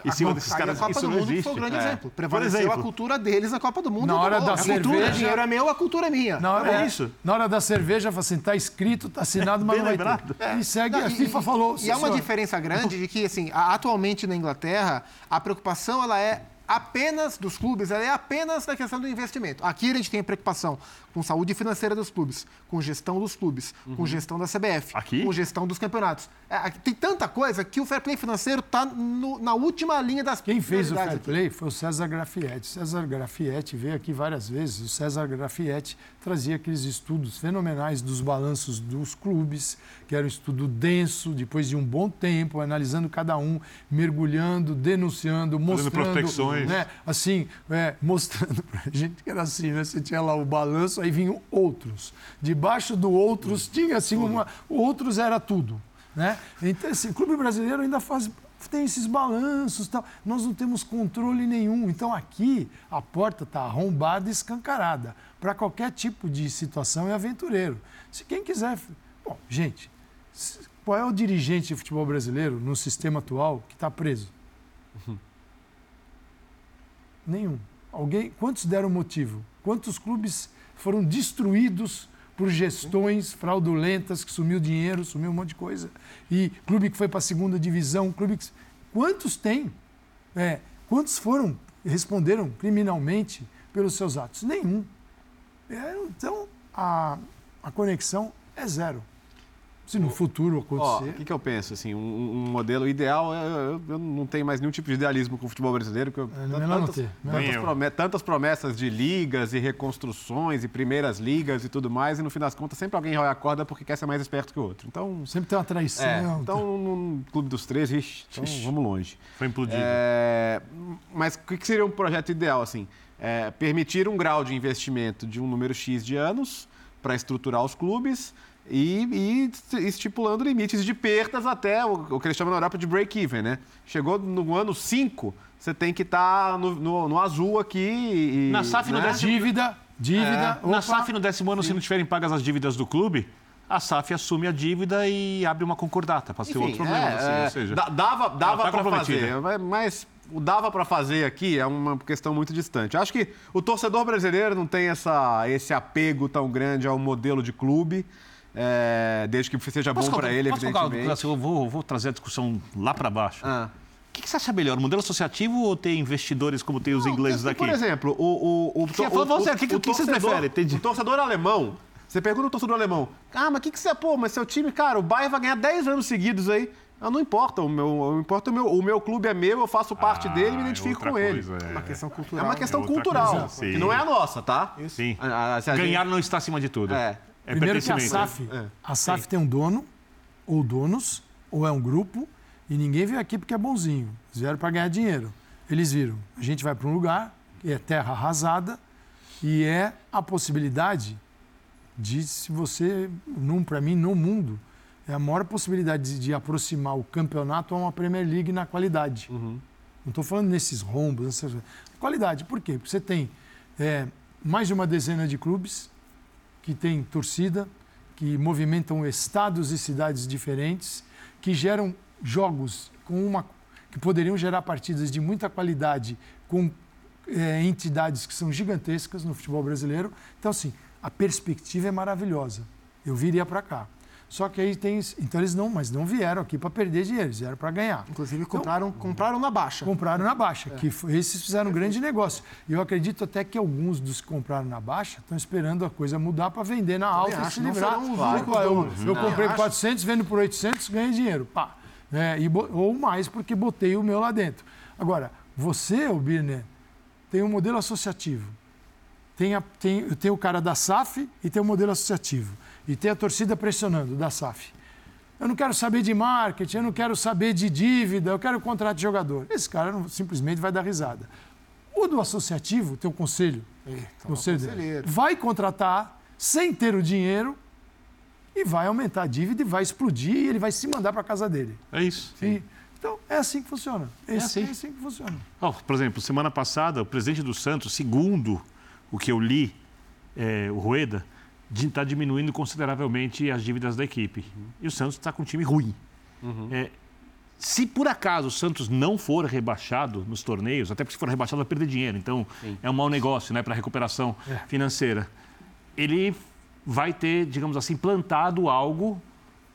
em cima desses caras. A Copa isso do Mundo existe. foi um grande é. exemplo. Prevaleceu exemplo. a cultura deles na Copa do Mundo. Na hora da a cerveja. Cultura, o dinheiro é meu, a cultura é minha. Na hora, é isso. Na hora da cerveja, assim, tá escrito, tá assinado, mas Bem não lembrado. É. E segue, não, a FIFA e, falou. E há uma diferença grande de que, assim, atualmente na Inglaterra, a preocupação ela é apenas dos clubes, ela é apenas na questão do investimento. Aqui a gente tem preocupação com saúde financeira dos clubes, com gestão dos clubes, uhum. com gestão da CBF, Aqui? com gestão dos campeonatos. É, tem tanta coisa que o fair play financeiro está na última linha das Quem fez o fair play foi o César Grafietti. César Grafietti veio aqui várias vezes. O César Grafietti trazia aqueles estudos fenomenais dos balanços dos clubes, que era um estudo denso, depois de um bom tempo, analisando cada um, mergulhando, denunciando, mostrando. prospecções. Né, assim, é, mostrando para a gente que era assim, né? Você tinha lá o balanço aí vinham outros. Debaixo do outros tinha assim uma. Outros era tudo. Né? Então, assim, o clube brasileiro ainda faz tem esses balanços tal. Nós não temos controle nenhum. Então aqui a porta está arrombada e escancarada para qualquer tipo de situação é aventureiro. Se quem quiser. Bom, gente, qual é o dirigente de futebol brasileiro no sistema atual que está preso? Uhum. Nenhum. Alguém, quantos deram motivo? Quantos clubes foram destruídos por gestões fraudulentas, que sumiu dinheiro, sumiu um monte de coisa. E clube que foi para a segunda divisão, clube que. Quantos tem? É, quantos foram, responderam criminalmente pelos seus atos? Nenhum. É, então, a, a conexão é zero. Se no futuro acontecer. O que, que, eu penso? Assim, um, um modelo ideal, eu, eu, não tenho mais nenhum tipo de idealismo com o futebol brasileiro. Que eu, é, tantas, não ter, tantas, promessas, tantas, promessas de ligas e reconstruções e primeiras ligas e tudo mais, e no fim das contas sempre alguém rola a corda porque quer ser mais esperto que o outro. Então, sempre tem uma traição. É, então, no Clube dos Três, ixi, então, vamos longe. Foi implodido. É, mas o que seria um projeto ideal? Assim, é, permitir um grau de investimento de um número X de anos para estruturar os clubes e, e, estipulando limites de perdas até o, o que eles chamam na Europa de break-even, né? Chegou no ano 5, você tem que estar tá no, no, no, azul aqui e... Na SAF né? no décimo... Dívida, dívida... É. Na SAF no décimo ano, Sim. se não tiverem pagas as dívidas do clube, a SAF assume a dívida e abre uma concordata para ser outro problema. É, assim, é, ou seja, dava dava tá para fazer, mas o dava para fazer aqui é uma questão muito distante. Acho que o torcedor brasileiro não tem essa, esse apego tão grande ao modelo de clube. É, desde que seja posso bom para ele, posso evidentemente. eu vou, vou, trazer a discussão lá para baixo. Ah. O que, que, você acha melhor, o modelo associativo ou ter investidores como tem os Não, ingleses aqui? Por exemplo, o... o, o, que, o, você, o, que, que, que vocês preferem? Entendi. O torcedor alemão, você pergunta ao torcedor alemão, ah, mas o que, que você... Pô, mas seu time, cara, o Bayern vai ganhar 10 anos seguidos aí. Ah, não importa, o meu, importa o meu, o meu clube é meu, eu faço parte ah, dele e me identifico é com ele. É uma questão cultural. É uma questão é cultural, coisa, que não é a nossa, tá? Sim. A, a, a, Ganhar gente... não está acima de tudo. É. É Primeiro que a SAF, é. a SAF tem um dono, ou donos, ou é um grupo, e ninguém veio aqui porque é bonzinho. Eles vieram para ganhar dinheiro. Eles viram, a gente vai para um lugar que é terra arrasada e é a possibilidade de, se você, para mim, no mundo, é a maior possibilidade de, de, aproximar o campeonato a uma Premier League na qualidade. Uhum. Não estou falando nesses rombos, nessas... qualidade. Por quê? Porque você tem é, mais de uma dezena de clubes, que tem torcida, que movimentam estados e cidades diferentes, que geram jogos com uma que poderiam gerar partidas de muita qualidade com é, entidades que são gigantescas no futebol brasileiro. Então, assim, a perspectiva é maravilhosa. Eu viria para cá. Só que aí tem. Então eles não, mas não vieram aqui para perder dinheiro, eles vieram para ganhar. Inclusive compraram, então, compraram na baixa. Compraram na baixa, é. que foi, esses fizeram um grande negócio. E eu acredito até que alguns dos que compraram na baixa estão esperando a coisa mudar para vender na alta e se livrar. Claro, eu, eu comprei por 400, vendo por 800, ganhei dinheiro. Pá. É, e, ou mais, porque botei o meu lá dentro. Agora, você, o Birner, tem um modelo associativo. Tem, a, tem, tem o cara da SAF e tem o modelo associativo e ter a torcida pressionando da SAF. Eu não quero saber de marketing, eu não quero saber de dívida, eu quero contrato de jogador. Esse cara não, simplesmente vai dar risada. O do associativo, teu conselho, Eita, conselho dele, vai contratar sem ter o dinheiro e vai aumentar a dívida e vai explodir e ele vai se mandar para casa dele. É isso. E, então, é assim que funciona. É, assim. é assim que funciona. Oh, por exemplo, semana passada, o presidente do Santos, segundo o que eu li, é, o Rueda, está diminuindo consideravelmente as dívidas da equipe. E o Santos está com um time ruim. Uhum. É, se por acaso o Santos não for rebaixado nos torneios, até porque se for rebaixado vai perder dinheiro, então Sim. é um mau negócio né, para a recuperação é. financeira. Ele vai ter, digamos assim, plantado algo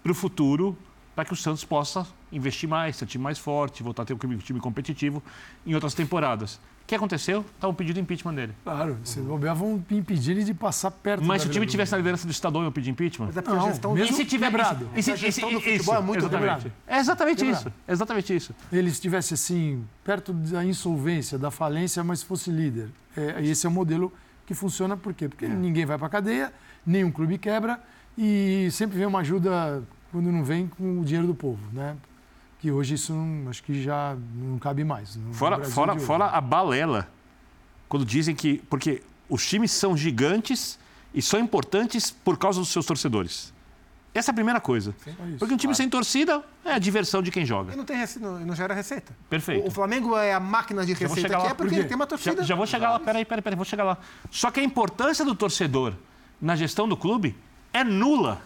para o futuro para que o Santos possa investir mais, ser um time mais forte, voltar a ter um time competitivo em outras temporadas. O que aconteceu? Estavam pedindo impeachment dele. Claro, se bobear, vão impedir ele de passar perto Mas se o time tivesse na liderança do Estadual, iam pedir impeachment? Mas é porque não, a gestão mesmo e se tiver quebrado. E se, a gestão do futebol é muito exatamente. É exatamente quebrado. isso. É exatamente isso. Ele estivesse assim, perto da insolvência, da falência, mas fosse líder. É, esse é o modelo que funciona por quê? Porque é. ninguém vai para a cadeia, nenhum clube quebra e sempre vem uma ajuda quando não vem com o dinheiro do povo, né? Que hoje isso não, acho que já não cabe mais. fora fora, fora a balela, quando dizem que. Porque os times são gigantes e são importantes por causa dos seus torcedores. Essa é a primeira coisa. Sim, Porque um time claro. sem torcida é a diversão de quem joga. E não, tem, não, não gera receita. Perfeito. O, o Flamengo é a máquina de receita que é porque Por ele tem uma torcida. Já, já vou chegar lá, peraí, peraí, peraí, vou chegar lá. Só que a importância do torcedor na gestão do clube é nula.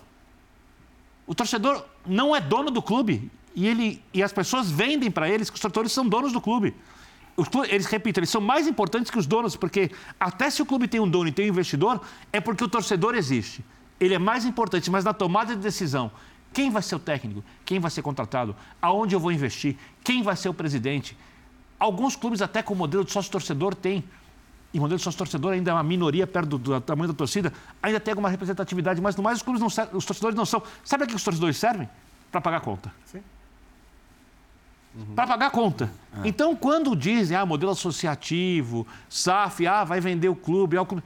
O torcedor não é dono do clube e, ele, e as pessoas vendem para eles que os torcedores são donos do clube. Clubes, eles, repito, eles são mais importantes que os donos, porque até se o clube tem um dono e tem um investidor, é porque o torcedor existe. Ele é mais importante, mas na tomada de decisão, quem vai ser o técnico? Quem vai ser contratado? Aonde eu vou investir? Quem vai ser o presidente? Alguns clubes, até com o modelo de sócio-torcedor, têm. E o modelo de sócio-torcedor ainda é uma minoria perto do, do, tamanho da torcida, ainda tem alguma representatividade, mas no mais os clubes não os torcedores não são. Sabe a que os torcedores servem? Para pagar a conta. Sim. Uhum. Para pagar a conta. É. Então, quando dizem, ah, modelo associativo, SAF, ah, vai vender o clube, ah, o clube.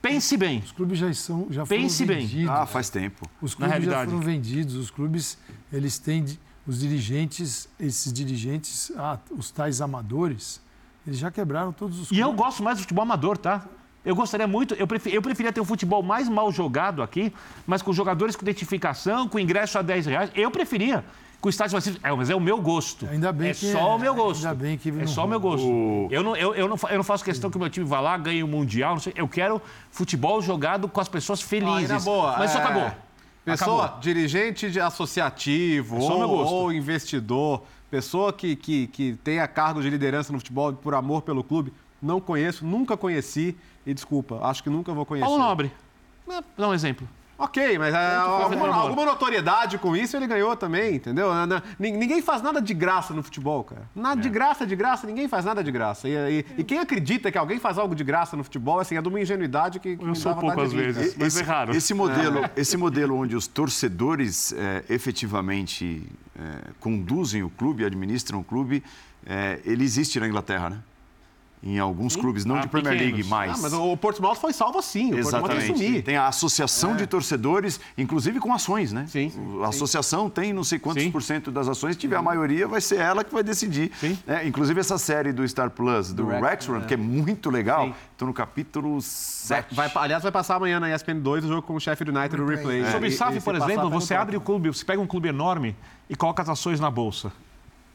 Pense bem. Os clubes já, são, já foram Pense vendidos. bem. Ah, faz tempo. Os clubes já foram vendidos. Os clubes, eles têm os dirigentes, esses dirigentes, ah, os tais amadores, eles já quebraram todos os clubes. E eu gosto mais do futebol amador, tá? Eu gostaria muito, eu, prefer, eu preferia ter um futebol mais mal jogado aqui, mas com jogadores com identificação, com ingresso a 10 reais. Eu preferia com o estádio vazio. É, mas é o meu gosto. Ainda bem é que só é, o meu gosto. Ainda bem que é só o meu gosto. O... Eu, não, eu, eu, não, eu não faço questão que o meu time vá lá, ganhe o Mundial. Eu quero futebol jogado com as pessoas felizes. Ah, boa. Mas isso é... acabou. Pessoa, acabou. dirigente associativo é ou, ou, investidor, pessoa que, que, que tenha cargo de liderança no futebol por amor pelo clube, não conheço, nunca conheci e desculpa, acho que nunca vou conhecer. Paulo Nobre. Dá um exemplo. Ok, mas é, alguma, alguma, notoriedade com isso ele ganhou também, entendeu? Ninguém faz nada de graça no futebol, cara. Nada é. de graça, de graça, ninguém faz nada de graça. E, e, e, quem acredita que alguém faz algo de graça no futebol, assim, é de uma ingenuidade que. que Eu sou pouco às vezes, mas esse, é raro. Esse modelo, é. esse modelo onde os torcedores é, efetivamente é, conduzem o clube, administram o clube, é, ele existe na Inglaterra, né? Em alguns sim. clubes, não ah, de Premier pequenos. League, mas... Ah, mas o Portsmouth foi salvo assim, o Exatamente. Tem, tem a associação é. de torcedores, inclusive com ações, né? Sim. A associação tem não sei quantos sim. por cento das ações, se tiver a maioria, vai ser ela que vai decidir. Sim. É, inclusive essa série do Star Plus, do, do é. que é muito legal, estou no capítulo 7. Vai, vai, aliás, vai passar amanhã na ESPN 2 o jogo com o chefe do United, o replay. É. Sobre SAF, por exemplo, você abre o clube, você pega um clube enorme e coloca as ações na bolsa.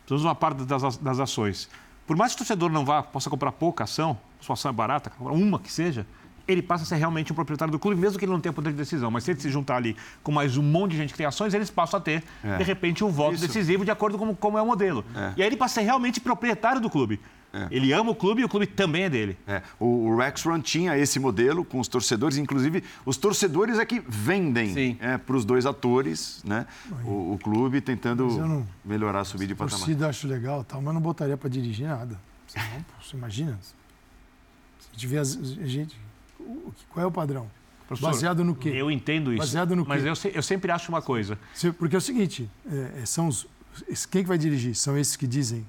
Você usa uma parte das, das ações. Por mais que o torcedor não vá, possa comprar pouca ação, sua ação é barata, uma que seja, ele passa a ser realmente um proprietário do clube, mesmo que ele não tenha poder de decisão. Mas se ele se juntar ali com mais um monte de gente que tem ações, eles passam a ter, é. de repente, um voto Isso. decisivo de acordo com como é o modelo. É. E aí ele passa a ser realmente proprietário do clube. É. Ele ama o clube e o clube também é dele. É. O, o Rex Run tinha esse modelo com os torcedores, inclusive os torcedores é que vendem é, para os dois atores, né? O, o clube tentando não, melhorar, subir de patamar. Torcida acho legal, tal, mas não botaria para dirigir nada. Você, não, você imagina? Se tiver a gente, qual é o padrão? Professor, Baseado no quê? Eu entendo isso. Baseado no mas quê? eu, eu sempre acho uma coisa. Porque é o seguinte, é, são os, quem que vai dirigir? São esses que dizem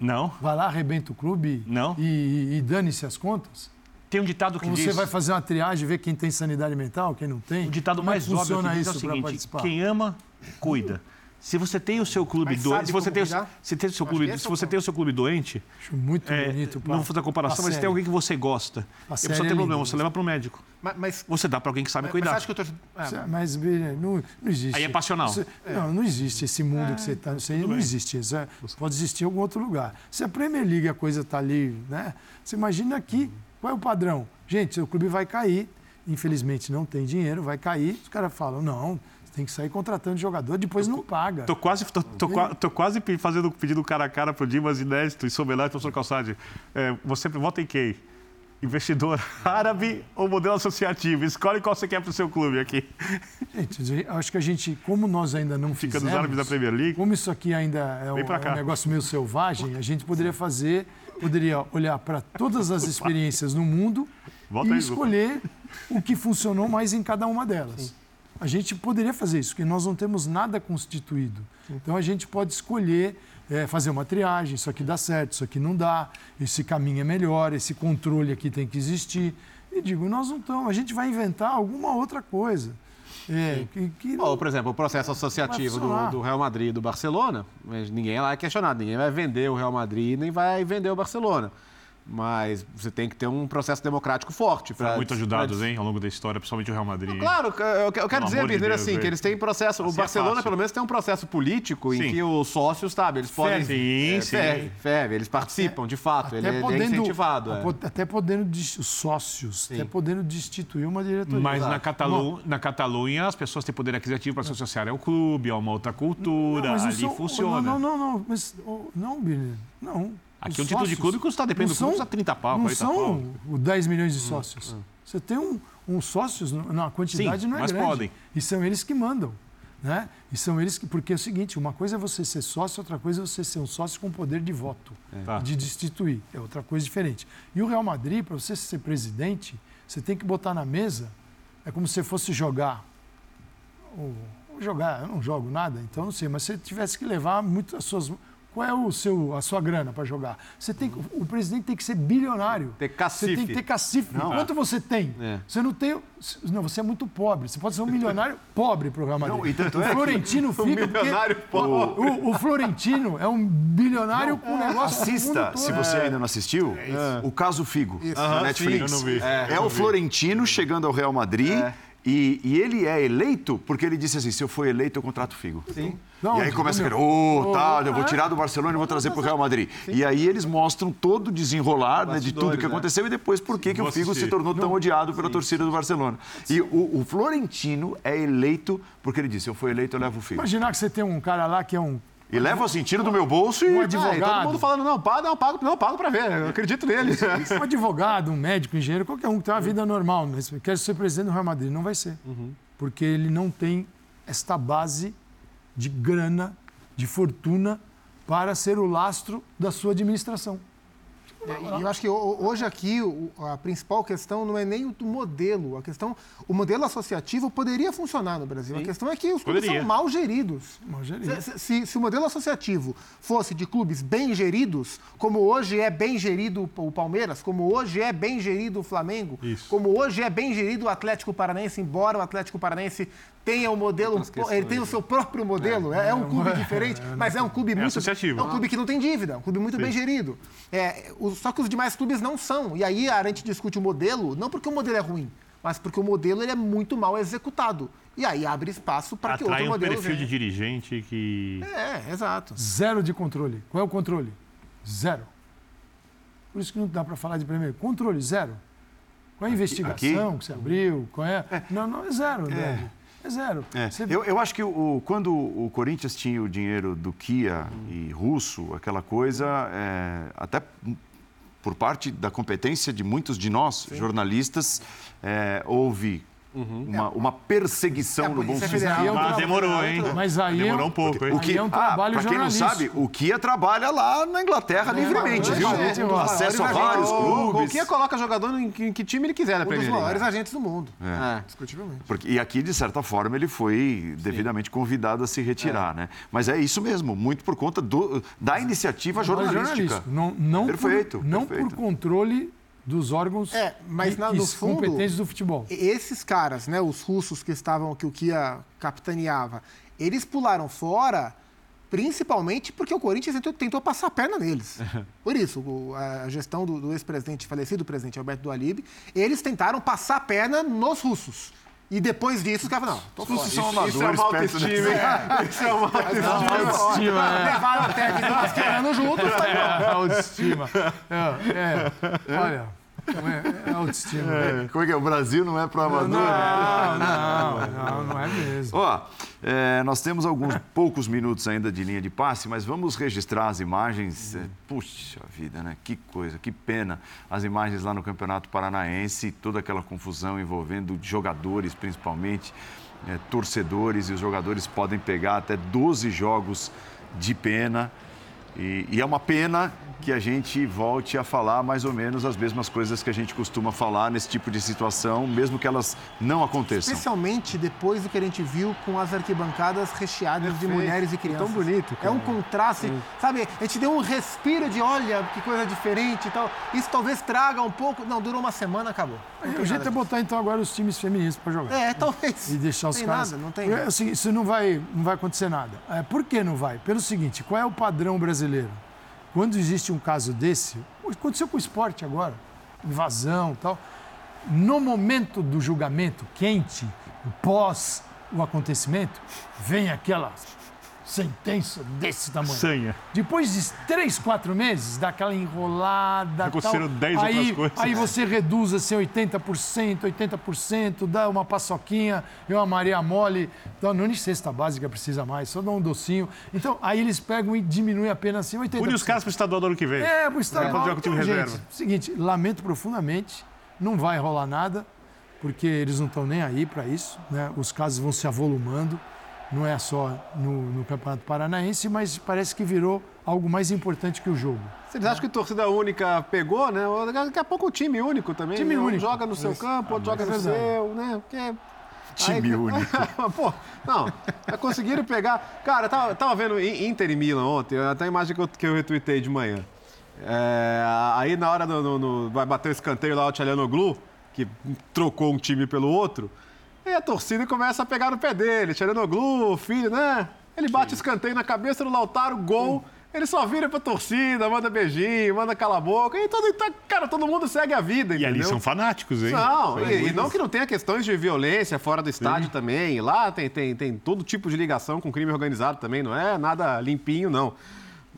não. Vai lá, arrebenta o clube Não. e, e dane-se as contas? Tem um ditado que Ou diz... você vai fazer uma triagem, ver quem tem sanidade mental, quem não tem? O ditado Como é mais óbvio que diz é o seguinte, quem ama, cuida. Se você tem o seu clube doente, se você tem, se tem o seu clube, se você tem o seu clube doente, Acho muito é, bonito. Não vou fazer a comparação, mas se tem alguém que você gosta, a e você tem é problema, você leva para o médico. Mas, mas, você dá para alguém que sabe mas, cuidar. Mas, acho que eu tô... é, mas não, não existe. Aí é passional. Você, não, não existe esse mundo que você está. Não bem. existe. Isso é, pode existir em algum outro lugar. Se a Premier League a coisa está ali, né? Você imagina aqui, qual é o padrão? Gente, seu clube vai cair. Infelizmente não tem dinheiro, vai cair. Os caras falam, não, tem que sair contratando jogador, depois tô, não paga. Tô quase, tô, tô, tô, quase fazendo pedido cara a cara pro Dimas Inédito e Sobelar e professor Calçade. É, você vota em quem? Investidor árabe ou modelo associativo? Escolhe qual você quer para o seu clube aqui. Gente, acho que a gente, como nós ainda não Fica fizemos... Fica nos árabes da Premier League. Como isso aqui ainda é um, é um negócio meio selvagem, a gente poderia fazer, poderia olhar para todas as experiências no mundo Volta e aí, escolher o que funcionou mais em cada uma delas. Sim. A gente poderia fazer isso, porque nós não temos nada constituído. Então a gente pode escolher é, fazer uma triagem, isso aqui dá certo, isso aqui não dá, esse caminho é melhor, esse controle aqui tem que existir. E digo, nós não estamos, a gente vai inventar alguma outra coisa. É, que, que Ou, por exemplo, o processo associativo do, do, Real Madrid e do Barcelona, ninguém lá é questionado, ninguém vai vender o Real Madrid nem vai vender o Barcelona. Mas você tem que ter um processo democrático forte. Foram muito ajudados, hein, ao longo da história, principalmente o Real Madrid. Claro, eu quero Pelo dizer, Birner, de assim, que eles têm processo. Assim o é Barcelona, é pelo menos, tem um processo político sim. em que os sócios, sabe, eles podem. Sim, é, sim. Ferve, ferve, eles participam, até, de fato. Ele, podendo, ele é incentivado. É. Até podendo, os sócios, sim. até podendo destituir uma diretoria. Mas na, Catalu na Catalunha, as pessoas têm poder aquisitivo para se associar ao clube, a uma outra cultura. Não, ali sou, funciona. Não, não, não. Mas, não, Birner, não. Aqui o título de clube custa, depende do clube, custa 30 pau, Não são pau. 10 milhões de sócios. Hum, hum. Você tem um, um sócios, na quantidade Sim, não é mas grande. podem. E são eles que mandam. Né? E são eles que. Porque é o seguinte: uma coisa é você ser sócio, outra coisa é você ser um sócio com poder de voto, é. Tá. de destituir. É outra coisa diferente. E o Real Madrid, para você ser presidente, você tem que botar na mesa. É como se você fosse jogar. Ou, jogar, eu não jogo nada, então não sei, mas se você tivesse que levar muito as suas qual é o seu, a sua grana para jogar? Você tem, o presidente tem que ser bilionário. Ter cacife. Você tem que ter cacife. Não. Quanto você tem? É. Você não tem. Não, você é muito pobre. Você pode ser um milionário pobre para o Real Madrid. Não, e tanto o é Florentino fica. Um milionário pobre. O, o, Florentino é um bilionário não, com um negócio. Assista, se você é. ainda não assistiu, é o caso Figo, Isso. Netflix. Sim, é, é o Florentino chegando ao Real Madrid. É. E, e, ele é eleito porque ele disse assim: se eu for eleito, eu contrato o Figo. Sim. Não, e aí começa a querer, ô, oh, tá, eu vou tirar do Barcelona e vou trazer para o Real Madrid. Sim. E aí eles mostram todo o desenrolar né, de tudo que né? aconteceu e depois por que, que o Figo se tornou tão odiado pela Sim. torcida do Barcelona. E o, o, Florentino é eleito porque ele disse: se eu for eleito, eu levo o Figo. Imaginar que você tem um cara lá que é um e leva assim, tiro do meu bolso e. Um advogado. Ah, todo mundo falando, não, paga, não, pago, não, pago pra ver. Eu acredito nele. Um advogado, um médico, um engenheiro, qualquer um que tem uma vida normal, mas quer ser presidente do Real Madrid. Não vai ser. Uhum. Porque ele não tem esta base de grana, de fortuna, para ser o lastro da sua administração. É, eu acho que hoje aqui a principal questão não é nem o modelo. A questão, o modelo associativo poderia funcionar no Brasil. Sim. A questão é que os clubes poderia. são mal geridos. Mal geridos. Se, se, se, o modelo associativo fosse de clubes bem geridos, como hoje é bem gerido o Palmeiras, como hoje é bem gerido o Flamengo, Isso. como hoje é bem gerido o Atlético Paranaense, embora o Atlético Paranaense tenha o um modelo, ele tem o seu próprio modelo. É, é um clube diferente, mas é um clube muito. Associativo. É um clube que não tem dívida, um clube muito Sim. bem gerido. É, só que os demais clubes não são. E aí a gente discute o modelo, não porque o modelo é ruim, mas porque o modelo ele é muito mal executado. E aí abre espaço para que outro um modelo perfil venha. de dirigente que... É, exato. Zero de controle. Qual é o controle? Zero. Por isso que não dá para falar de primeiro. Controle, zero. Qual é a investigação aqui? que você abriu? Qual é? é. Não, não, é zero, André. É. É zero. É. Você... Eu, eu acho que o, quando o Corinthians tinha o dinheiro do Kia hum. e russo, aquela coisa, é, até por parte da competência de muitos de nós, Sim. jornalistas, é, houve Uhum. Uma, uma, perseguição é, no bom sentido. É demorou, hein? Mas aí demorou um pouco, hein? O que, é um ah, trabalho ah, pra quem não sabe, o Kia trabalha lá na Inglaterra é, livremente, viu? É, Acesso a vários clubes. O Kia coloca jogador em que, time ele quiser na Um dos maiores agentes do mundo. É. Discutivelmente. Porque, e aqui, de certa forma, ele foi devidamente convidado a se retirar, né? Mas é isso mesmo, muito por conta do, da iniciativa jornalística. Não, não perfeito. Por, não perfeito. por controle dos órgãos é, mas na, no fundo, competentes do futebol. Esses caras, né, os russos que estavam que o Kia capitaneava, eles pularam fora principalmente porque o Corinthians tentou, tentou passar a perna neles. Por isso, a gestão do, do ex-presidente, falecido presidente Alberto Dualib, eles tentaram passar a perna nos russos. E depois disso, os caras não, tô fora. Isso, são amadores, isso é uma autoestima, hein? Isso é uma autoestima. É. Levaram até a vida mascherano juntos. É, autoestima. É, é. Olha, é, é autoestima. É, como é que é? O Brasil não é para amador? Não, né? não, não, não é mesmo. Ó, é, nós temos alguns poucos minutos ainda de linha de passe, mas vamos registrar as imagens. É, puxa vida, né? Que coisa, que pena. As imagens lá no Campeonato Paranaense, toda aquela confusão envolvendo jogadores, principalmente, é, torcedores, e os jogadores podem pegar até 12 jogos de pena. E, e, é uma pena que a gente volte a falar mais ou menos as mesmas coisas que a gente costuma falar nesse tipo de situação, mesmo que elas não aconteçam. Especialmente depois do que a gente viu com as arquibancadas recheadas Perfeito. de mulheres e crianças. Tão bonito. Cara. É um contraste, Sim. sabe? A gente deu um respiro de olha que coisa diferente e tal. Isso talvez traga um pouco. Não, durou uma semana, acabou. o jeito é botar então agora os times femininos para jogar. É, talvez. E deixar os tem caras. Nada, não tem. É, assim, isso não vai, não vai acontecer nada. É, por que não vai? Pelo seguinte, qual é o padrão brasileiro? Quando existe um caso desse, aconteceu com o esporte agora, invasão e tal. No momento do julgamento quente, pós o acontecimento, vem aquela sentença desse tamanho. Sanha. Depois de três, quatro meses, dá aquela enrolada. Tal, 10 aí, outras coisas. Aí você reduz assim 80%, 80%, dá uma paçoquinha e uma Maria Mole. Então, não nem cesta básica precisa mais, só dá um docinho. Então, aí eles pegam e diminuem apenas assim 80%. Une os caras para o estadual do ano que vem. É, para o estadual. É, Então, reserva. gente, seguinte, lamento profundamente, não vai rolar nada, porque eles não estão nem aí para isso. Né? Os casos vão se avolumando não é só no, no, Campeonato Paranaense, mas parece que virou algo mais importante que o jogo. Vocês acham que torcida única pegou, né? Daqui a pouco o time único também. Time um único. joga no seu campo, outro ah, joga no é seu, né? Porque... Time Aí- único. Pô, não, conseguiram pegar. Cara, eu tava, tava vendo Inter e Milan ontem, até a imagem que eu, que eu retuitei de manhã. É, aí na hora do, no- no- vai bater o escanteio lá o Tchalanoglu, que trocou um time pelo outro, e a torcida começa a pegar no pé dele. Tchalanoglu, filho, né? Ele bate o escanteio na cabeça do Lautaro, gol. Ele só vira pra torcida, manda beijinho, manda cala a boca. E todo, tá- cara, todo mundo segue a vida, E ali entendeu? são fanáticos, hein? Não, e, e não que não tenha questões de violência fora do estádio também. Lá tem, tem, tem todo tipo de ligação com crime organizado também, não é nada limpinho, não.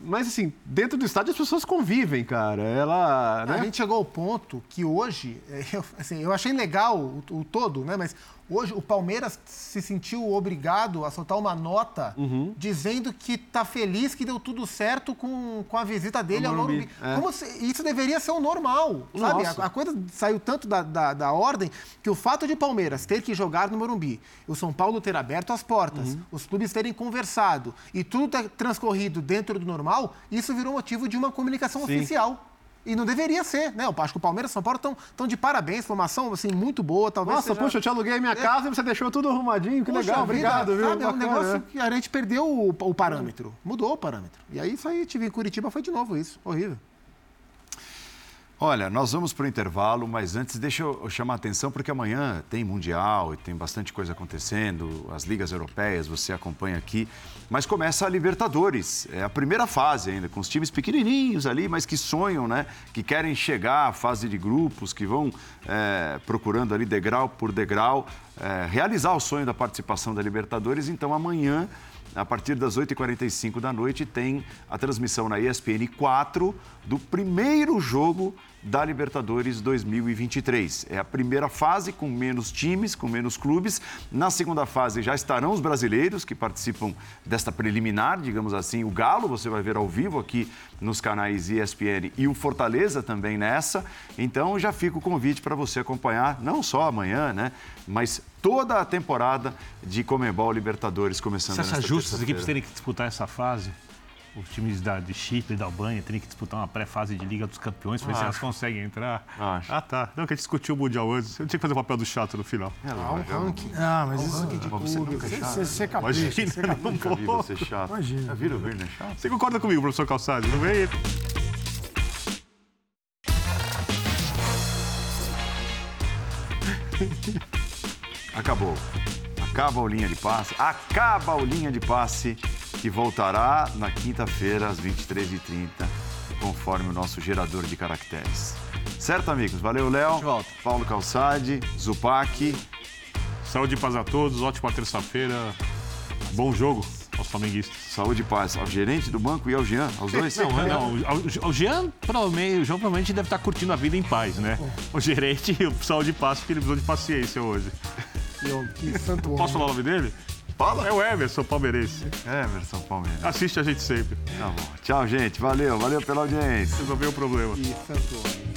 Mas, assim, dentro do estádio as pessoas convivem, cara. Ela. A Né? gente chegou ao ponto que hoje, é, eu, assim, eu achei legal o, o todo, né? Mas hoje o Palmeiras se sentiu obrigado a soltar uma nota Uhum. dizendo que tá feliz que deu tudo certo com, com a visita dele ao Morumbi, é. Como se- isso deveria ser o normal, sabe? A, a coisa saiu tanto da, da, da ordem que o fato de Palmeiras ter que jogar no Morumbi, o São Paulo ter aberto as portas, Uhum. os clubes terem conversado e tudo ter transcorrido dentro do normal, isso virou motivo de uma comunicação Sim. oficial. E não deveria ser, né? Eu acho que o Palmeiras e São Paulo estão de parabéns, foi uma ação assim, muito boa. Talvez Nossa, seja... puxa, eu te aluguei a minha casa e você deixou tudo arrumadinho. Que Puxa legal, vida, obrigado, viu? Sabe, é um negócio né? que a gente perdeu o, o parâmetro. Mudou o parâmetro. E aí isso aí, tive em Curitiba, foi de novo isso. Horrível. Olha, nós vamos para o intervalo, mas antes deixa eu chamar a atenção, porque amanhã tem Mundial e tem bastante coisa acontecendo, as ligas europeias, você acompanha aqui. Mas começa a Libertadores, é a primeira fase ainda, com os times pequenininhos ali, mas que sonham, né? Que querem chegar à fase de grupos, que vão é, procurando ali degrau por degrau, é, realizar o sonho da participação da Libertadores. Então amanhã a partir das 8h45 da noite, tem a transmissão na ESPN 4 do primeiro jogo da Libertadores 2023. É a primeira fase com menos times, com menos clubes. Na segunda fase já estarão os brasileiros que participam desta preliminar, digamos assim. O Galo, você vai ver ao vivo aqui nos canais ESPN e o Fortaleza também nessa. Então já fica o convite para você acompanhar, não só amanhã, né? Mas toda a temporada de Comembol Libertadores começando Você acha justo as equipes terem que disputar essa fase? Os times da, de Chipre e da Albânia terem que disputar uma pré-fase de Liga dos Campeões para ver se elas Acho. conseguem entrar? Acho. Ah, tá. Não, que a gente discutiu o Mundial antes. Eu tinha que fazer o papel do chato no final. É Há um lógico. ranking. Ah, mas isso. Mas você nunca é Você, chato. você, você capricha, você Imagina, capricha. não Nunca vi você chato. Imagina. Já viram o Werner chato? Você concorda comigo, professor Calçado? Não vem? Acabou. Acaba o linha de passe. Acaba o linha de passe que voltará na quinta-feira às 23h30, conforme o nosso gerador de caracteres. Certo, amigos? Valeu, Léo. volta. Paulo Calçade, Zupac. Saúde e paz a todos, ótima terça-feira. Bom jogo aos flamenguistas. Saúde e paz ao gerente do banco e ao Jean, aos dois. Não, não, o- o Jean provavelmente, o João provavelmente deve estar curtindo a vida em paz, né? O gerente, o saúde e paz, porque ele precisou de paciência hoje. Que, que santo homem. Posso falar o nome dele? Fala. É o Emerson Palmeirense. É, Emerson Palmeiras. Assiste a gente sempre. Tá bom. Tchau, gente. Valeu. Valeu pela audiência. Resolveu o problema. Que santo homem.